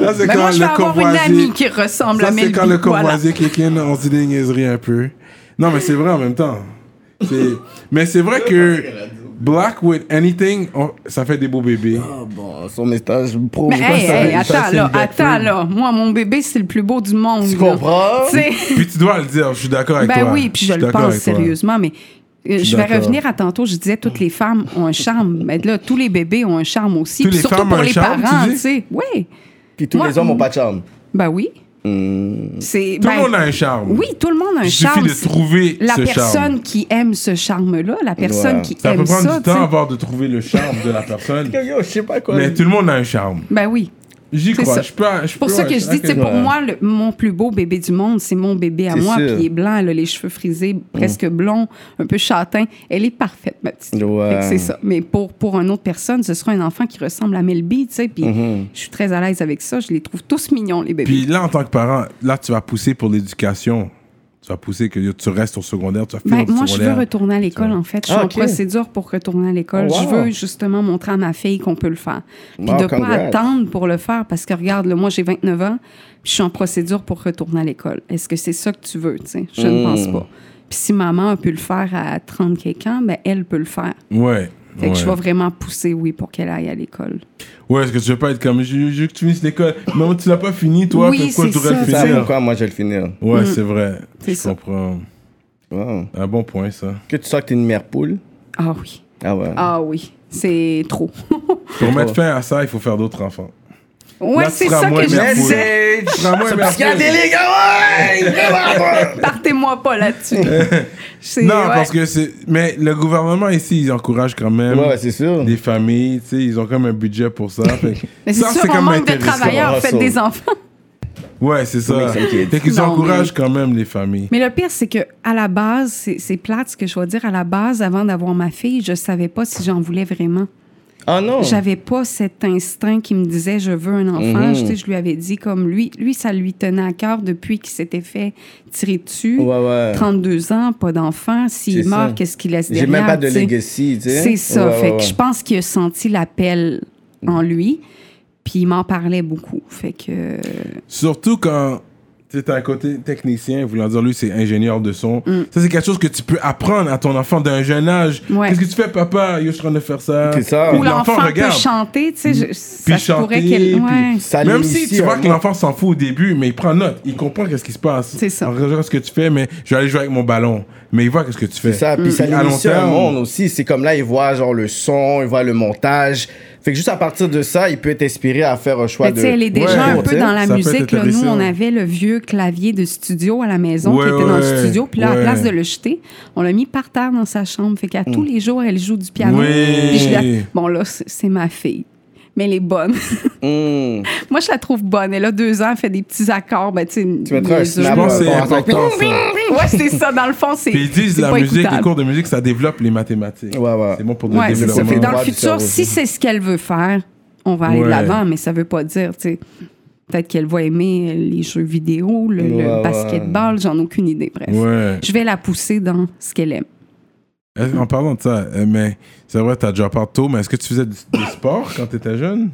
Là, c'est Ben quand moi, je vais le avoir une amie qui ressemble Ça, à c'est Mel quand B, le voilà. Courvoisier kick in, on se dit des niaiseries un peu. Non, mais c'est vrai en même temps. C'est- Mais c'est vrai que black with anything, on- ça fait des beaux bébés. Ah bon, son message pro. Mais je hey, hey, ça- ça, attends là, attends là. Moi, mon bébé, c'est le plus beau du monde. Tu là. comprends? Tu sais. Puis tu dois le dire, je suis d'accord avec Ben toi. oui, puis je, le pense sérieusement, mais euh, je vais revenir à tantôt. Je disais toutes les femmes ont un charme. Mais là, tous les bébés ont un charme aussi. Tous Puis les surtout femmes pour ont un les charme, parents, tu dis? tu sais. Oui. Puis tous Moi, les hommes mm. ont pas de charme. Ben oui. C'est Tout ben, le monde a un charme. Oui, tout le monde a un Il suffit charme. de trouver la ce personne charme. qui aime ce charme-là, la personne Ouais. qui Ça peut aime prendre ça, du tu sais. temps avant de trouver le charme de la personne. <laughs> Yo, yo, je sais pas quoi. Mais tout le monde a un charme. Ben oui. J'y C'est crois. ça. Je peux, je C'est pour peux- ça que je dis, tu sais, pour Ouais. moi, le- mon plus beau bébé du monde, c'est mon bébé à moi. Puis il est blanc, elle a les cheveux frisés, presque blonds, un peu châtain. Elle est parfaite, ma petite. Ouais. Fait que C'est ça. Mais pour, pour une autre personne, ce sera un enfant qui ressemble à Melby, tu sais. Puis Mhm. je suis très à l'aise avec ça. Je les trouve tous mignons, les bébés. Puis là, en tant que parent, là, tu vas pousser pour l'éducation. Tu vas pousser que tu restes au secondaire, tu vas finir Ben, au moi, je veux retourner à l'école, en fait. Je suis Ah, en ok. procédure pour retourner à l'école. Oh, Je veux justement montrer à ma fille qu'on peut le faire. Puis Wow, de pas congrats. attendre pour le faire, parce que regarde, là, moi, j'ai 29 ans, puis je suis en procédure pour retourner à l'école. Est-ce que c'est ça que tu veux, tu sais? Je ne Mm. pense pas. Puis si maman a pu le faire à 30 quelques ans, ben, elle peut le faire. Ouais. Fait que je vais vraiment pousser, oui, pour qu'elle aille à l'école. Ouais, est-ce que tu veux pas être comme. Je je veux que tu finisses l'école. Mais tu l'as pas fini, toi. Oui, pourquoi c'est je devrais ça, le Tu sais finir? pourquoi moi je vais le finir? Ouais, Mm. c'est vrai. Je ça. comprends. Wow. Un bon point, ça. Que tu sens que t'es une mère poule? Ah oui. Ah ouais. Ah oui. C'est trop. Pour mettre fin à ça, il faut faire d'autres enfants. Ouais, c'est ça que je disais. Gars, ouais! <laughs> Partez-moi pas là-dessus. <laughs> Non, ouais. parce que c'est. Mais le gouvernement ici, ils encouragent quand même. Ouais, c'est sûr. Des familles, tu sais, ils ont comme un budget pour ça. Fait <laughs> Mais c'est ça, sûr, on comme manque de travailleurs, faites des enfants. Ouais, c'est ça. Fait qu'ils encouragent quand même les familles. Mais le pire, c'est que à la base, c'est c'est plate ce que je vais dire. À la base, avant d'avoir ma fille, je savais pas si j'en voulais vraiment. Ah non. J'avais pas cet instinct qui me disait je veux un enfant. Je, sais, je lui avais dit comme lui, lui ça lui tenait à cœur depuis qu'il s'était fait tirer dessus. Ouais, ouais. 32 ans, pas d'enfant. S'il C'est meurt, ça. qu'est-ce qu'il laisse J'ai derrière même pas de tu sais? legacy, tu sais. C'est ça. Ouais, fait ouais, que je pense qu'il a senti l'appel en lui. Puis il m'en parlait beaucoup. Fait que. Surtout quand Tu sais, t'as un côté technicien, voulant dire lui, c'est ingénieur de son. Mm. Ça, c'est quelque chose que tu peux apprendre à ton enfant d'un jeune âge. Ouais. Qu'est-ce que tu fais, papa? Yo, je suis en train de faire ça. C'est ça. Puis Ou l'enfant peut regarde. chanter, tu sais, je- ça se chanter, pourrait qu'elle... puis- Ouais. Ça Même l'initie si tu vois que l'enfant s'en fout au début, mais il prend note, il comprend qu'est-ce qui se passe. C'est ça. En regardant ce que tu fais, mais je vais aller jouer avec mon ballon. Mais il voit qu'est-ce que tu fais. C'est ça, puis ça Puis à long l'initie un terme- monde aussi. C'est comme là, il voit genre le son, il voit le montage. Fait que juste à partir de ça, il peut t'inspirer à faire un choix Mais de. tu sais, elle est déjà Ouais, un peu dans la Ça musique. Là. Nous, on avait le vieux clavier de studio à la maison Ouais, qui était dans le studio. Puis là, à place de le jeter, on l'a mis par terre dans sa chambre. Fait qu'à tous les jours, elle joue du piano. Puis je Bon, là, c'est ma fille. Mais elle est bonne. Hmm. <laughs> Moi, je la trouve bonne. Elle a deux ans, elle fait des petits accords. Ben, tu Tu mettras un Je snap. pense que c'est euh, important, ça. Ouais, c'est ça. Dans le fond, c'est. Puis ils disent la pas musique, les écoutable. cours de musique, ça développe les mathématiques. Ouais, ouais. C'est bon pour le Ouais, ça. développement. Fait que dans le futur, si c'est ce qu'elle veut faire, on va aller de l'avant, mais ça veut pas dire, tu sais. Peut-être qu'elle va aimer les jeux vidéo, le, le basketball, j'en ai aucune idée, bref. Ouais. Je vais la pousser dans ce qu'elle aime. Est-ce- En parlant de ça, euh, mais c'est vrai, t'as déjà parlé tôt, mais est-ce que tu faisais du, du sport quand t'étais jeune?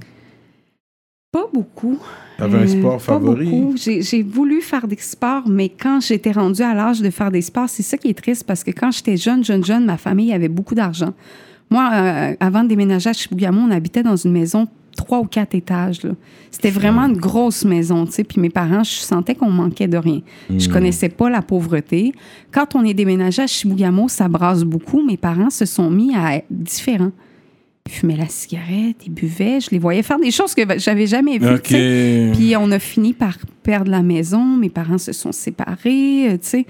Pas beaucoup. T'avais un Euh, sport pas favori? beaucoup. J'ai j'ai voulu faire des sports, mais quand j'étais rendue à l'âge de faire des sports, c'est ça qui est triste parce que quand j'étais jeune, jeune, jeune, ma famille avait beaucoup d'argent. Moi, euh, avant de déménager à Chibougamau, on habitait dans une maison trois ou quatre étages. C'était vraiment une grosse maison, tu sais. Puis mes parents, je sentais qu'on manquait de rien. Je connaissais pas la pauvreté. Quand on est déménagé à Chibougamau, ça brasse beaucoup. Mes parents se sont mis à être différents. Ils fumaient la cigarette, ils buvaient. Je les voyais faire des choses que j'avais jamais vues. Puis on a fini par perdre la maison. Mes parents se sont séparés, euh, tu sais.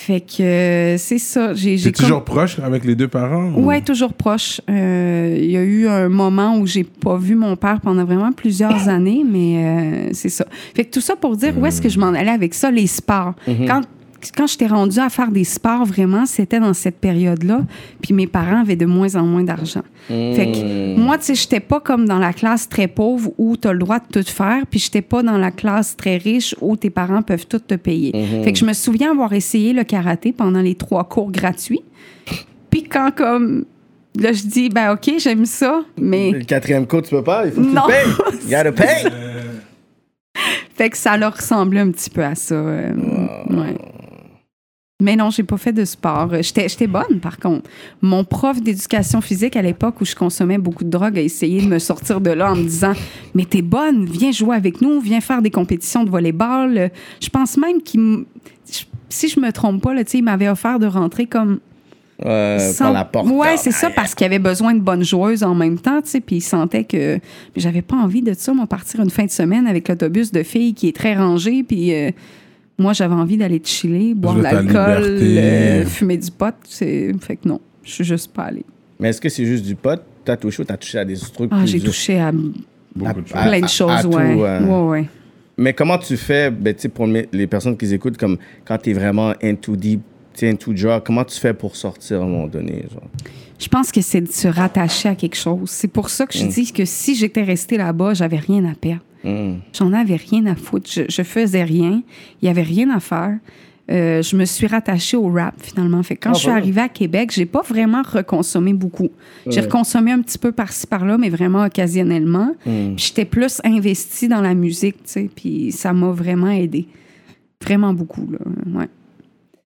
Fait que euh, c'est ça. J'ai, toujours proche avec les deux parents ou- Ouais, toujours proche. Euh, Il y a eu un moment où j'ai pas vu mon père pendant vraiment plusieurs années, mais euh, c'est ça. Fait que tout ça pour dire où est-ce que je m'en allais avec ça, les sports. Quand quand j'étais rendue à faire des sports, vraiment, c'était dans cette période-là. Puis mes parents avaient de moins en moins d'argent. Fait que moi, tu sais, j'étais pas comme dans la classe très pauvre où tu as le droit de tout faire, puis j'étais pas dans la classe très riche où tes parents peuvent tout te payer. Fait que je me souviens avoir essayé le karaté pendant les trois cours gratuits. Puis quand comme là je dis ben OK, j'aime ça, mais Le quatrième coup, tu peux pas, il faut que tu Non. payes. <laughs> You gotta pay. fait que ça leur ressemblait un petit peu à ça. euh, ouais. Mais non, j'ai pas fait de sport. Euh, J'étais bonne, par contre. Mon prof d'éducation physique à l'époque où je consommais beaucoup de drogue a essayé de me sortir de là en me disant Mais t'es bonne, viens jouer avec nous, viens faire des compétitions de volleyball. Euh, Je pense même qu'il. Si je me trompe pas, là, tu il m'avait offert de rentrer comme Euh, sans- par la porte. Ouais, c'est ça, parce qu'il avait besoin de bonnes joueuses en même temps, tu sais, puis il sentait que. Mais j'avais pas envie de ça, moi, partir une fin de semaine avec l'autobus de filles qui est très rangé, puis euh, moi, j'avais envie d'aller chiller, boire de l'alcool, euh, fumer du pot, c'est. Fait que non, je suis juste pas allée. Mais est-ce que c'est juste du pot? T'as touché ou t'as touché à des trucs Ah, j'ai touché à Beaucoup de choses. à- plein de à- choses, à tout, ouais. ouais. ouais, ouais. Mais comment tu fais, ben, tu sais, pour les personnes qui écoutent, comme quand t'es vraiment into deep, sais, into drug, comment tu fais pour sortir à un moment donné? Genre? Je pense que c'est de se rattacher à quelque chose. C'est pour ça que je dis que si j'étais restée là-bas, j'avais rien à perdre. Hmm. J'en avais rien à foutre. Je, je faisais rien. Il y avait rien à faire. Euh, je me suis rattachée au rap finalement. Fait que quand Ah, je suis voilà. arrivée à Québec, j'ai pas vraiment reconsommé beaucoup. J'ai reconsommé un petit peu par-ci par-là, mais vraiment occasionnellement. Hmm. J'étais plus investie dans la musique, tu sais. Puis ça m'a vraiment aidé. Vraiment beaucoup, là. Ouais.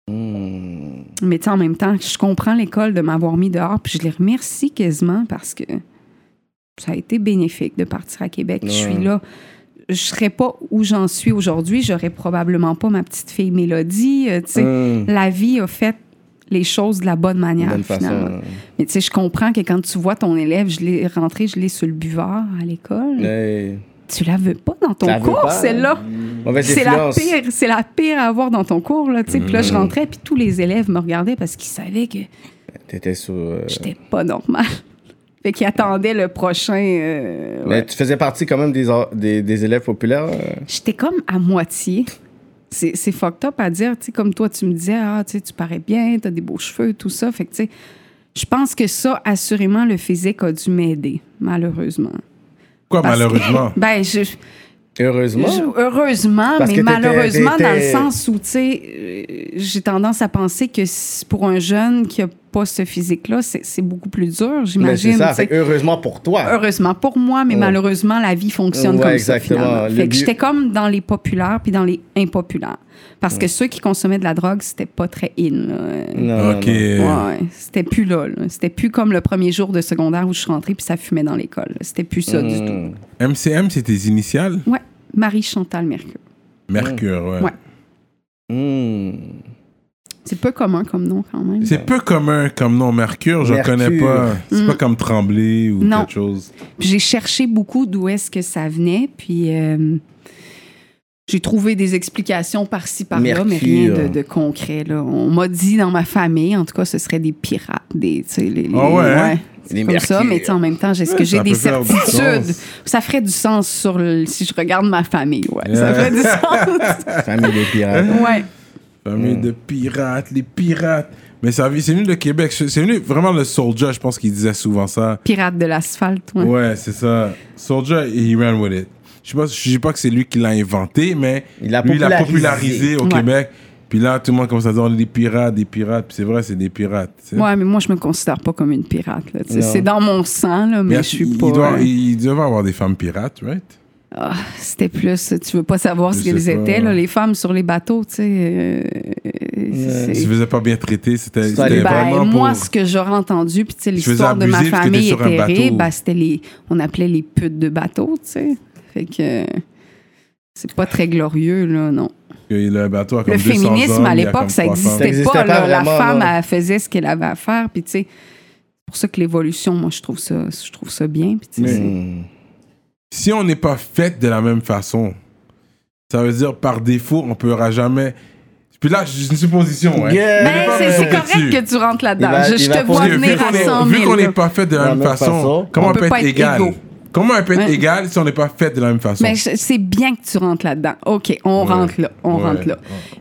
Hmm. Mais tu en même temps, je comprends l'école de m'avoir mis dehors, puis je les remercie quasiment parce que ça a été bénéfique de partir à Québec. Je suis là. Je serais pas où j'en suis aujourd'hui. J'aurais probablement pas ma petite fille Mélodie. euh, tu sais, Hmm. La vie a fait les choses de la bonne manière, Bonne finalement. Mais tu sais, je comprends que quand tu vois ton élève, je l'ai rentré, je l'ai sur le buvard à l'école. Hey. Tu la veux pas dans ton cours, celle-là. Mauvaise C'est la pire, c'est la pire à avoir dans ton cours là, tu sais. Puis là, Mm. je rentrais, puis tous les élèves me regardaient parce qu'ils savaient que T'étais sur. euh, j'étais pas normal. <laughs> Fait qu'ils attendaient le prochain. euh, Mais tu faisais partie quand même des, des, des élèves populaires. euh? J'étais comme à moitié. C'est c'est fucked up à dire, tu sais, comme toi, tu me disais, ah, tu sais, tu parais bien, t'as des beaux cheveux, tout ça. Fait que, tu sais, je pense que ça, assurément, le physique a dû m'aider, malheureusement. Quoi, Parce que- malheureusement? <laughs> ben, je, Heureusement. Je- heureusement, Parce mais que t'étais- malheureusement, dans le sens où, tu sais, euh, j'ai tendance à penser que si- pour un jeune qui a pas ce physique-là, c'est beaucoup plus dur, j'imagine. heureusement pour toi. Heureusement pour moi, mais Ouais. malheureusement, la vie fonctionne Ouais, comme exactement. ça, finalement. Le Fait que j'étais comme dans les populaires puis dans les impopulaires. Parce que ceux qui consommaient de la drogue, c'était pas très in. là. Non, Ok. c'était plus là, là. C'était plus comme le premier jour de secondaire où je suis rentrée puis ça fumait dans l'école. C'était plus ça du tout. Mm. MCM, c'est tes initiales? Ouais, Marie-Chantal Mercure. Mercure, ouais. Ouais. Mm. C'est peu commun comme nom quand même. C'est peu commun comme nom Mercure, je Mercure. connais pas. C'est Mm. pas comme Tremblay ou Non. quelque chose. Puis J'ai cherché beaucoup d'où est-ce que ça venait, puis euh, j'ai trouvé des explications par-ci par-là, mais rien de, de concret. Là. On m'a dit dans ma famille, en tout cas, ce serait des pirates, des, tu sais, les, les- Ah ouais, hein? c'est Des comme ça, Mercure. mais tu sais, en même temps, est-ce Ouais, que j'ai ça des du certitudes? Ça ferait du sens sur le- si je regarde ma famille, ouais. Ça ferait du <laughs> sens. Famille des pirates. ouais. Famille de pirates, les pirates. Mais ça c'est venu de Québec. C'est venu vraiment le Soldier, je pense qu'il disait souvent ça. Pirates de l'asphalte, ouais. Ouais, c'est ça. Soldier, he ran with it. Je sais pas, je dis pas que c'est lui qui l'a inventé, mais Il l'a lui, il l'a popularisé. popularisé au Ouais. Québec. Puis là, tout le monde commence à dire on est des pirates, des pirates. Puis c'est vrai, c'est des pirates. Ouais, mais moi, je me considère pas comme une pirate. C'est dans mon sang, là, mais Mais je suis il, pas. doit, il devait avoir des femmes pirates, right? Ah, c'était plus, tu veux pas savoir Je ce qu'elles étaient, là, les femmes sur les bateaux, tu sais. euh, faisait pas bien traiter, c'était Ben, moi, pour... ce que j'aurais entendu, puis tu sais, faisais l'histoire de ma famille était ben, c'était les, on appelait les putes de bateau, tu sais. Fait que c'est pas très glorieux, là, non. le bateau a comme Le 200 féminisme, hommes, à l'époque, ça trois femmes. Ça existait existait pas, pas là. La femme, elle faisait ce qu'elle avait à faire, puis tu sais, c'est pour ça que l'évolution, moi, je trouve ça, je trouve ça bien, puis tu sais. Si on n'est pas fait de la même façon, ça veut dire par défaut, on pourra jamais. Puis là, c'est une supposition. Hein. Yeah. Pas c'est correct dessus. que tu rentres là-dedans. Je te vois Vu venir à est- 100 vu 000. qu'on n'est pas fait de la, même même façon, façon. comment On peut être être égal? Comment on peut être Ouais. égal si on n'est pas fait de la même façon? Mais c'est bien que tu rentres là-dedans. OK, on Ouais. rentre là. On Ouais. rentre là.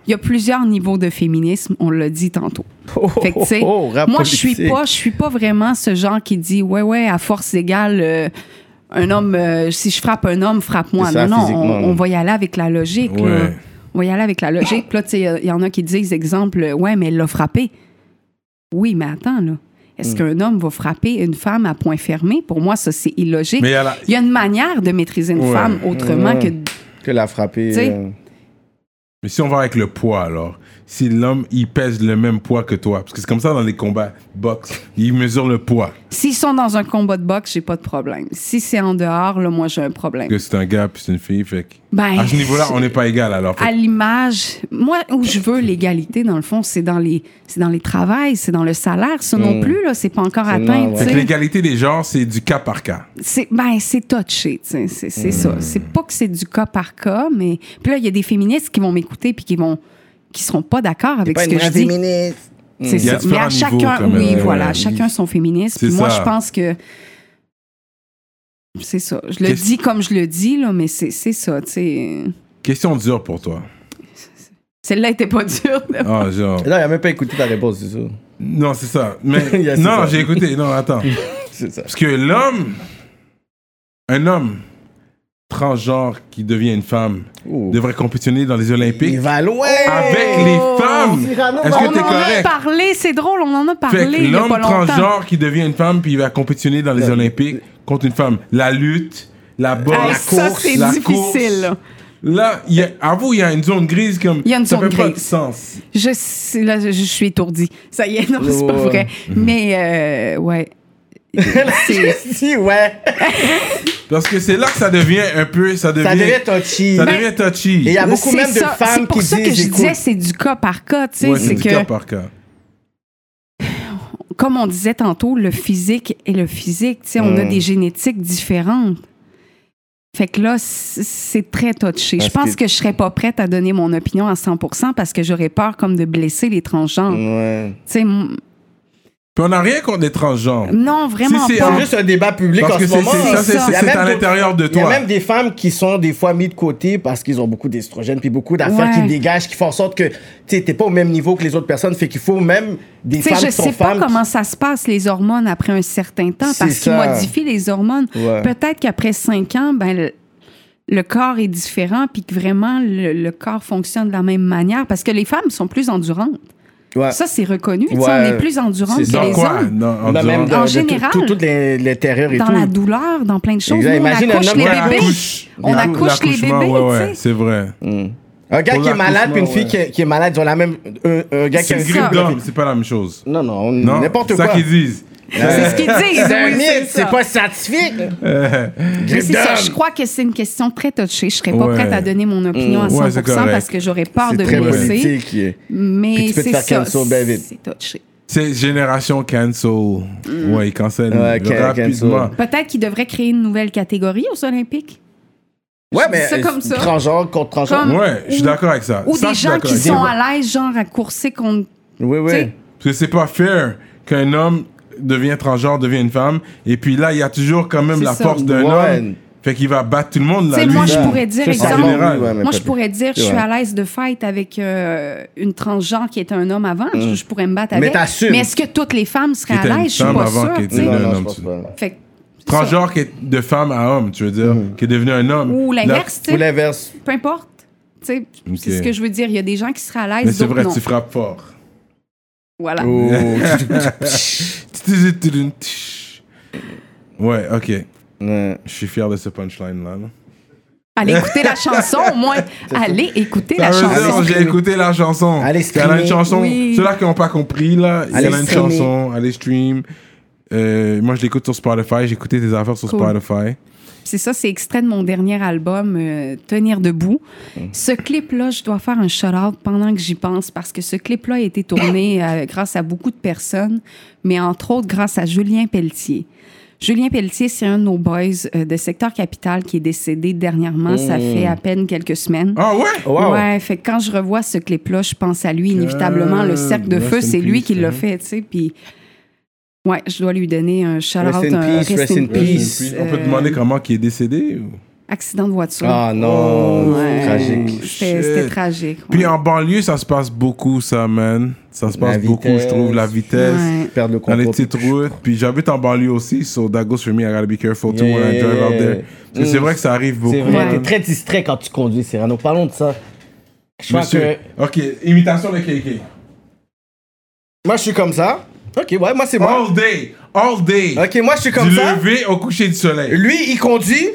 Il y a plusieurs niveaux de féminisme, on l'a dit tantôt. Oh, Fait que, tu sais, oh, rap moi, je suis pas, je suis pas vraiment ce genre qui dit, ouais, ouais, à force égale, euh, un homme, euh, si je frappe un homme, frappe-moi. Non, non, on, va y aller avec la logique. là. On va y aller avec la logique. Puis là, tu sais, il y en a qui disent, exemple, euh, ouais, mais elle l'a frappé. Oui, mais attends, là. Est-ce qu'un homme va frapper une femme à point fermé? Pour moi, ça, c'est illogique. Mais il y a la- Il y a une manière de maîtriser une Ouais. femme autrement Ouais. que Que la frapper. Euh, Mais si on va avec le poids, alors, si l'homme, il pèse le même poids que toi, parce que c'est comme ça dans les combats boxe, il mesure le poids. S'ils sont dans un combat de boxe, j'ai pas de problème. Si c'est en dehors, là, moi, j'ai un problème. Que c'est un gars puis c'est une fille, fait que- Ben, à ce niveau-là, on n'est pas égal alors. À l'image, moi, où je veux l'égalité, dans le fond, c'est dans les, c'est dans les travails, c'est dans le salaire. Ça non Mm. plus, là, c'est pas encore atteint. ouais. l'égalité des genres, c'est du cas par cas. C'est ben, c'est touché, tu sais, c'est c'est ça. Hmm. C'est pas que c'est du cas par cas, mais puis là, il y a des féministes qui vont m'écouter puis qui vont qui seront pas d'accord avec pas ce une que je vraie dis. féministe. C'est ça. Mais à niveaux, chacun, oui, voilà, ouais. chacun son féminisme. Puis moi, je pense que c'est ça. Je le dis comme je le dis là, mais c'est c'est ça, tu sais. Question dure pour toi. Celle-là était pas dure. là. Ah, genre. Là, il a même pas écouté ta réponse, c'est ça. Non, c'est ça. Mais <laughs> c'est non, ça. j'ai écouté. Non, attends. <laughs> C'est ça. Parce que l'homme, un homme transgenre qui devient une femme, Ouh. devrait compétitionner dans les Olympiques Il va loin. avec les femmes. Cyrano Est-ce va que on t'es en a correct? parlé, c'est drôle, on en a Fait parlé que il y a l'homme pas longtemps. transgenre qui devient une femme puis il va compétitionner dans les Non. Olympiques contre une femme. La lutte, la boxe, Hey, la ça, course, c'est la difficile. course. là. Y a, avoue, il y a une zone grise comme. Il y a une ça zone fait pas de grise. sens. Je, là, je, je suis étourdie. Ça y est, non, c'est pas Ouais. vrai. Mais, euh, ouais. <laughs> Si, ouais. <laughs> Parce que c'est là que ça devient un peu. Ça devient, Ça devient touchy. ça devient touchy. il y a beaucoup même de ça. femmes C'est pour qui ça que disent, je disais, c'est du cas par cas. Tu sais, Ouais, c'est du que, cas par cas. Comme on disait tantôt, le physique et le physique. Tu sais, on a des génétiques différentes. Fait que là, c'est très touché. Je pense que- que je serais pas prête à donner mon opinion à 100% parce que j'aurais peur comme de blesser les transgenres. Ouais. Tu sais, m- Puis on n'a rien contre les transgenres. non, vraiment Si c'est pas. juste un débat public Parce en que ce c'est moment. c'est- à l'intérieur de Il y a toi. même des femmes qui sont des fois mis de côté parce qu'ils ont beaucoup d'estrogènes puis beaucoup d'affaires Ouais. qui dégagent, qui font en sorte que tu t'es pas au même niveau que les autres personnes. Fait qu'il faut même des femmes je qui sont sais pas femmes. comment ça se passe, les hormones, après un certain temps, parce qu'ils modifient les hormones. Ouais. Peut-être qu'après cinq ans, ben, le, le corps est différent, puis que vraiment, le, le corps fonctionne de la même manière, parce que les femmes sont plus endurantes. Ouais. Ça, c'est reconnu. Ouais. On est plus endurant C'est que les quoi? hommes. Dans, en Non, même de, En de général. tout, tout, tout les, les terreurs et Dans tout. la douleur, dans plein de choses. Nous, on Imagine accouche les bébés. accouche. On accouche les bébés, Ouais, c'est vrai. Un gars Pour qui est malade, puis une fille ouais. qui est, qui est malade, ils ont la même. Un, un gars qui C'est a une grippe d'homme, c'est pas la même chose. Non, non, n'importe c'est quoi. ça qu'ils disent. C'est ce qu'ils disent. C'est un oui, mythe, c'est c'est ça. pas scientifique. Mais Grippe c'est ça, je crois que c'est une question très touchée. Je serais pas Ouais. prête à donner mon opinion à Ouais, 100% c'est correct. parce que j'aurais peur de très blesser. Mais c'est ça. cancel bien vite. C'est touché. C'est génération cancel. Ouais, ils cancellent Ouais, can- rapidement. Peut-être qu'ils devraient créer une nouvelle catégorie aux Olympiques. Ouais, mais ça comme ça. transgenre contre transgenre. Comme- Ouais, je suis Ou- d'accord avec ça. Ou Ça, des gens qui sont à l'aise, genre à courser contre. Oui, oui. T'sais, Parce que c'est pas fair qu'un homme devient transgenre, devient une femme, et puis là, il y a toujours quand même la ça. force d'un Ouais. homme. Fait qu'il va battre tout le monde, là, Tu sais, lui. moi, je pourrais dire, exemple, ouais, mais Moi, je pourrais dire, je suis à l'aise de fight avec euh, une transgenre qui était un homme avant. Je, je pourrais me battre Mm. Mais avec. t'assumes. Mais est-ce que toutes les femmes seraient à l'aise? Je suis femme pas avant sûre. Fait que- Transgenre qui est de femme à homme, tu veux dire, Mm. qui est devenu un homme. Ou l'inverse, tu Ou sais. l'inverse. Peu importe. Tu sais, Ok. C'est ce que je veux dire. Il y a des gens qui seraient à l'aise, Mais c'est vrai, non. tu frappes fort. Voilà. Oh. <laughs> Ouais, ok. Ouais. Je suis fier de ce punchline-là. là. Allez écouter la chanson, au moins. <laughs> Allez écouter la Ça veut dire, chanson. J'ai écouté la chanson. Allez Si elle a une streamer. chanson. Oui. Ceux-là qui n'ont pas compris, là, Allez elle a une streamer. chanson, allez stream. Euh, moi, je l'écoute sur Spotify. J'ai écouté tes affaires sur Cool. Spotify. C'est ça, c'est extrait de mon dernier album, euh, Tenir debout. Ce clip-là, je dois faire un shout-out pendant que j'y pense parce que ce clip-là a été tourné euh, grâce à beaucoup de personnes, mais entre autres grâce à Julien Pelletier. Julien Pelletier, c'est un de nos boys euh, de secteur capital qui est décédé dernièrement. Ça fait à peine quelques semaines. Ah ouais? Wow. Ouais, fait que quand je revois ce clip-là, je pense à lui inévitablement. Le cercle de Rest feu, c'est lui peace, qui l'a hein. fait, tu sais. Puis, ouais, je dois lui donner un shout-out. Rest in un peace, rest in Puis, On peut euh, demander comment il est décédé? ou- Accident de voiture. Ah non, Ouais. tragique. C'était tragique. ouais. Puis en banlieue, ça se passe beaucoup, ça, man. Ça se passe beaucoup, je trouve, vitesse. la vitesse. Ouais. Perdre le Dans les contrôle. petites routes. Puis j'habite en banlieue aussi, so that goes for me. I gotta be careful too Yeah, when I drive out there. Parce que c'est vrai que ça arrive beaucoup. C'est vrai, t'es très distrait quand tu conduis, Cyrano. Parlons de ça. Je pense Monsieur. que. Ok, imitation de KK. Moi, je suis comme ça. Ok, ouais, moi, c'est moi. All day, all day. Ok, moi, je suis comme du ça. lever au coucher du soleil. Lui, il conduit.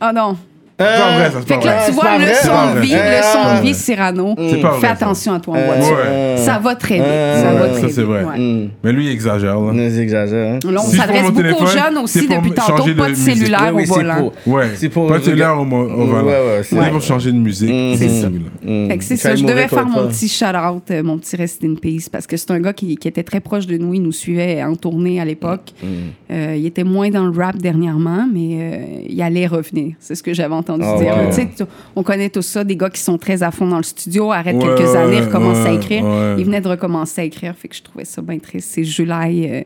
Ah non. C'est pas vrai, ça, c'est Fait pas que là, vrai. tu c'est vois, le. C'est son de vrai. vie, Euh, le son de euh, vie, Cyrano. C'est pas vrai, Fais ça. attention à toi en Euh, voiture. Ouais. Ça va très vite. Euh, ça va ouais, très ça, vite. c'est vrai. ouais. Hmm. Mais lui, il exagère, là. Ne exagère. Hein. Là, on Si je prends s'adresse mon beaucoup aux téléphone, jeunes aussi c'est pour depuis me- tantôt. changer Pas de musique. cellulaire Oui, au c'est volant. pour- Ouais. C'est pour- Pas de l'air au, mo- au Ouais, volant. ouais, c'est- C'est pour changer de musique. Mhm. C'est C'est ça. tout, là. Hmm. Fait que c'est ça. Je devais faire mon petit shout-out, euh, mon petit rest in peace, parce que c'est un gars qui, qui était très proche de nous. Il nous suivait en tournée à l'époque. Hmm. Euh, il était moins dans le rap dernièrement, mais euh, il allait revenir. C'est ce que j'avais entendu Oh, dire. wow. Tu sais, tu- on connaît tout ça, des gars qui sont très à fond dans le studio, arrêtent Ouais, quelques années, ouais, recommencent à écrire. ouais. Il venait de recommencer à écrire, fait que je trouvais ça bien triste. C'est July, euh,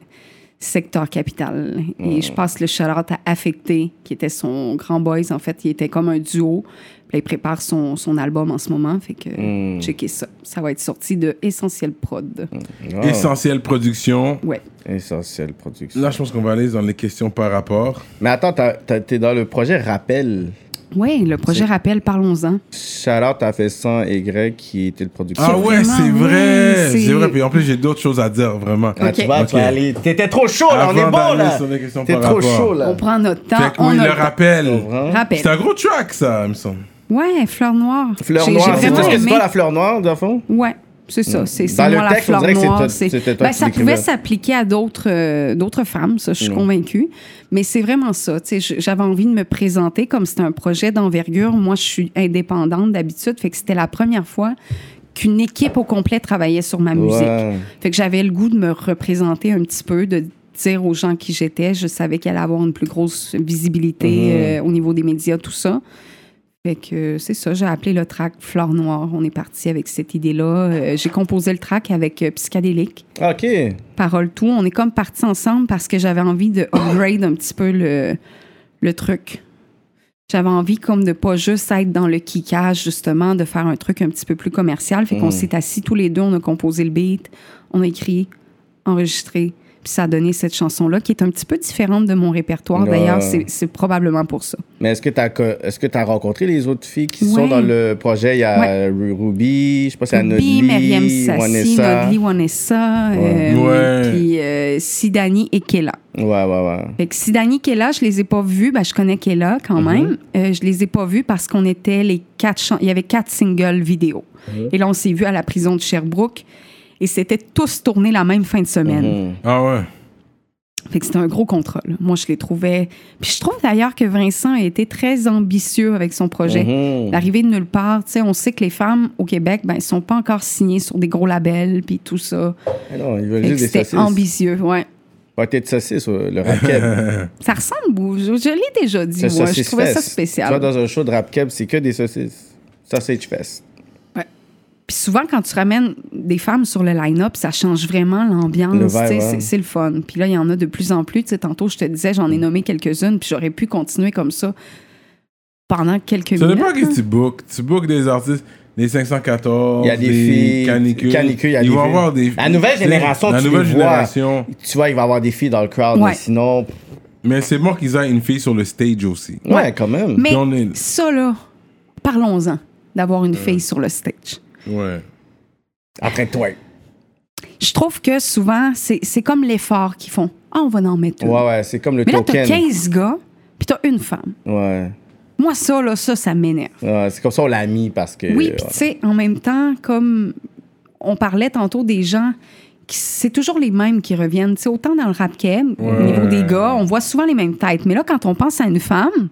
secteur capital. Et je passe le shout-out à Affecté, qui était son grand boys. En fait, il était comme un duo. Puis là, il prépare son, son album en ce moment. Fait que Mm. checkez ça. Ça va être sorti de Essentiel Prod. Ah, Essentielle production. Ouais. Essentiel production. Là, je pense qu'on va aller dans les questions par rapport. Mais attends, t'es dans le projet Rappel. Oui, le projet Rappel, parlons-en. Shout-out à Fessan et Greg qui était le producteur. Ah ouais, c'est vrai. oui, c'est- vrai. Puis en plus, j'ai d'autres choses à dire, vraiment. Ah, Ok. tu vois, tu vas Ok. aller. T'étais trop chaud, là. on est bon, là. T'es trop rapport. chaud, là. On prend notre temps. Fait on oui, a le temps. rappel. Rappel. C'est un gros track, ça, il me semble. Ouais, Fleur Noire. Fleur noire. C'est vraiment tout ce que c'est pas la fleur noire, dans le fond? Ouais, c'est ça. C'est Dans le moi la on dirait noire. c'était Ben, ça pouvait s'appliquer à d'autres euh, d'autres femmes, ça, je suis Mm. convaincue. Mais c'est vraiment ça. J'avais envie de me présenter comme c'était un projet d'envergure. Moi, je suis indépendante d'habitude, fait que c'était la première fois qu'une équipe au complet travaillait sur ma musique. Fait que j'avais le goût de me représenter un petit peu, de dire aux gens qui j'étais. Je savais qu'elle allait avoir une plus grosse visibilité Mhm. euh, au niveau des médias, tout ça. Fait que c'est ça, j'ai appelé le track Fleur Noire. On est parti avec cette idée-là. Euh, j'ai composé le track avec euh, Psychédélique, OK. Parole Tout. On est comme partis ensemble parce que j'avais envie de upgrade un petit peu le, le truc. J'avais envie comme de pas juste être dans le kickage, justement, de faire un truc un petit peu plus commercial. Fait qu'on Mm. s'est assis tous les deux, on a composé le beat, on a écrit, enregistré, Puis ça a donné cette chanson-là, qui est un petit peu différente de mon répertoire. D'ailleurs, c'est c'est probablement pour ça. Mais est-ce que tu as, est-ce que as rencontré les autres filles qui sont dans le projet? Il y a Ru- Ruby, je pense qu'il y a Ruby, Myriam Sassi, Vanessa. Nodli, Wanessa, euh, puis euh, Sidani et Kela. Ouais, ouais, ouais. Fait que Sidani, Kela, je les ai pas vus. Ben, je connais Kela quand Mhm. même. Euh, je les ai pas vus parce qu'on était les quatre... Il y avait quatre singles vidéo. Mhm. Et là, on s'est vus à la prison de Sherbrooke. Et c'était tous tournés la même fin de semaine. Mhm. Ah ouais. Fait que c'était un gros contrat. là. Moi, je les trouvais. Puis je trouve d'ailleurs que Vincent a été très ambitieux avec son projet. Mhm. L'arrivée de nulle part, tu sais, on sait que les femmes au Québec, ben, elles sont pas encore signées sur des gros labels, puis tout ça. Ah Non, ils veulent juste des C'était saucisses. ambitieux, ouais. Pas de saucisses, euh, le rap keb. <laughs> Ça ressemble, beaucoup. je, je l'ai déjà dit, moi. Je saucisse trouvais ça. Tu spécial. dans un show de rap keb, c'est que des saucisses. Sausage fest. Puis souvent, quand tu ramènes des femmes sur le line-up, ça change vraiment l'ambiance. ouais. C'est le fun. Puis là, il y en a de plus en plus. Tu sais, tantôt, je te disais, j'en ai nommé quelques-unes, puis j'aurais pu continuer comme ça pendant quelques Ça minutes. dépend qui hein. tu bookes. Tu bookes des artistes, des 514, Il y a des filles, canicules. Canicule, il y a Ils des vont filles. avoir des. La nouvelle génération, La tu nouvelle les vois. génération. Tu vois, il va y avoir des filles dans le crowd, Ouais. mais sinon. Mais c'est bon qu'ils aient une fille sur le stage aussi. Ouais, quand même. Mais est- ça, là, parlons-en d'avoir une fille sur le stage. Ouais. Après toi. Je trouve que souvent, c'est c'est comme l'effort qu'ils font. Ah, on va en mettre une. Ouais, ouais, c'est comme le Mais là, t'as token. 15 gars, puis t'as une femme. Ouais. Moi, ça, là, ça, ça m'énerve. Ouais, c'est comme ça on l'a mis parce que. Oui, puis tu sais, en même temps, comme on parlait tantôt des gens, c'est toujours les mêmes qui reviennent. Tu sais, autant dans le rap keb, au niveau des gars, on voit souvent les mêmes têtes. Mais là, quand on pense à une femme,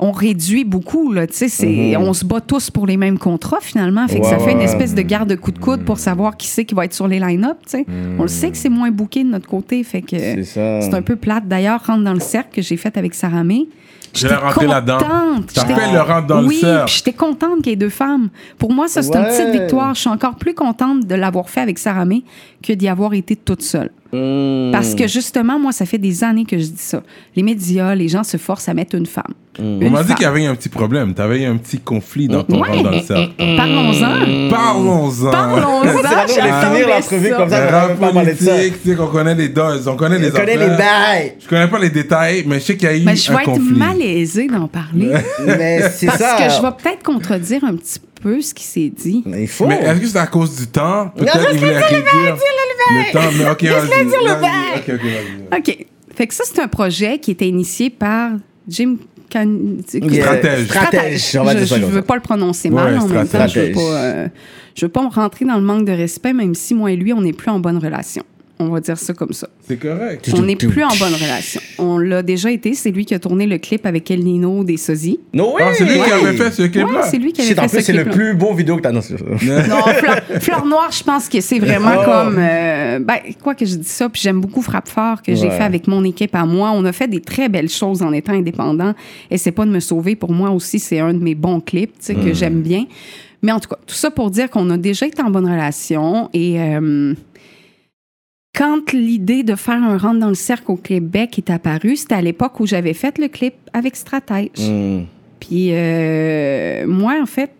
on réduit beaucoup. Là, tu sais, c'est- On se bat tous pour les mêmes contrats, finalement. Fait que Ouais, ça fait une ouais, espèce de garde coup de coude pour savoir qui c'est qui va être sur les line-up. tu sais. On le sait que c'est moins bouqué de notre côté. Fait que C'est ça. c'est un peu plate. D'ailleurs, rentre dans le cercle que j'ai fait avec Sarah May. Je l'ai rentré là-dedans. contente. J'étais- le rentre dans le oui, j'étais contente qu'il y ait deux femmes. Pour moi, ça, c'est une petite victoire. Je suis encore plus contente de l'avoir fait avec Sarah May que d'y avoir été toute seule. Hmm. Parce que justement, moi, ça fait des années que je dis ça. Les médias, les gens se forcent à mettre une femme. Hmm. On m'a dit qu'il y avait un petit problème. T'avais eu un petit conflit dans ton Ouais. dans le cercle. Parlons-en. Parlons-en. Parlons-en. <laughs> C'est finir l'entrevue comme ça, Le rap politique, tu sais qu'on connaît les doses, on connaît les Je connais les bails. Je connais pas les détails, mais je sais qu'il y a eu Mais je un vais être conflit. malaisée d'en parler. <laughs> Mais c'est parce ça. que je vais peut-être contredire un petit peu ce qui s'est dit. Mais il faut. Mais est-ce que c'est à cause du temps? Peut-être laisse-le qu'il voulait dire le le temps. Mais ok, <laughs> vas-y. dire le vas-y. bail. Ok, ok, vas-y. OK. Fait que ça, c'est un projet qui était initié par Jim Can... Stratège. Stratège, on va je dire ça je comme veux pas le prononcer Ouais, mal. en même temps, je veux stratège. pas, euh, veux pas me rentrer dans le manque de respect, même si moi et lui, on n'est plus en bonne relation. On va dire ça comme ça. C'est correct. On n'est plus en bonne relation. On l'a déjà été. C'est lui qui a tourné le clip avec El Nino des sosies. No way. Ah, c'est lui qui avait fait ce Ouais, clip-là. c'est lui qui avait fait en plus, ce c'est le plus beau vidéo que t'as annoncé. Non, Fleur, Fleur Noire, je pense que c'est vraiment Oh. comme. euh, ben, quoi que je dis ça, puis j'aime beaucoup Frappe Fort que j'ai Ouais. fait avec mon équipe à moi. On a fait des très belles choses en étant indépendant. Et c'est pas de me sauver. Pour moi aussi, c'est un de mes bons clips, tu sais, Mm. que j'aime bien. Mais en tout cas, tout ça pour dire qu'on a déjà été en bonne relation. Et euh, quand l'idée de faire un rentre dans le cercle au Québec est apparue, c'était à l'époque où j'avais fait le clip avec Stratège. Hmm. Puis euh, moi, en fait,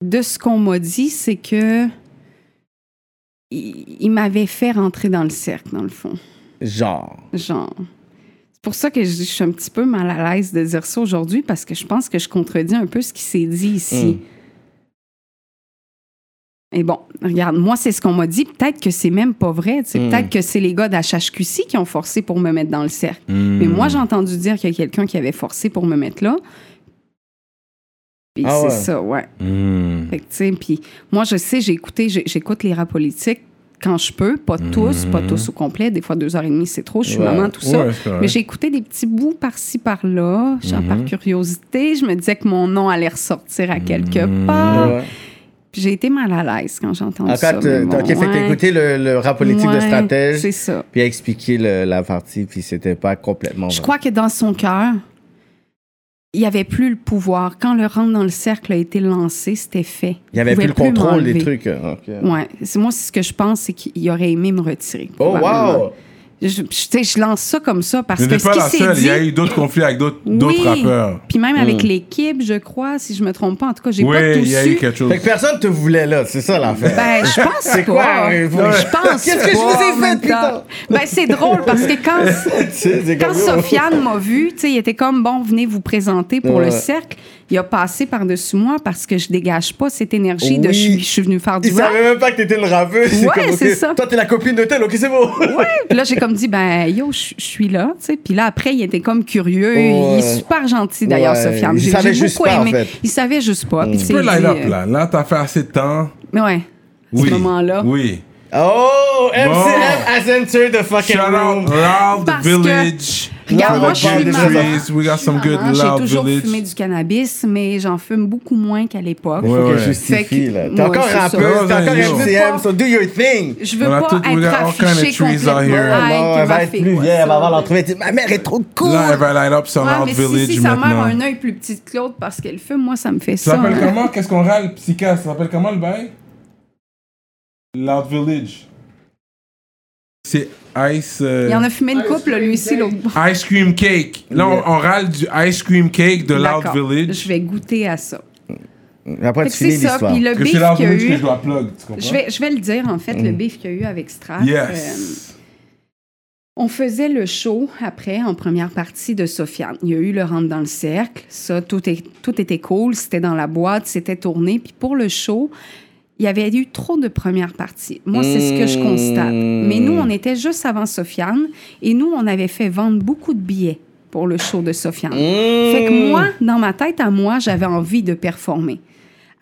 de ce qu'on m'a dit, c'est que il, il m'avait fait rentrer dans le cercle, dans le fond. Genre. Genre. C'est pour ça que je, je suis un petit peu mal à l'aise de dire ça aujourd'hui, parce que je pense que je contredis un peu ce qui s'est dit ici. Mm. Et bon, regarde, moi, c'est ce qu'on m'a dit. Peut-être que c'est même pas vrai. tu sais. Mm. Peut-être que c'est les gars d'HHQC qui ont forcé pour me mettre dans le cercle. Hmm. Mais moi, j'ai entendu dire qu'il y a quelqu'un qui avait forcé pour me mettre là. Puis Ah c'est ouais. ça, ouais. Hmm. Fait que, puis moi, je sais, j'ai écouté, j'écoute les rap politiques quand je peux, pas tous, pas tous au complet. Des fois, deux heures et demie, c'est trop. Je suis Ouais. maman, tout ça. Ouais. Mais j'ai écouté des petits bouts par-ci, par-là, genre par curiosité. Je me disais que mon nom allait ressortir à quelque part. J'ai été mal à l'aise quand j'ai entendu En ça. fait, euh, bon, ok, fait que écouté le, le rap politique de stratège, C'est ça. puis a expliqué le- la partie, puis c'était pas complètement Je vrai. crois que dans son cœur, il n'y avait plus le pouvoir. Quand le rentre dans le cercle a été lancé, c'était fait. Il y avait plus le contrôle des trucs. euh, ok. Ouais, moi c'est ce que je pense, c'est qu'il aurait aimé me retirer. Oh, wow! Je, je- lance ça comme ça parce Mais que pas qui la s'est seule. Il y a dit- eu d'autres conflits avec d'autres Oui. rappeurs. Puis même avec Mm. l'équipe, je crois, si je me trompe pas. En tout cas, j'ai pas Oui, tout il y a su. eu quelque chose. Fait que personne te voulait là, c'est ça l'affaire. Ben, je pense <laughs> C'est pas. quoi, vous- Je pense Qu'est-ce que je pas, vous ai fait, putain? Ben, c'est drôle parce que quand, <laughs> quand Sofiane m'a vu, tu sais, il était comme, bon, venez vous présenter pour le cercle. Il a passé par-dessus moi parce que je dégage pas cette énergie de Oui. je suis, je suis venue faire du Il rap. savait même pas que t'étais une rappeuse. Ouais, c'est ça. Toi, t'es la copine de tel, ok, c'est bon. Ouais, <laughs> puis là, j'ai comme dit, ben, yo, je suis là, tu sais. Puis là, après, il était comme curieux. Il est super gentil, d'ailleurs, Ouais, Sofiane. il J'ai juste beaucoup pas, en aimé. fait. Il savait juste pas. Puis, Tu peux line up, là. Là, t'as fait assez de temps. Mais ouais, à Oui. ce moment-là. Oui. Oh, MCF has entered the fucking Shout room. out Loud Parce que- Village. Regarde, Loud moi, je suis Village. maman. Trees. We got some good Maman, J'ai toujours Village. fumé du cannabis, mais j'en fume beaucoup moins qu'à l'époque. Ouais, Faut ouais. que je justifie, que- là. T'es encore rappeuse, t'es encore. MCM, so do your thing. Je veux On a pas être out complètement. here. Ah, non, que elle va ma être plus vieille, elle va avoir dit, Ma mère est trop cool. Là, elle va line up sur Ouais, Loud mais si, Village si sa mère a un œil plus petit que l'autre parce qu'elle fume, moi, ça me fait Ça ça. s'appelle hein. comment? Qu'est-ce qu'on râle Psycha, ça s'appelle comment le bail? Loud Village. C'est Ice. euh, Il en a fumé une couple, lui aussi, l'autre. Ice Cream Cake. Là, on, on râle du Ice Cream Cake de Loud D'accord. Village. Je vais goûter à ça. Après, tu finis ça. l'histoire. Puis le Que beef c'est Loud qu'il y a que je eu. dois plug, tu comprends? Je vais, je vais le dire, en fait, le beef qu'il y a eu avec Strat. euh, Yes. On faisait le show après, en première partie de Sofiane. Il y a eu le rentre dans le cercle. Ça, tout, est, tout était cool. C'était dans la boîte, c'était tourné. Puis pour le show, il y avait eu trop de premières parties. Moi, c'est ce que je constate. Mais nous, on était juste avant Sofiane et nous, on avait fait vendre beaucoup de billets pour le show de Sofiane. Fait que moi, dans ma tête à moi, j'avais envie de performer.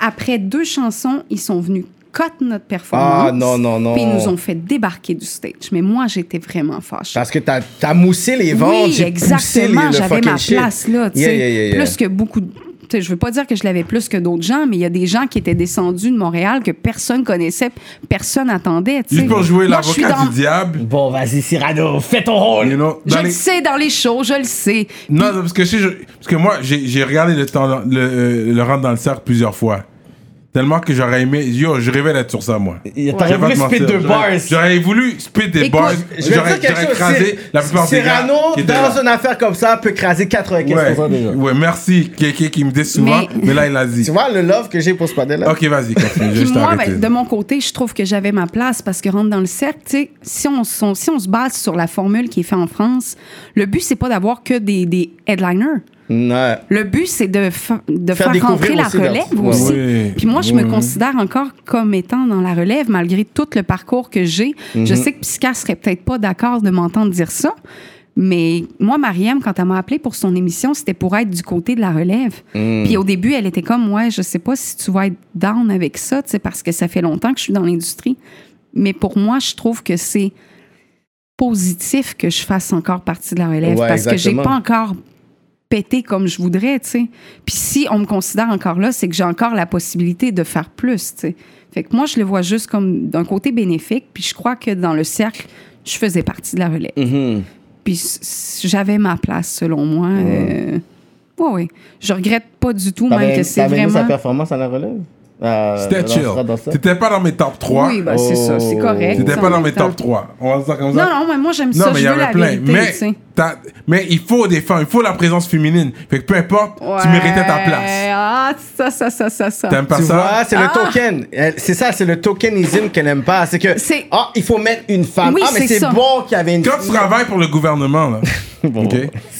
Après deux chansons, ils sont venus cut notre performance. Ah, non, non, non. Puis ils nous ont fait débarquer du stage. Mais moi, j'étais vraiment fâchée. Parce que t'as as moussé les ventes. Oui, exactement. J'avais ma shit. place là. yeah, yeah, yeah. Plus que beaucoup de. Je veux pas dire que je l'avais plus que d'autres gens, mais il y a des gens qui étaient descendus de Montréal que personne connaissait, personne attendait. Juste pour jouer l'avocat dans- du diable. Bon, vas-y, Cyrano, fais ton rôle. You know, Je le les- sais dans les shows, je le sais. Non, non, parce que, je sais, je- parce que moi, j'ai j'ai regardé le, temps, le, euh, le rentre dans le cercle plusieurs fois. Tellement que j'aurais aimé. Yo, je rêvais d'être sur ça, moi. T'aurais voulu spit deux bars. J'aurais- voulu spit des bars. J'aurais écrasé la plupart des gars Cyrano, dans une affaire comme ça, peut craser 95% Ouais, des gens. ouais, merci, Kéké qui me dit souvent, mais, Mais- là, il a dit. Tu vois le love que j'ai pour ce padel-là? Ok, vas-y, continue. Moi, ben, de mon côté, je trouve que j'avais ma place parce que rentre dans le cercle, tu sais, si on, si on se base sur la formule qui est faite en France, le but, c'est pas d'avoir que des, des headliners. Ouais. Le but, c'est de, fa- de Faire faire, découvrir rentrer la aussi relève aussi. Oui. Puis moi, je Oui, me considère encore comme étant dans la relève, malgré tout le parcours que j'ai. Mhm. Je sais que Pisca serait peut-être pas d'accord de m'entendre dire ça, mais moi, Mariam, quand elle m'a appelé pour son émission, c'était pour être du côté de la relève. Mhm. Puis au début, elle était comme, ouais, je sais pas si tu vas être down avec ça, tu sais, parce que ça fait longtemps que je suis dans l'industrie. Mais pour moi, je trouve que c'est positif que je fasse encore partie de la relève Ouais, parce que j'ai exactement. pas encore comme je voudrais, tu sais. Puis si on me considère encore là, c'est que j'ai encore la possibilité de faire plus, tu sais. Fait que moi, je le vois juste comme d'un côté bénéfique, puis je crois que dans le cercle, je faisais partie de la relève. Mhm. Puis j'avais ma place, selon moi. Euh, ouais, ouais. Je regrette pas du tout, même que c'est aimé sa vraiment... performance à la relève? Euh, C'était chill. T'étais pas dans mes top 3. Oui, ben c'est ça, c'est correct. T'étais pas dans mes top 3. On va dire comme ça. Non, non, mais moi, j'aime Non, ça. mais il y avait plein. vérité, mais, mais il faut des femmes, il faut la présence féminine. Fait que peu importe, tu méritais ta place. Ah, ça, ça, ça, ça, ça. T'aimes pas Tu ça? vois, c'est Ah! le token. Elle- C'est ça, c'est le tokenisme qu'elle n'aime pas. C'est que, C'est- ah, il faut mettre une femme. Oui, ah, mais c'est bon qu'il y avait une Quand tu travailles pour le gouvernement, là, <laughs> Bon. ok,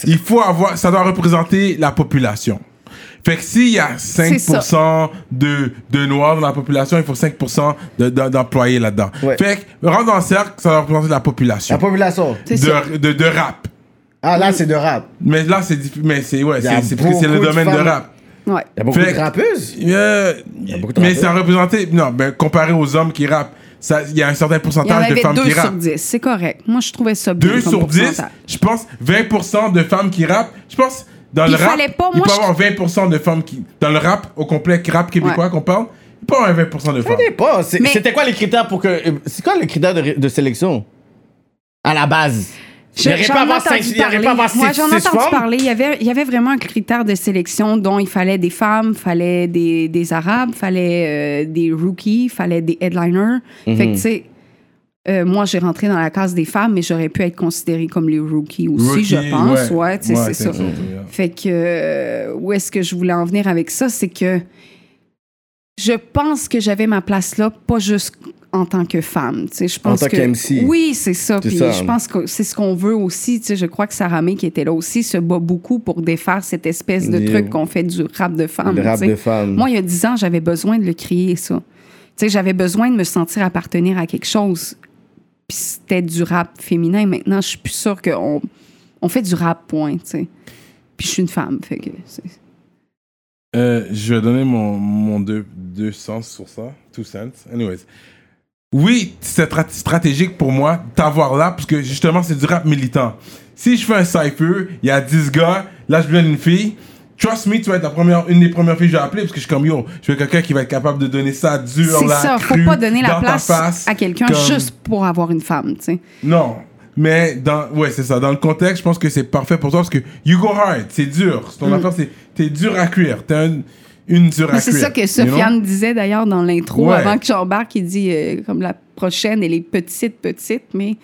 il faut avoir, ça doit représenter la population. Fait que s'il y a 5% de, de noirs dans la population, il faut 5% de- de- d'employés là-dedans. Ouais. Fait que rentre dans le cercle, ça doit représenter la population. La population. C'est ça. de, de, de rap. Ah, là, c'est de rap. Mais là, c'est mais c'est ouais, y c'est c'est parce que c'est le de domaine de rap. Ouais. Il y a beaucoup Fait de rappeuses. Euh, a beaucoup de mais ça représentait non, ben comparé aux hommes qui rappent, ça il y a un certain y en pourcentage de femmes 2 qui sur rappent. 10. C'est correct. Moi, je trouvais ça bien 2 comme sur 10, pourcentage. je pense 20% de femmes qui rappent. Je pense dans le il rap, fallait pas, il moi, peut y je- avoir 20% de femmes qui dans le rap au complet rap québécois Ouais. qu'on parle, il peut y avoir 20% de femmes. Je sais pas. C'était quoi les critères pour que. C'est quoi le critère de, de sélection? À la base. Il pas avoir cinq- il pas avoir six- j'en ai entendu parler. Il y, avait, il y avait vraiment un critère de sélection dont il fallait des femmes, fallait des, des Arabes, fallait euh, des rookies, fallait des headliners. Mhm. Fait que, tu sais, euh, moi, j'ai rentré dans la case des femmes, mais j'aurais pu être considérée comme les rookies aussi, Rookie, je pense. Ouais, Ouais, c'est ça. Fait que euh, où est-ce que je voulais en venir avec ça, c'est que je pense que j'avais ma place là, pas juste en tant que femme. Je pense tant que qu'MC. Oui, c'est ça. Puis ça. je pense que c'est ce qu'on veut aussi. tu sais, Je crois que Sarah May, qui était là aussi, se bat beaucoup pour défaire cette espèce de Yeah. truc qu'on fait du rap de femme. Le rap de femme. Moi, il y a 10 ans, j'avais besoin de le crier, ça. Tu sais, j'avais besoin de me sentir appartenir à quelque chose. Puis c'était du rap féminin. Maintenant, je suis plus sûre qu'on on fait du rap, point, tu sais. Puis je suis une femme, fait que... Euh, je vais donner mon, mon deux, deux sens sur ça. Two cents. Anyways. Oui, c'est tra- stratégique pour moi t'avoir là, parce que justement, c'est du rap militant. Si je fais un cypher, il y a 10 gars, là, je viens d'une fille. Trust me, tu vas être la première, une des premières filles que je vais appeler, parce que je suis comme yo, je veux quelqu'un qui va être capable de donner ça dur, C'est là, ça, faut cru, pas donner la place face, à quelqu'un comme- juste pour avoir une femme, tu sais. Non, mais dans ouais, c'est ça. Dans le contexte, je pense que c'est parfait pour toi parce que you go hard, c'est dur. C'est Ton affaire, c'est t'es dur à cuire. T'es un- une dure à Mm. Mais c'est cuire. ça que? Sofiane disait d'ailleurs dans l'intro Ouais. avant que j'embarque. Il dit euh, comme la prochaine, elle est petite, petite, mais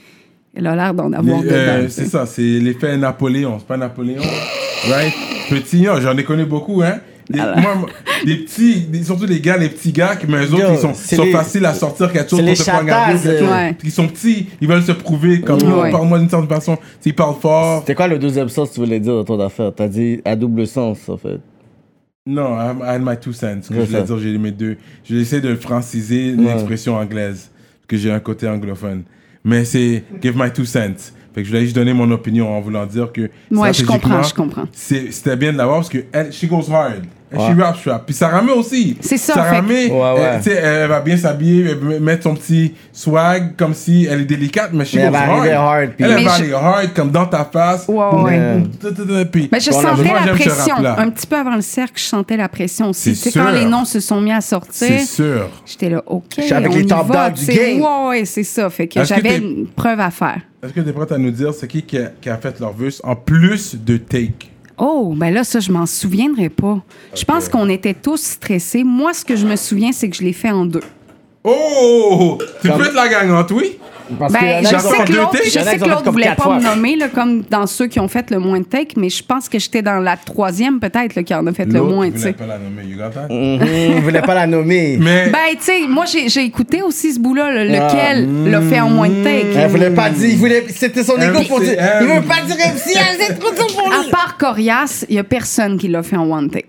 elle a l'air d'en avoir euh, c'est ça, c'est l'effet Napoléon. C'est pas Napoléon, <laughs> right? Petit, j'en ai connu beaucoup, hein. Des, moi, des petits, des- surtout les gars, les petits gars, qui, mais eux autres, Yo, ils sont, sont les- faciles à sortir quelque chose pour te faire regarder. chattazes, quelque chose. Ouais. Ils sont petits, ils veulent se prouver comme, Ouais. oh, parle-moi d'une certaine façon. Ils parlent fort. C'était quoi le deuxième sens que tu voulais dire dans ton affaire? T'as dit à double sens, en fait. Non, I I had my two cents. Ce que je voulais dire, j'ai mes deux. J'ai essayé de franciser, une Ouais. expression anglaise, parce que j'ai un côté anglophone. Mais c'est give my two cents. Fait que je voulais juste donner mon opinion en voulant dire que. Ouais, je comprends, je comprends. C'était bien de l'avoir parce que elle, she goes hard. Elle, Ouais. She rap, rap. Puis Sarah May aussi. C'est ça, Sarah fait que- May, Ouais, ouais. elle, tu sais, elle va bien s'habiller, elle mettre son petit swag comme si elle est délicate, mais she Mais elle va hard. hard, puis- Elle, elle Mais va je- aller hard, comme dans ta face. Ouais, ouais. Ouais. Puis- Mais je sentais moi, la pression. Un petit peu avant le cercle, je sentais la pression aussi. C'est quand les noms se sont mis à sortir, C'est sûr. j'étais là, OK, Je suis avec on les top dogs du game. Ouais, ouais, c'est ça. Fait que j'avais une preuve à faire. Est-ce que tu es prête à nous dire c'est qui qui a, qui a fait leur verse en plus de Take? Oh, ben là, ça, je m'en souviendrai pas. Je pense qu'on était tous stressés. Moi, ce que je me souviens, c'est que je l'ai fait en deux. Oh Tu Comme- peux être la gagnante, oui? Parce Ben, je sais que l'autre, takes, je sais que voulait pas me nommer là, comme dans ceux qui ont fait le moins de take, mais je pense que j'étais dans la troisième peut-être là, qui en a fait le moins. tu sais. pas la nommer, you got that? Mhm, il voulait pas la nommer. <laughs> Mais Ben, tu sais, moi, j'ai j'ai écouté aussi ce bout-là, le- Ah, lequel l'a fait en moins de take. Elle voulait pas dire, il voulait, c'était son ego pour dire. Il veut pas dire MC, c'est trop tôt pour À lui. part Corias, il y a personne qui l'a fait en one take.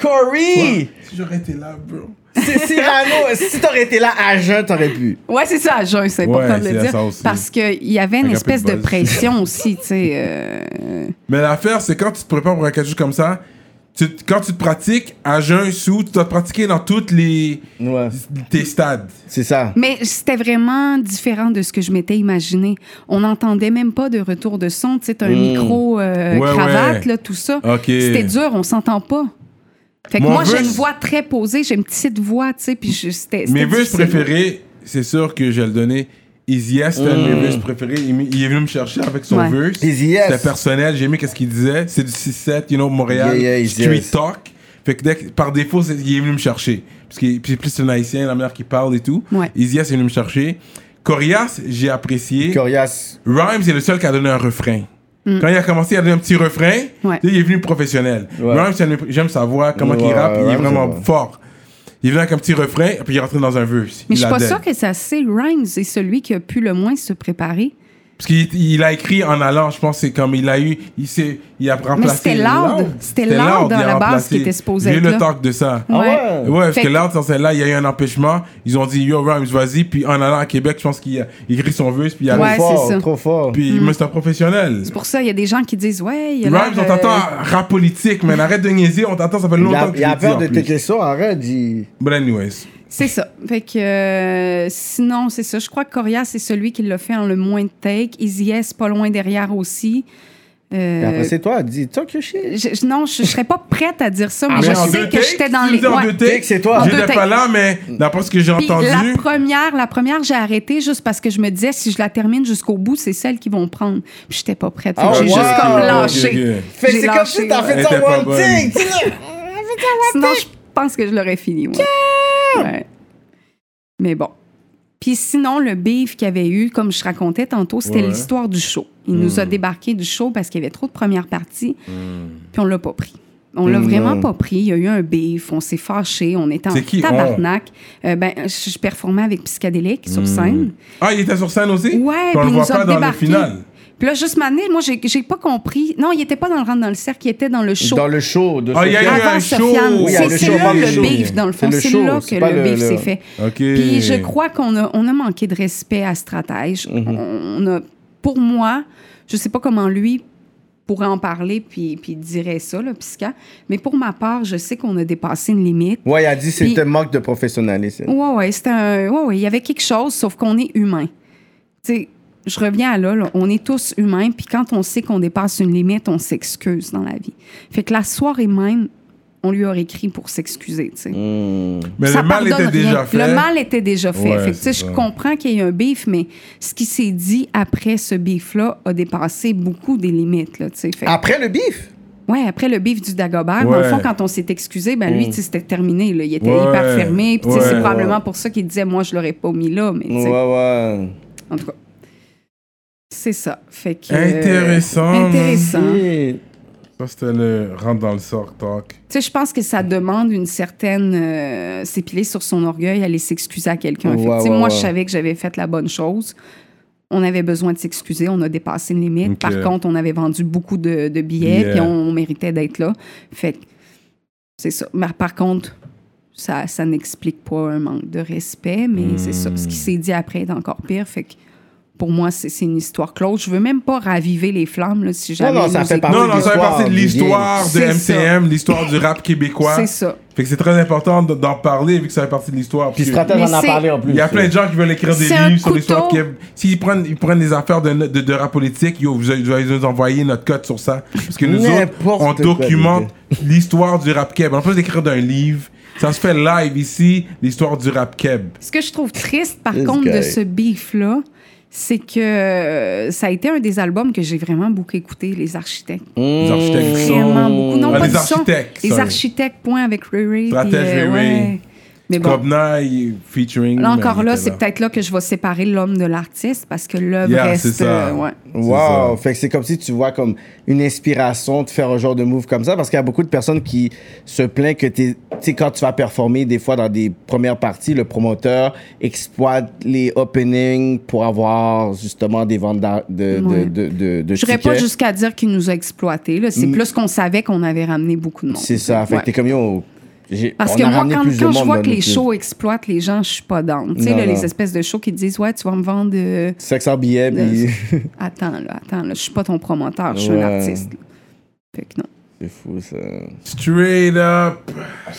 Corey! si j'aurais été là, bro. C'est Cyrano. Si t'aurais été là à jeun, t'aurais pu. Ouais, c'est ça, Jean, c'est Ouais, important de c'est le dire. ça aussi. Parce qu'il y avait une un espèce de pression <laughs> aussi, tu sais. euh, Mais l'affaire, c'est quand tu te prépares pour quelque chose comme ça, tu- quand tu te pratiques à jeun sous, tu dois te pratiquer dans toutes les Ouais. tes stades. C'est ça. Mais c'était vraiment différent de ce que je m'étais imaginé. On n'entendait même pas de retour de son. Tu sais, t'as un Mm. micro, euh, Ouais, cravate, ouais. là, tout ça. Ok. C'était dur, on s'entend pas. Fait que Mon moi, j'ai une voix très posée, j'ai une petite voix, tu sais, puis je- c'était. Mes verses difficile. préférés, c'est sûr que je vais le donner. Easy Yes, c'était un de mes verses préférés. Il, m- il est venu me chercher avec son Ouais. verse. Easy Yes. C'était personnel. J'ai aimé qu'est-ce qu'il disait. C'est du 6-7, you know, Montréal. Yeah, yeah, Easy street Yes. talk. Fait que dès que- par défaut, c'est- il est venu me chercher. Parce qu'il puis plus c'est un haïtien, la manière qu'il parle et tout. Ouais. Easy Yes est venu me chercher. Corias, j'ai apprécié. Corias. Rhymes est le seul qui a donné un refrain. Quand il a commencé à donner un petit refrain, Mm. Ouais. il est venu professionnel. Ouais. Rhymes, c'est un- j'aime sa voix, comment Ouais, il rappe, il est Rhymes, vraiment c'est fort. Il est venu avec un petit refrain, puis il est rentré dans un verse. Mais Il je suis a pas sûre que c'est assez. Rhymes est celui qui a pu le moins se préparer. Parce qu'il il a écrit en allant, je pense, c'est comme il a eu, il s'est, il a remplacé. c'était loud. C'était loud il a à la base qui était supposé J'ai eu être le talk de ça. Ouais? Ouais, parce Fait que loud, dans celle-là, il y a eu un empêchement. Ils ont dit, yo, Rhymes, vas-y. Puis en allant à Québec, je pense qu'il a écrit son verse, puis il a Ouais, Trop c'est fort, ça. trop fort. Puis, mais c'est un professionnel. C'est pour ça, il y a des gens qui disent Ouais, il y a Rhymes, l'air, on t'entend euh, rap politique, man. Arrête de niaiser, on t'entend, ça fait Il longtemps a, que il a le dis, peur de tes questions, arrête. Il... But anyways. C'est ça. Fait que euh, sinon, c'est ça. Je crois que Coria, c'est celui qui l'a fait en le moins de take. Easy S, pas loin derrière aussi. Euh, après, c'est toi, dis talk your shit. non, je, je serais pas prête à dire ça, mais Ah, je en sais que j'étais dans tu les. dis en ouais. deux takes, c'est toi. J'étais pas là, mais d'après ce que j'ai entendu. la première, la première, j'ai arrêté juste parce que je me disais si je la termine jusqu'au bout, c'est celle qu'ils vont prendre. Puis j'étais pas prête. Fait que Ah, j'ai ouais. juste comme lâché. ok. Fait que J'ai c'est comme si fait Elle ça one sais. Sinon, je pense que je l'aurais fini. ouais. Ouais. Mais bon. Puis sinon, le beef qu'il y avait eu, comme je racontais tantôt, c'était Ouais. l'histoire du show. Il nous a débarqué du show parce qu'il y avait trop de premières parties, puis on l'a pas pris. On l'a Mm, vraiment pas pris. Il y a eu un beef, on s'est fâché, on était en qui, tabarnak. Euh, ben, je, je performais avec Psychédélique sur scène. Ah, il était sur scène aussi? Ouais, Puis on le voit pas dans le débarqué. final. Puis là, juste maintenant, moi, j'ai j'ai pas compris. Non, il était pas dans le rentre dans le cercle, il était dans le show. Dans le show de Ah, il y a eu Sofiane. un Avant show. Sofiane. Oui, il y a C'est le c'est show, là le le show. beef, dans le fond. C'est le C'est show, là que le le- beef le- s'est fait. Puis je crois qu'on a, on a manqué de respect à Stratège. Mhm. On a, pour moi, je sais pas comment lui pourrait en parler puis, puis dirait ça, là, Pisca. Mais pour ma part, je sais qu'on a dépassé une limite. Ouais, il a dit que c'était un manque de professionnalisme. Ouais, ouais, c'était un. Ouais, ouais, il y avait quelque chose, sauf qu'on est humain. Tu sais, je reviens à là, là, on est tous humains, puis quand on sait qu'on dépasse une limite, on s'excuse dans la vie. Fait que la soirée même, on lui aurait écrit pour s'excuser, tu sais. Hmm. Mais Ça le mal pardonne était rien. déjà fait. Le mal était déjà fait. Ouais, Fait que, tu sais, c'est je comprends qu'il y ait eu un beef, mais ce qui s'est dit après ce beef-là a dépassé beaucoup des limites. Là, tu sais. Fait que- Après le beef? Ouais, après le beef du Dagobert, dans le Ouais. fond, quand on s'est excusé, ben lui, tu sais, c'était terminé. Là. Il était Ouais. hyper fermé. Puis, tu sais, Ouais. c'est probablement pour ça qu'il disait, moi, je l'aurais pas mis là. Mais, Ouais, ouais. en tout cas, c'est ça. Fait que, euh, Intéressant. intéressant. Et- Ça, c'était le rentre dans le sort talk. Tu sais, je pense que ça demande une certaine. euh, s'épiler sur son orgueil, aller s'excuser à quelqu'un. Fait que, Ouais, tu sais, ouais, moi, ouais. je savais que j'avais fait la bonne chose. On avait besoin de s'excuser, on a dépassé une limite. Par contre, on avait vendu beaucoup de, de billets, Yeah. puis on, méritait d'être là. Fait que c'est ça. Mais par contre, ça, ça n'explique pas un manque de respect, mais c'est ça. Ce qui s'est dit après est encore pire. Fait que pour moi, c'est c'est une histoire close. Je veux même pas raviver les flammes, là, si jamais. non, ça nous fait écoute. partie Non, de non, ça fait l'histoire partie de l'histoire de C'est ça. MCM, l'histoire du rap québécois. C'est ça. Fait que c'est très important de- d'en parler vu que ça fait partie de l'histoire. Puis Stratège en a parlé en plus. Il y a plein de gens qui veulent écrire des livres sur l'histoire couteau. Québec. S'ils prennent, ils prennent des affaires de, de, de rap politique, yo, vous allez nous envoyer notre code sur ça. Parce que nous autres, on quoi, documente l'histoire du rap Québec. En plus d'écrire d'un livre, ça se fait live ici, l'histoire du rap Québec. Ce que je trouve triste, par This contre, de ce beef-là, c'est que euh, ça a été un des albums que j'ai vraiment beaucoup écouté, Les Architectes. Les architectes Vraiment beaucoup. Non, Ah, pas les son. architectes. Les. Architectes, point, avec Ray Ray. Stratège puis, euh, Ray Ray. Mais bon, featuring. là encore là, c'est peut-être là que je vais séparer l'homme de l'artiste parce que l'œuvre Yeah, reste... c'est ça. euh, ouais. Wow! ça. Fait que c'est comme si tu vois comme une inspiration de faire un genre de move comme ça, parce qu'il y a beaucoup de personnes qui se plaignent que t'es- tu sais, quand tu vas performer, des fois dans des premières parties, le promoteur exploite les openings pour avoir justement des ventes de, de, Ouais. de, de, de Je n'irais pas jusqu'à dire qu'il nous a exploités. là. C'est Mm. plus qu'on savait qu'on avait ramené beaucoup de monde. C'est ça. Fait Ouais. que t'es comme yo. Parce que moi, quand, je vois que les shows exploitent les gens, je suis pas down. Tu sais, là, les espèces de shows qui te disent Ouais, tu vas me vendre. euh, 500 billets, puis <laughs> Attends, là, attends, là, je suis pas ton promoteur, je suis Ouais. un artiste. là. Fait que non. c'est fou ça. Straight up.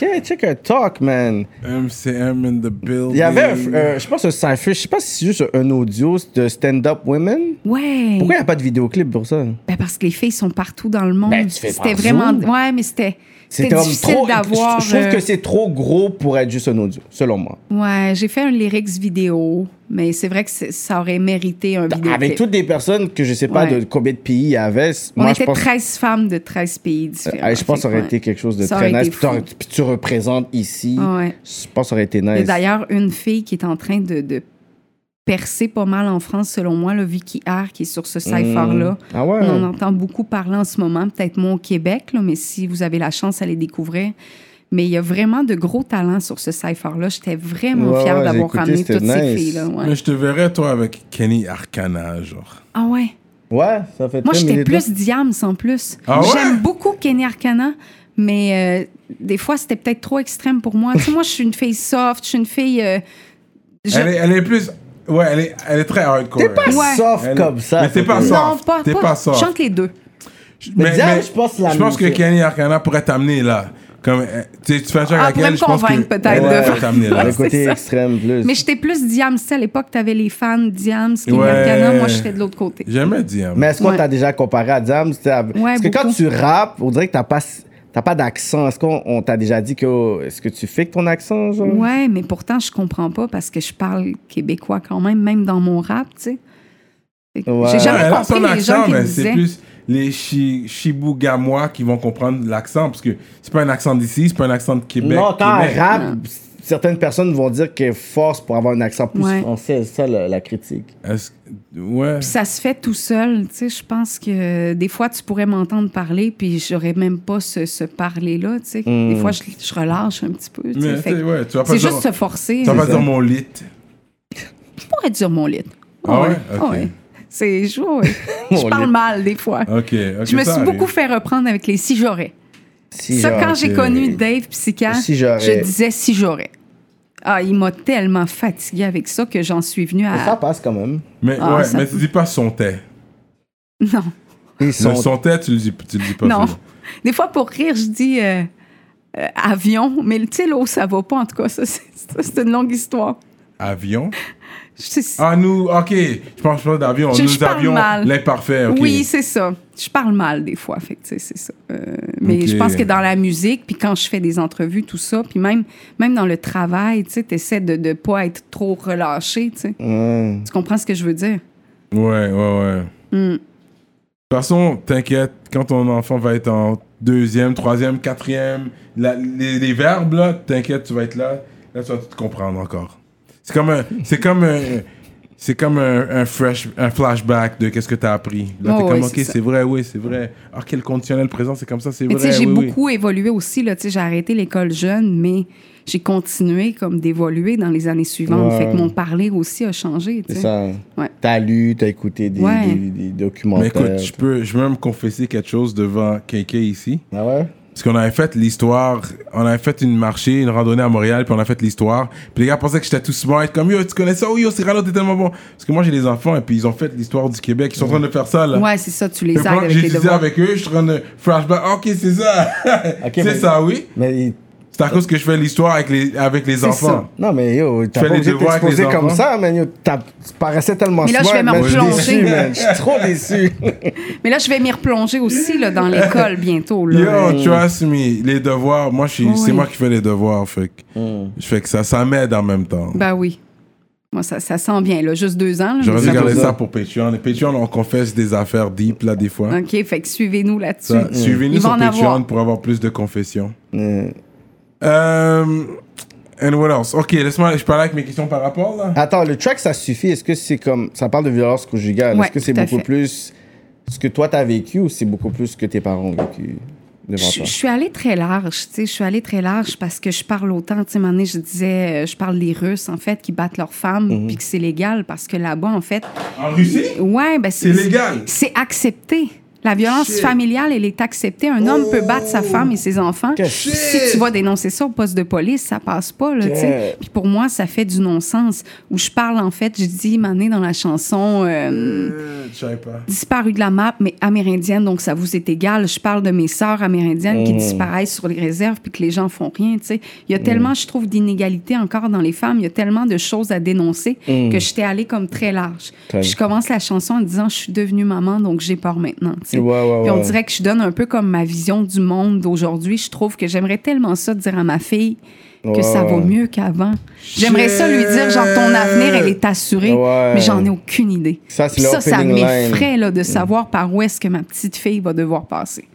Yeah, check un talk, man. MCM in the building. Il y avait, euh, je pense, un cypher, je sais pas si c'est juste un audio de Stand-Up Women. Ouais. Pourquoi il n'y a pas de vidéoclip pour ça? Ben parce que les filles sont partout dans le monde. Ben, tu fais c'était vraiment. Zoom. Ouais, mais c'était. Difficile d'avoir. Je, trouve euh, que c'est trop gros pour être juste un audio, selon moi. Ouais, j'ai fait un lyrics vidéo, mais c'est vrai que c'est- ça aurait mérité un vidéo. Avec toutes les personnes que je sais pas Ouais. de combien de pays il y avait, On moi était je pense, 13 femmes de 13 pays différents. euh, je pense que ça aurait été quelque chose de Ça très nice. Puis, tu représentes ici. Ouais. Je pense que ça aurait été Il y a nice. d'ailleurs une fille qui est en train de, de percer pas mal en France, selon moi, le Vicky R, qui est sur ce cypher-là. Ah ouais? On en entend beaucoup parler en ce moment, peut-être moins au Québec, là, mais si vous avez la chance d'aller découvrir. Mais il y a vraiment de gros talents sur ce cypher-là. J'étais vraiment Ouais, fière ouais, d'avoir ramené toutes ces filles-là. ouais. Mais je te verrais, toi, avec Kenny Arcana, genre. Ah ouais? Ouais, ça fait Moi, j'étais plus Diams en plus. Ah ouais? J'aime beaucoup Kenny Arcana, mais euh, des fois, c'était peut-être trop extrême pour moi. tu sais, moi, je suis une fille soft, je suis une fille. euh, je- Elle, est, elle est plus. Ouais, elle est, elle est très hardcore. T'es pas Ouais. soft Elle- comme ça. Mais t'es pas soft. Non, pas, T'es pas. pas soft. Chante les deux. Mais Diams, je pense que la Je pense que musique- Kenny Arcana pourrait t'amener là. Comme, euh, tu sais, tu fais un truc Ah, avec pourrait elle, me je pense que. convaincre peut-être elle de pourrait faire- t'amener là. <laughs> Le côté ça. extrême plus. Mais j'étais plus Diams. Tu sais, à l'époque, t'avais les fans Diams, Kenny Ouais. Arcana. Moi, j'étais de l'autre côté. J'aimais dire. Mais est-ce qu'on Ouais. t'a déjà comparé à Diams? t'sais, à- Parce que quand beaucoup. tu rappes, on dirait que t'as pas, t'as pas d'accent. Est-ce qu'on on t'a déjà dit que oh, est-ce que tu fais ton accent, genre? Ouais, mais pourtant, je comprends pas parce que je parle québécois quand même, même dans mon rap, tu sais. Que Ouais. J'ai Ouais, jamais a compris son les gens accent, qui me mais c'est plus les chi qui vont comprendre l'accent. Parce que c'est pas un accent d'ici, c'est pas un accent de Québec. non, quand Québec. rappe, certaines personnes vont dire qu'elle force pour avoir un accent plus Ouais. français. C'est ça la, la critique. Ouais. Puis ça se fait tout seul. Tu sais, je pense que des fois, tu pourrais m'entendre parler, puis j'aurais même pas ce, ce parler-là. Tu sais, des fois, je, je relâche un petit peu. tu sais. C'est- ouais, tu vas pas C'est dire- juste se forcer. Tu vas pas dire mon lit. Je pourrais dire mon lit. Ah ouais? Ah. C'est je, <laughs> je parle mal des fois. Ok. ok, je me suis arrive. beaucoup fait reprendre avec les si j'aurais. Si ça, quand j'ai connu Dave Psychiatre, Si je disais si j'aurais. Ah, il m'a tellement fatigué avec ça que j'en suis venue Mais Ça à. passe quand même. Mais, Ah, ouais, ça mais peut- tu dis pas son thé. <laughs> Non. Ils sont... son thé, tu le dis, tu le dis pas. Non. <laughs> Des fois, pour rire, je dis euh, euh, avion, mais tu sais, l'eau, ça va pas. En tout cas, ça, c'est une longue histoire. Avion. <laughs> Je sais- Ah, nous, ok. Je pense pas d'avion. Je- Nous je parle avions mal. l'imparfait. Oui, c'est ça. Je parle mal des fois, fait c'est ça. Euh, mais je pense que dans la musique, puis quand je fais des entrevues, tout ça, puis même, même dans le travail, tu sais, essaies de ne pas être trop relâché, tu sais. Ouais. Tu comprends ce que je veux dire? Ouais, ouais, ouais. Hmm. De toute façon, t'inquiète, quand ton enfant va être en deuxième, troisième, quatrième, la- les, les verbes, là, t'inquiète, tu vas être là. Là, tu vas tout comprendre encore. C'est comme un, c'est comme un, c'est comme un, un fresh, un flashback de qu'est-ce que t'as appris. Là, Oh, t'es comme, ok, c'est vrai, oui, c'est vrai. Ah, quel conditionnel présent, c'est comme ça, c'est Mais vrai. tu sais, j'ai oui, oui. beaucoup évolué aussi, là, tu sais, j'ai arrêté l'école jeune, mais j'ai continué comme d'évoluer dans les années suivantes. Ouais. Fait que mon parler aussi a changé, tu C'est ça. Ouais. T'as lu, t'as écouté des, Ouais. des, des Mais documentaires. écoute, je peux, je peux même confesser quelque chose devant quelqu'un ici. Ah ouais? Parce qu'on avait fait l'histoire, on avait fait une marché, une randonnée à Montréal, puis on a fait l'histoire. Puis les gars pensaient que j'étais tout smart, comme yo, tu connais ça? Oui, yo, Cyrano, t'es tellement bon. Parce que moi, j'ai des enfants, et puis ils ont fait l'histoire du Québec, ils sont en train de faire ça, là. Ouais, c'est ça, tu les aides avec les devoirs. avec eux, je suis en train de flashback. Ok, c'est ça. <laughs> C'est ça, oui. Mais C'est à cause que je fais l'histoire avec les, avec les enfants. ça. non, mais yo, t'as fais pas les obligé de t'exposer les comme enfants. ça, man. Yo, t'as- tu paraissais tellement Mais là, je smart, vais suis replonger. Je suis trop déçu. Mais là, je vais m'y replonger aussi là, dans l'école bientôt. Là. Yo, trust me, les devoirs, moi, c'est moi qui fais les devoirs, fait que, je fais que ça, ça m'aide en même temps. Ben oui. Moi, ça, ça sent bien, là. Juste deux ans. là, J'aurais dû ça- pour Patreon. Et Patreon, on confesse des affaires deep, là, des fois. OK, fait que suivez-nous là-dessus. Suivez-nous sur Patreon avoir. pour avoir plus de confessions. Euh, Euh, and what else? Ok, laisse-moi, je parle avec mes questions par rapport, là. Attends, le track, ça suffit? Est-ce que c'est comme. Ça parle de violence conjugale. Ouais, Est-ce que c'est beaucoup fait. plus ce que toi t'as vécu ou c'est beaucoup plus ce que tes parents ont vécu devant Je, toi? je suis allée très large, tu sais, je suis allée très large parce que je parle autant, tu sais, à un moment donné, je disais, euh, je parle des Russes, en fait, qui battent leurs femmes, Mhm. puis que c'est légal parce que là-bas, en fait, En Russie? ouais, ben C'est légal. C'est accepté. La violence Shit. familiale, elle est acceptée. Un homme peut battre sa femme et ses enfants. Si tu vas dénoncer ça au poste de police, ça passe pas, là, Puis pour moi, ça fait du non-sens. Où je parle, en fait, je dis, mané dans la chanson... euh, Euh, pas. disparu de la map, mais amérindienne, donc ça vous est égal. Je parle de mes sœurs amérindiennes qui disparaissent sur les réserves puis que les gens font rien, tu sais. Il y a tellement, je trouve, d'inégalités encore dans les femmes. Il y a tellement de choses à dénoncer que j'étais allée comme très large. Très je commence la chanson en disant, je suis devenue maman, donc j'ai peur maintenant, Puis on ouais. dirait que je donne un peu comme ma vision du monde d'aujourd'hui. Je trouve que j'aimerais tellement ça dire à ma fille que Ouais, ça va mieux qu'avant. J'aimerais ça lui dire, genre, ton avenir, elle est assurée, Ouais. mais j'en ai aucune idée. Ça, c'est ça, ça m'effraie là, de savoir par où est-ce que ma petite fille va devoir passer.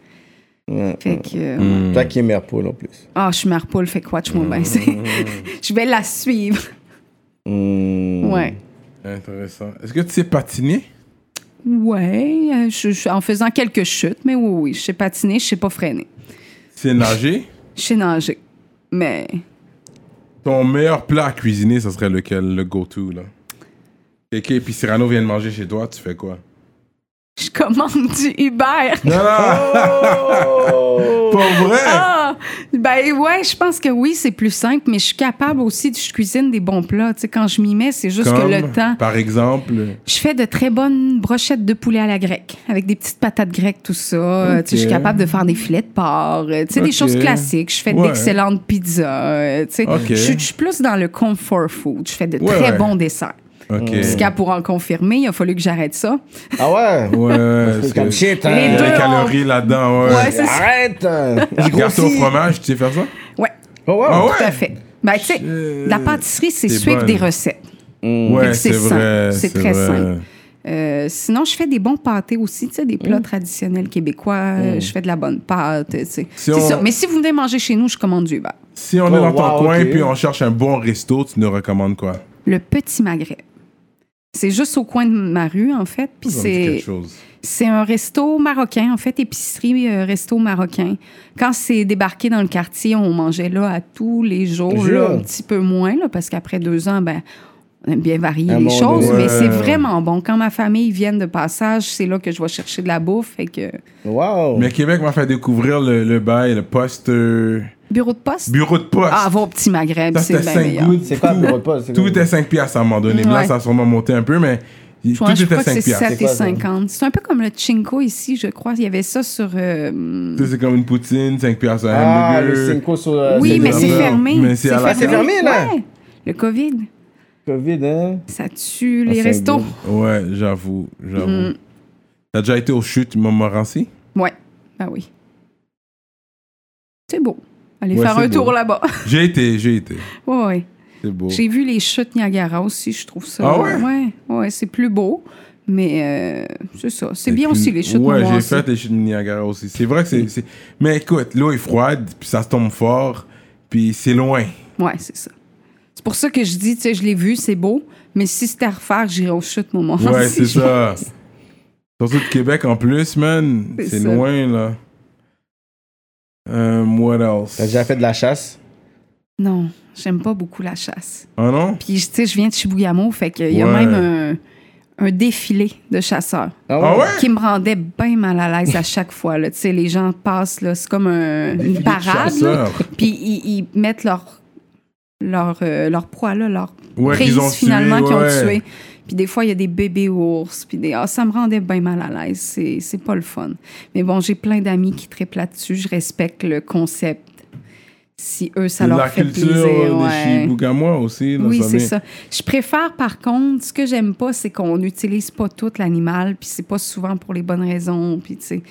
Ouais. Fait que. euh, Toi qui es mère poule en plus. Ah, je suis mère poule, fait que watch-moi bien. c'est- <laughs> je vais la suivre. Hmm. Ouais. Intéressant. Est-ce que tu sais patiner? Ouais, euh, en faisant quelques chutes, mais oui, oui, je sais patiner, je sais pas freiner. C'est nager? Je sais nager. Mais Ton meilleur plat à cuisiner, ça serait lequel? Le go-to, là? Ok, puis Cyrano vient de manger chez toi, tu fais quoi? Je commande du Uber. Non, non! Pas vrai! Ah! Ben ouais, je pense que oui, c'est plus simple, mais je suis capable aussi, de- je cuisine des bons plats. Tu sais, quand je m'y mets, c'est juste que le temps. Par exemple, Je fais de très bonnes brochettes de poulet à la grecque, avec des petites patates grecques, tout ça. Euh, tu sais, Je suis capable de faire des filets de porc, euh, tu sais, des choses classiques. Je fais Ouais. d'excellentes pizzas. euh, tu sais. Je suis- je suis plus dans le comfort food. Je fais de Ouais, très ouais. bons desserts. Ok. Ska pour en confirmer, il a fallu que j'arrête ça. Ah ouais? Ouais, <laughs> C'est comme shit, hein? Il y a Les deux, calories là-dedans, ouais. Ouais, c'est ça. Arrête! hein. Il Gâteau au fromage, tu sais faire ça? Ouais, Oh, wow. Ah ouais? tout à fait. Ben, tu sais, la pâtisserie, c'est C'est suivre des recettes. Ouais, Fait que c'est c'est vrai. simple, c'est très vrai. simple. Euh, sinon, je fais des bons pâtés aussi, tu sais, des plats traditionnels québécois. Euh, Je fais de la bonne pâte, tu sais. Si C'est on- ça. Mais si vous venez manger chez nous, je commande du Uber. Si on est Oh, dans ton wow, coin ok. puis on cherche un bon resto, tu nous recommandes quoi? Le Petit Maghreb. C'est juste au coin de ma rue, en fait. Puis c'est. quelque chose. C'est un resto marocain, en fait, épicerie, euh, resto marocain. Quand c'est débarqué dans le quartier, on mangeait là à tous les jours, là, un petit peu moins, là, parce qu'après deux ans, ben, on aime bien varier À les choses, donné. mais c'est vraiment bon. Quand ma famille vient de passage, c'est là que je vais chercher de la bouffe. Fait que Wow. Mais Québec m'a fait découvrir le, le bail, le poste. euh, bureau de poste? bureau de poste. Ah, va au Petit Maghreb, c'est c'était bien 5 meilleur. C'est quoi le bureau de poste? Tout était 5 piastres à un moment donné. Là, ça a sûrement monté un peu, mais tout était crois que 5 c'est piastres. 7 C'est et quoi, ça? 50. C'est un peu comme le Chinko ici, je crois. Il y avait ça sur. euh, Tu sais, C'est comme une poutine, 5 piastres un Ah, hamburger. le Cinco sur. euh, Oui, mais c'est fermé. Mais c'est à fermé, là? Le COVID, Covid, hein? ça tue Ah, les c'est restos. Ouais, j'avoue, j'avoue. Mm. T'as déjà été au chute Montmorency? Ouais, ben oui. C'est beau. Allez Ouais, faire un beau. tour là-bas. <laughs> J'ai été, j'ai été. ouais, ouais. C'est beau. J'ai vu les chutes Niagara aussi, je trouve ça. Ah ouais? Ouais, ouais, c'est plus beau. Mais euh, c'est ça. C'est bien puis- aussi les chutes Ouais, j'ai fait les chutes Niagara aussi. C'est vrai que c'est. Mais écoute, l'eau est froide, puis ça se tombe fort, puis c'est loin. Ouais, c'est ça. C'est pour ça que je dis, tu sais, je l'ai vu, c'est beau. Mais si c'était à refaire, j'irais aux chutes Montmorency. Ouais, c'est ça. Surtout de Québec en plus, man. C'est loin, là. Euh, what else? T'as déjà fait de la chasse? Non, j'aime pas beaucoup la chasse. Ah non? Puis, tu sais, je viens de Chibougamau, fait qu'il y a Ouais. même un, un défilé de chasseurs. Ah ouais? qui me rendait bien mal à l'aise à chaque fois. Tu sais, les gens passent, là, c'est comme un- une parade. Puis ils, ils mettent leur, leur, euh, leur proie, là, leur Ouais, prise ont finalement tué, qu'ils ont tué. Puis des fois, il y a des bébés ours. Puis des... ah, ça me rendait bien mal à l'aise. C'est, c'est pas le fun. Mais bon, j'ai plein d'amis qui triplent là-dessus. Je respecte le concept. Si eux, ça leur la fait culture plaisir. des ouais. Chibougamois aussi. là, Oui, c'est ça. Je préfère, par contre, ce que j'aime pas, c'est qu'on n'utilise pas tout l'animal, puis c'est pas souvent pour les bonnes raisons, puis tu sais,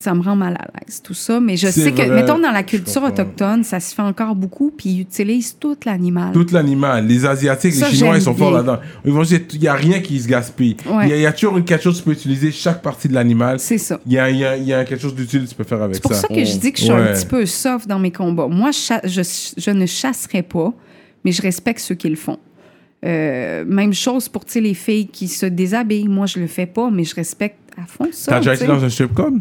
ça me rend mal à l'aise, tout ça. Mais je sais que, mettons, dans la culture autochtone, ça se fait encore beaucoup, puis ils utilisent tout l'animal. Tout l'animal. Les Asiatiques, Ça, les Chinois, ils sont forts là-dedans. Ils vont dire, il n'y a rien qui se gaspille. Il Ouais. y, a- il y a toujours une- quelque chose que tu peux utiliser, chaque partie de l'animal. C'est ça. Il y a, il y a- il y a quelque chose d'utile que tu peux faire avec C'est pour ça, que je dis que je suis Ouais. un petit peu soft dans mes combats. Moi, je, cha- je, je ne chasserai pas, mais je respecte ceux qui le font. Euh, même chose pour les filles qui se déshabillent. Moi, je le fais pas, mais je respecte à fond ça. T'as déjà été dans un strip club?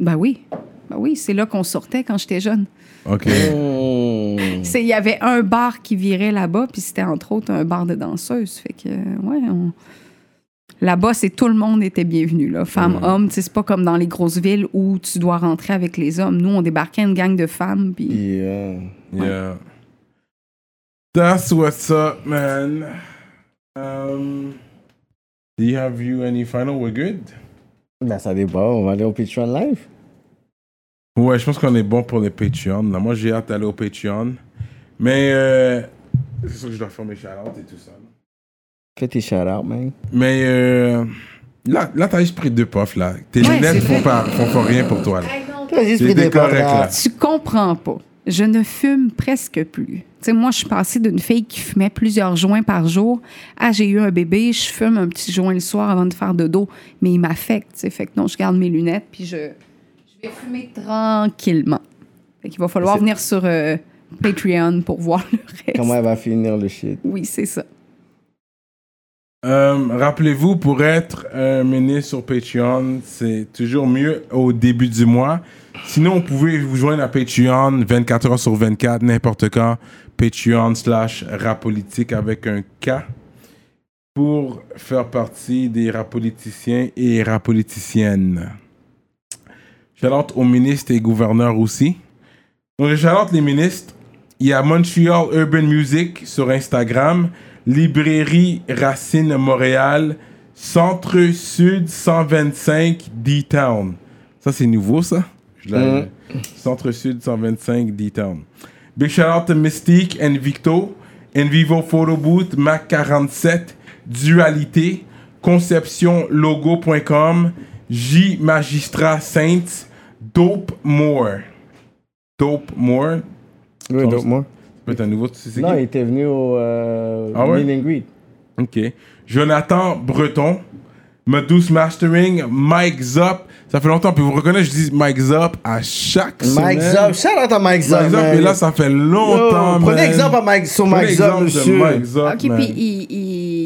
Ben oui. Ben oui, c'est là qu'on sortait quand j'étais jeune. OK. Mmh. C'est- Il y avait un bar qui virait là-bas, puis c'était entre autres un bar de danseuses. Fait que, ouais, on- Là-bas, c'est tout le monde était bienvenu, là. Femmes, hommes. Tu sais, c'est pas comme dans les grosses villes où tu dois rentrer avec les hommes. Nous, on débarquait une gang de femmes, puis... Yeah. Yeah. That's what's up, man. Um, do you have you any final? We're good? Ben, ça dépend. On va aller au Patreon Live. Ouais, je pense qu'on est bon pour les Patreon. Là, moi, j'ai hâte d'aller au Patreon. Mais euh, c'est sûr que je dois faire mes shout et tout ça. Fais tes shout-outs, man. Mais euh, là, là t'as juste pris deux puffs, là. Tes Ouais, lunettes font pas, font, font rien pour toi, là. T'as juste pris correct, là. Tu comprends pas. Je ne fume presque plus. Tu sais, moi, je suis passée d'une fille qui fumait plusieurs joints par jour à j'ai eu un bébé, je fume un petit joint le soir avant de faire de dos, mais il m'affecte. Fait que non, je garde mes lunettes puis je, je vais fumer tranquillement. Fait qu'il va falloir venir sur euh, Patreon pour voir le reste. Comment elle va finir le shit? Oui, c'est ça. Euh, Rappelez-vous, pour être euh, mené sur Patreon, c'est toujours mieux au début du mois. Sinon, vous pouvez vous joindre à Patreon 24 heures sur 24, n'importe quand. Patreon slash rapolitique avec un K pour faire partie des rapoliticiens et rapoliticiennes. Shout-out aux ministres et gouverneurs aussi. Donc, je shout-out les ministres. Il y a Montreal Urban Music sur Instagram, Librairie Racine Montréal, Centre Sud 125 D-Town. Ça, c'est nouveau, ça? Je l'ai- Centre Sud 125 D-Town. Big shout out to Mystique, Invicto, Envivo Photo Booth, Mac 47, Dualité, ConceptionLogo.com, J Magistrat Saints, Dope More. Dope More? Oui, donc moi. Peut-être un nouveau, Non, il était venu au euh, Ah ouais? meet and greet. Ok. Jonathan Breton, Medus Mastering, Mike Zop. Ça fait longtemps, puis vous reconnaissez, je dis Mike Zop à chaque semaine. Mike Zop, shout out à Mike Zop. Mike Zop, et là, ça fait longtemps, Yo, Prenez exemple à Mike, sur Mike Zop, monsieur. Mike Zop, OK, man. puis il,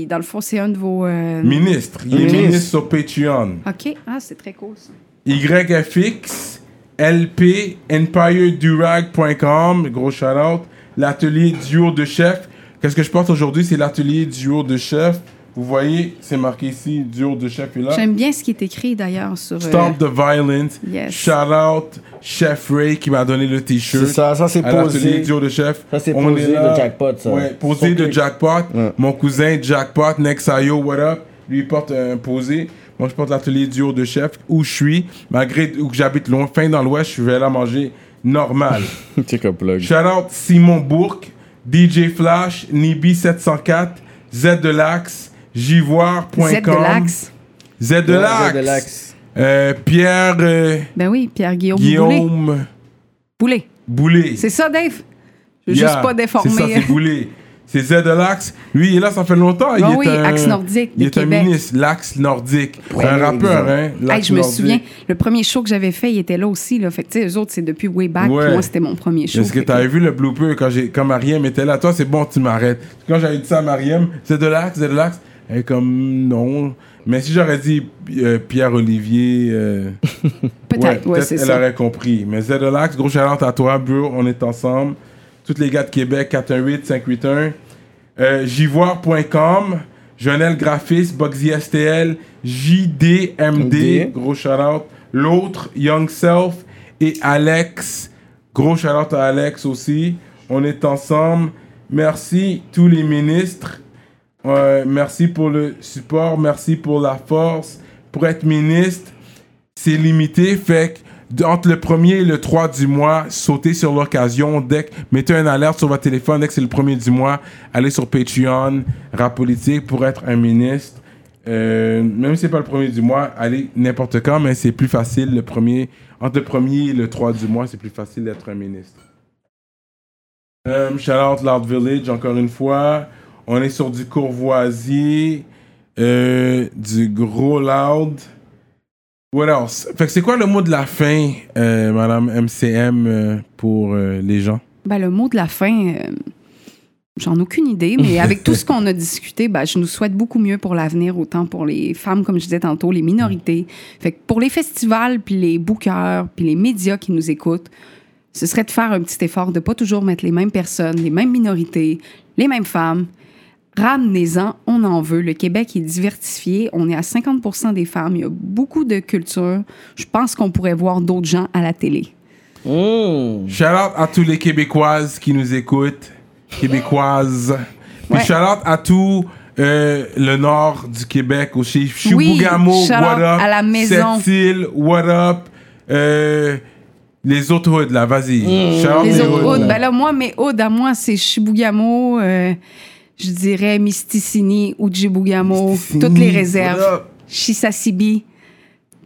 il- dans le fond, c'est un de vos... euh, Ministre. Il est Ministre. ministre sur Patreon. OK, ah, c'est très cool, ça. YFX, LP, EmpireDurag.com, gros shout out. L'atelier duo de chef. Qu'est-ce que je porte aujourd'hui? C'est l'atelier duo de chef. Vous voyez, c'est marqué ici, duo de chef est là. J'aime bien ce qui est écrit, d'ailleurs, sur... euh, Stop the violence. Yes. Shout out Chef Ray qui m'a donné le t-shirt. C'est ça, ça c'est posé. duo de chef. Ça, c'est posé de Jackpot, ça. Ouais, posé de. Jackpot. Ouais. Mon cousin Jackpot, Nexayo, what up? Lui, il porte un posé. Moi, je porte l'atelier duo de chef où je suis. Malgré où que j'habite loin, fin dans l'ouest, je vais là manger normal. <laughs> Check a plug. Shout out Simon Bourque, DJ Flash, Nibi704, Z de l'Axe, Jivoire.com. Z de l'Axe. Z de Ouais, l'Axe. Z de l'Axe. Euh, Pierre euh, Ben oui, Pierre-Guillaume Boulet. Guillaume Boulet. Boulet. C'est ça, Dave? Je veux Yeah, juste pas déformer. C'est ça, c'est Boulet. C'est Z de l'Axe. Lui, il est là, ça fait longtemps. il Ah est oui, un, Axe nordique Il est un ministre, l'Axe nordique. Ouais, un rappeur, hein. Hey, je me nordique. souviens, le premier show que j'avais fait, il était là aussi. Là. Fait que, tu sais, eux autres, c'est depuis way back. Ouais. Moi, c'était mon premier show. Est-ce que tu avais vu le blooper quand, j'ai, quand Mariem était là? Toi, c'est bon, tu m'arrêtes. Quand j'avais dit ça à Mariem, c'est de l'axe, c'est de l'axe. Elle est comme, non. Mais si j'aurais dit euh, Pierre-Olivier, euh, <laughs> Peut-être, ouais, elle ça. aurait compris. Mais c'est de l'axe, gros chalante à toi, bro, on est ensemble. Tous les gars de Québec, 418-581. Euh, Jivoire.com, Jonel Graphiste, Bugsy STL, JDMD, MD. gros shout-out. L'autre, Young Self et Alex. Gros shout-out à Alex aussi. On est ensemble. Merci tous les ministres. Euh, merci pour le support. Merci pour la force. Pour être ministre, c'est limité. Fait que entre le 1er et le 3 du mois, sautez sur l'occasion. Dès que, mettez une alerte sur votre téléphone dès que c'est le 1er du mois. Allez sur Patreon, Rap Politique pour être un ministre. Euh, même si c'est pas le 1er du mois, allez n'importe quand, mais c'est plus facile le premier. Entre le 1er et le 3 du mois, c'est plus facile d'être un ministre. Euh, shout out Loud Village, encore une fois. On est sur du courvoisier, euh, du gros loud. What else? Fait que c'est quoi le mot de la fin, euh, Madame MCM, euh, pour les gens? Ben, le mot de la fin, j'en ai aucune idée, mais avec tout <laughs> ce qu'on a discuté, ben, je nous souhaite beaucoup mieux pour l'avenir, autant pour les femmes, comme je disais tantôt, les minorités. Fait que pour les festivals, puis les bookers, puis les médias qui nous écoutent, ce serait de faire un petit effort de pas toujours mettre les mêmes personnes, les mêmes minorités, les mêmes femmes. Ramenez-en, on en veut. Le Québec est diversifié. On est à 50% des femmes. Il y a beaucoup de cultures. Je pense qu'on pourrait voir d'autres gens à la télé. Mmh. Shout out à tous les Québécoises qui nous écoutent. Québécoises. Puis Ouais. shout out à tout euh, le nord du Québec aussi. Chibougamau, shout out what up? à la maison. Sept-Îles, what up? Euh, les autres hoods, là, vas-y. Shout out Les les autres hoods, ben là, moi, mes hoods à moi, c'est Chibougamau, euh, je dirais Misticini, Misticini, toutes les réserves. Chisasibi.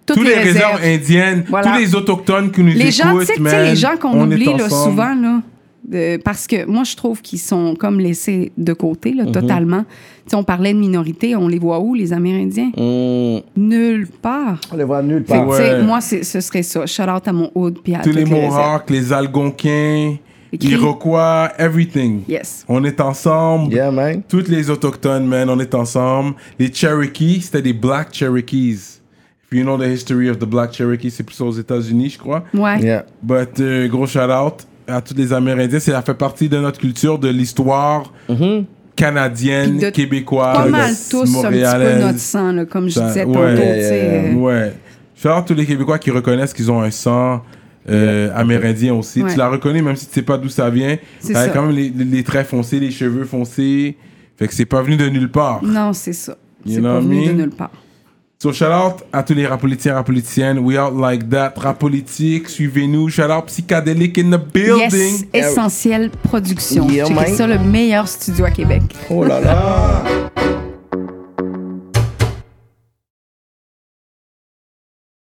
Toutes les réserves indiennes, Voilà. tous les autochtones qui nous Les gens, tu écoutent, sais, man, les gens qu'on oublie là, souvent, là, de- parce que moi, je trouve qu'ils sont comme laissés de côté, là, totalement. Tu sais, on parlait de minorité, on les voit où, les Amérindiens? Mmh. Nulle part. On les voit nulle part. Ouais. moi, c'est- ce serait ça. Shout out à mon hood Tous les. Mohawks, les Algonquins, Iroquois, everything. Yes. On est ensemble. Yeah, man. Toutes les autochtones, man, on est ensemble. Les Cherokees, c'était des Black Cherokees. If you know the history of the Black Cherokees, c'est plus aux États-Unis, je crois. Ouais. Yeah. But euh, gros shout out à tous les Amérindiens. Ça fait partie de notre culture, de l'histoire canadienne, Puis de- québécoise, Pas mal tous un petit peu notre sang, là, comme je Ça- disais ouais. tantôt. Ouais. Out tous les Québécois qui reconnaissent qu'ils ont un sang euh, amérindien aussi. Ouais. Tu la reconnais même si tu sais pas d'où ça vient. C'est T'as ça. quand même les, les- les traits foncés, les cheveux foncés. Fait que c'est pas venu de nulle part. Non, c'est ça. You C'est pas venu de nulle part. So shout out à tous les rapolitiens, rapolitiennes. We out like that. Rapolitique, suivez-nous. Shout out Psychedelic in the building. Yes, Essentiel Production. Yeah, Checkez ça, le meilleur studio à Québec. Oh là là.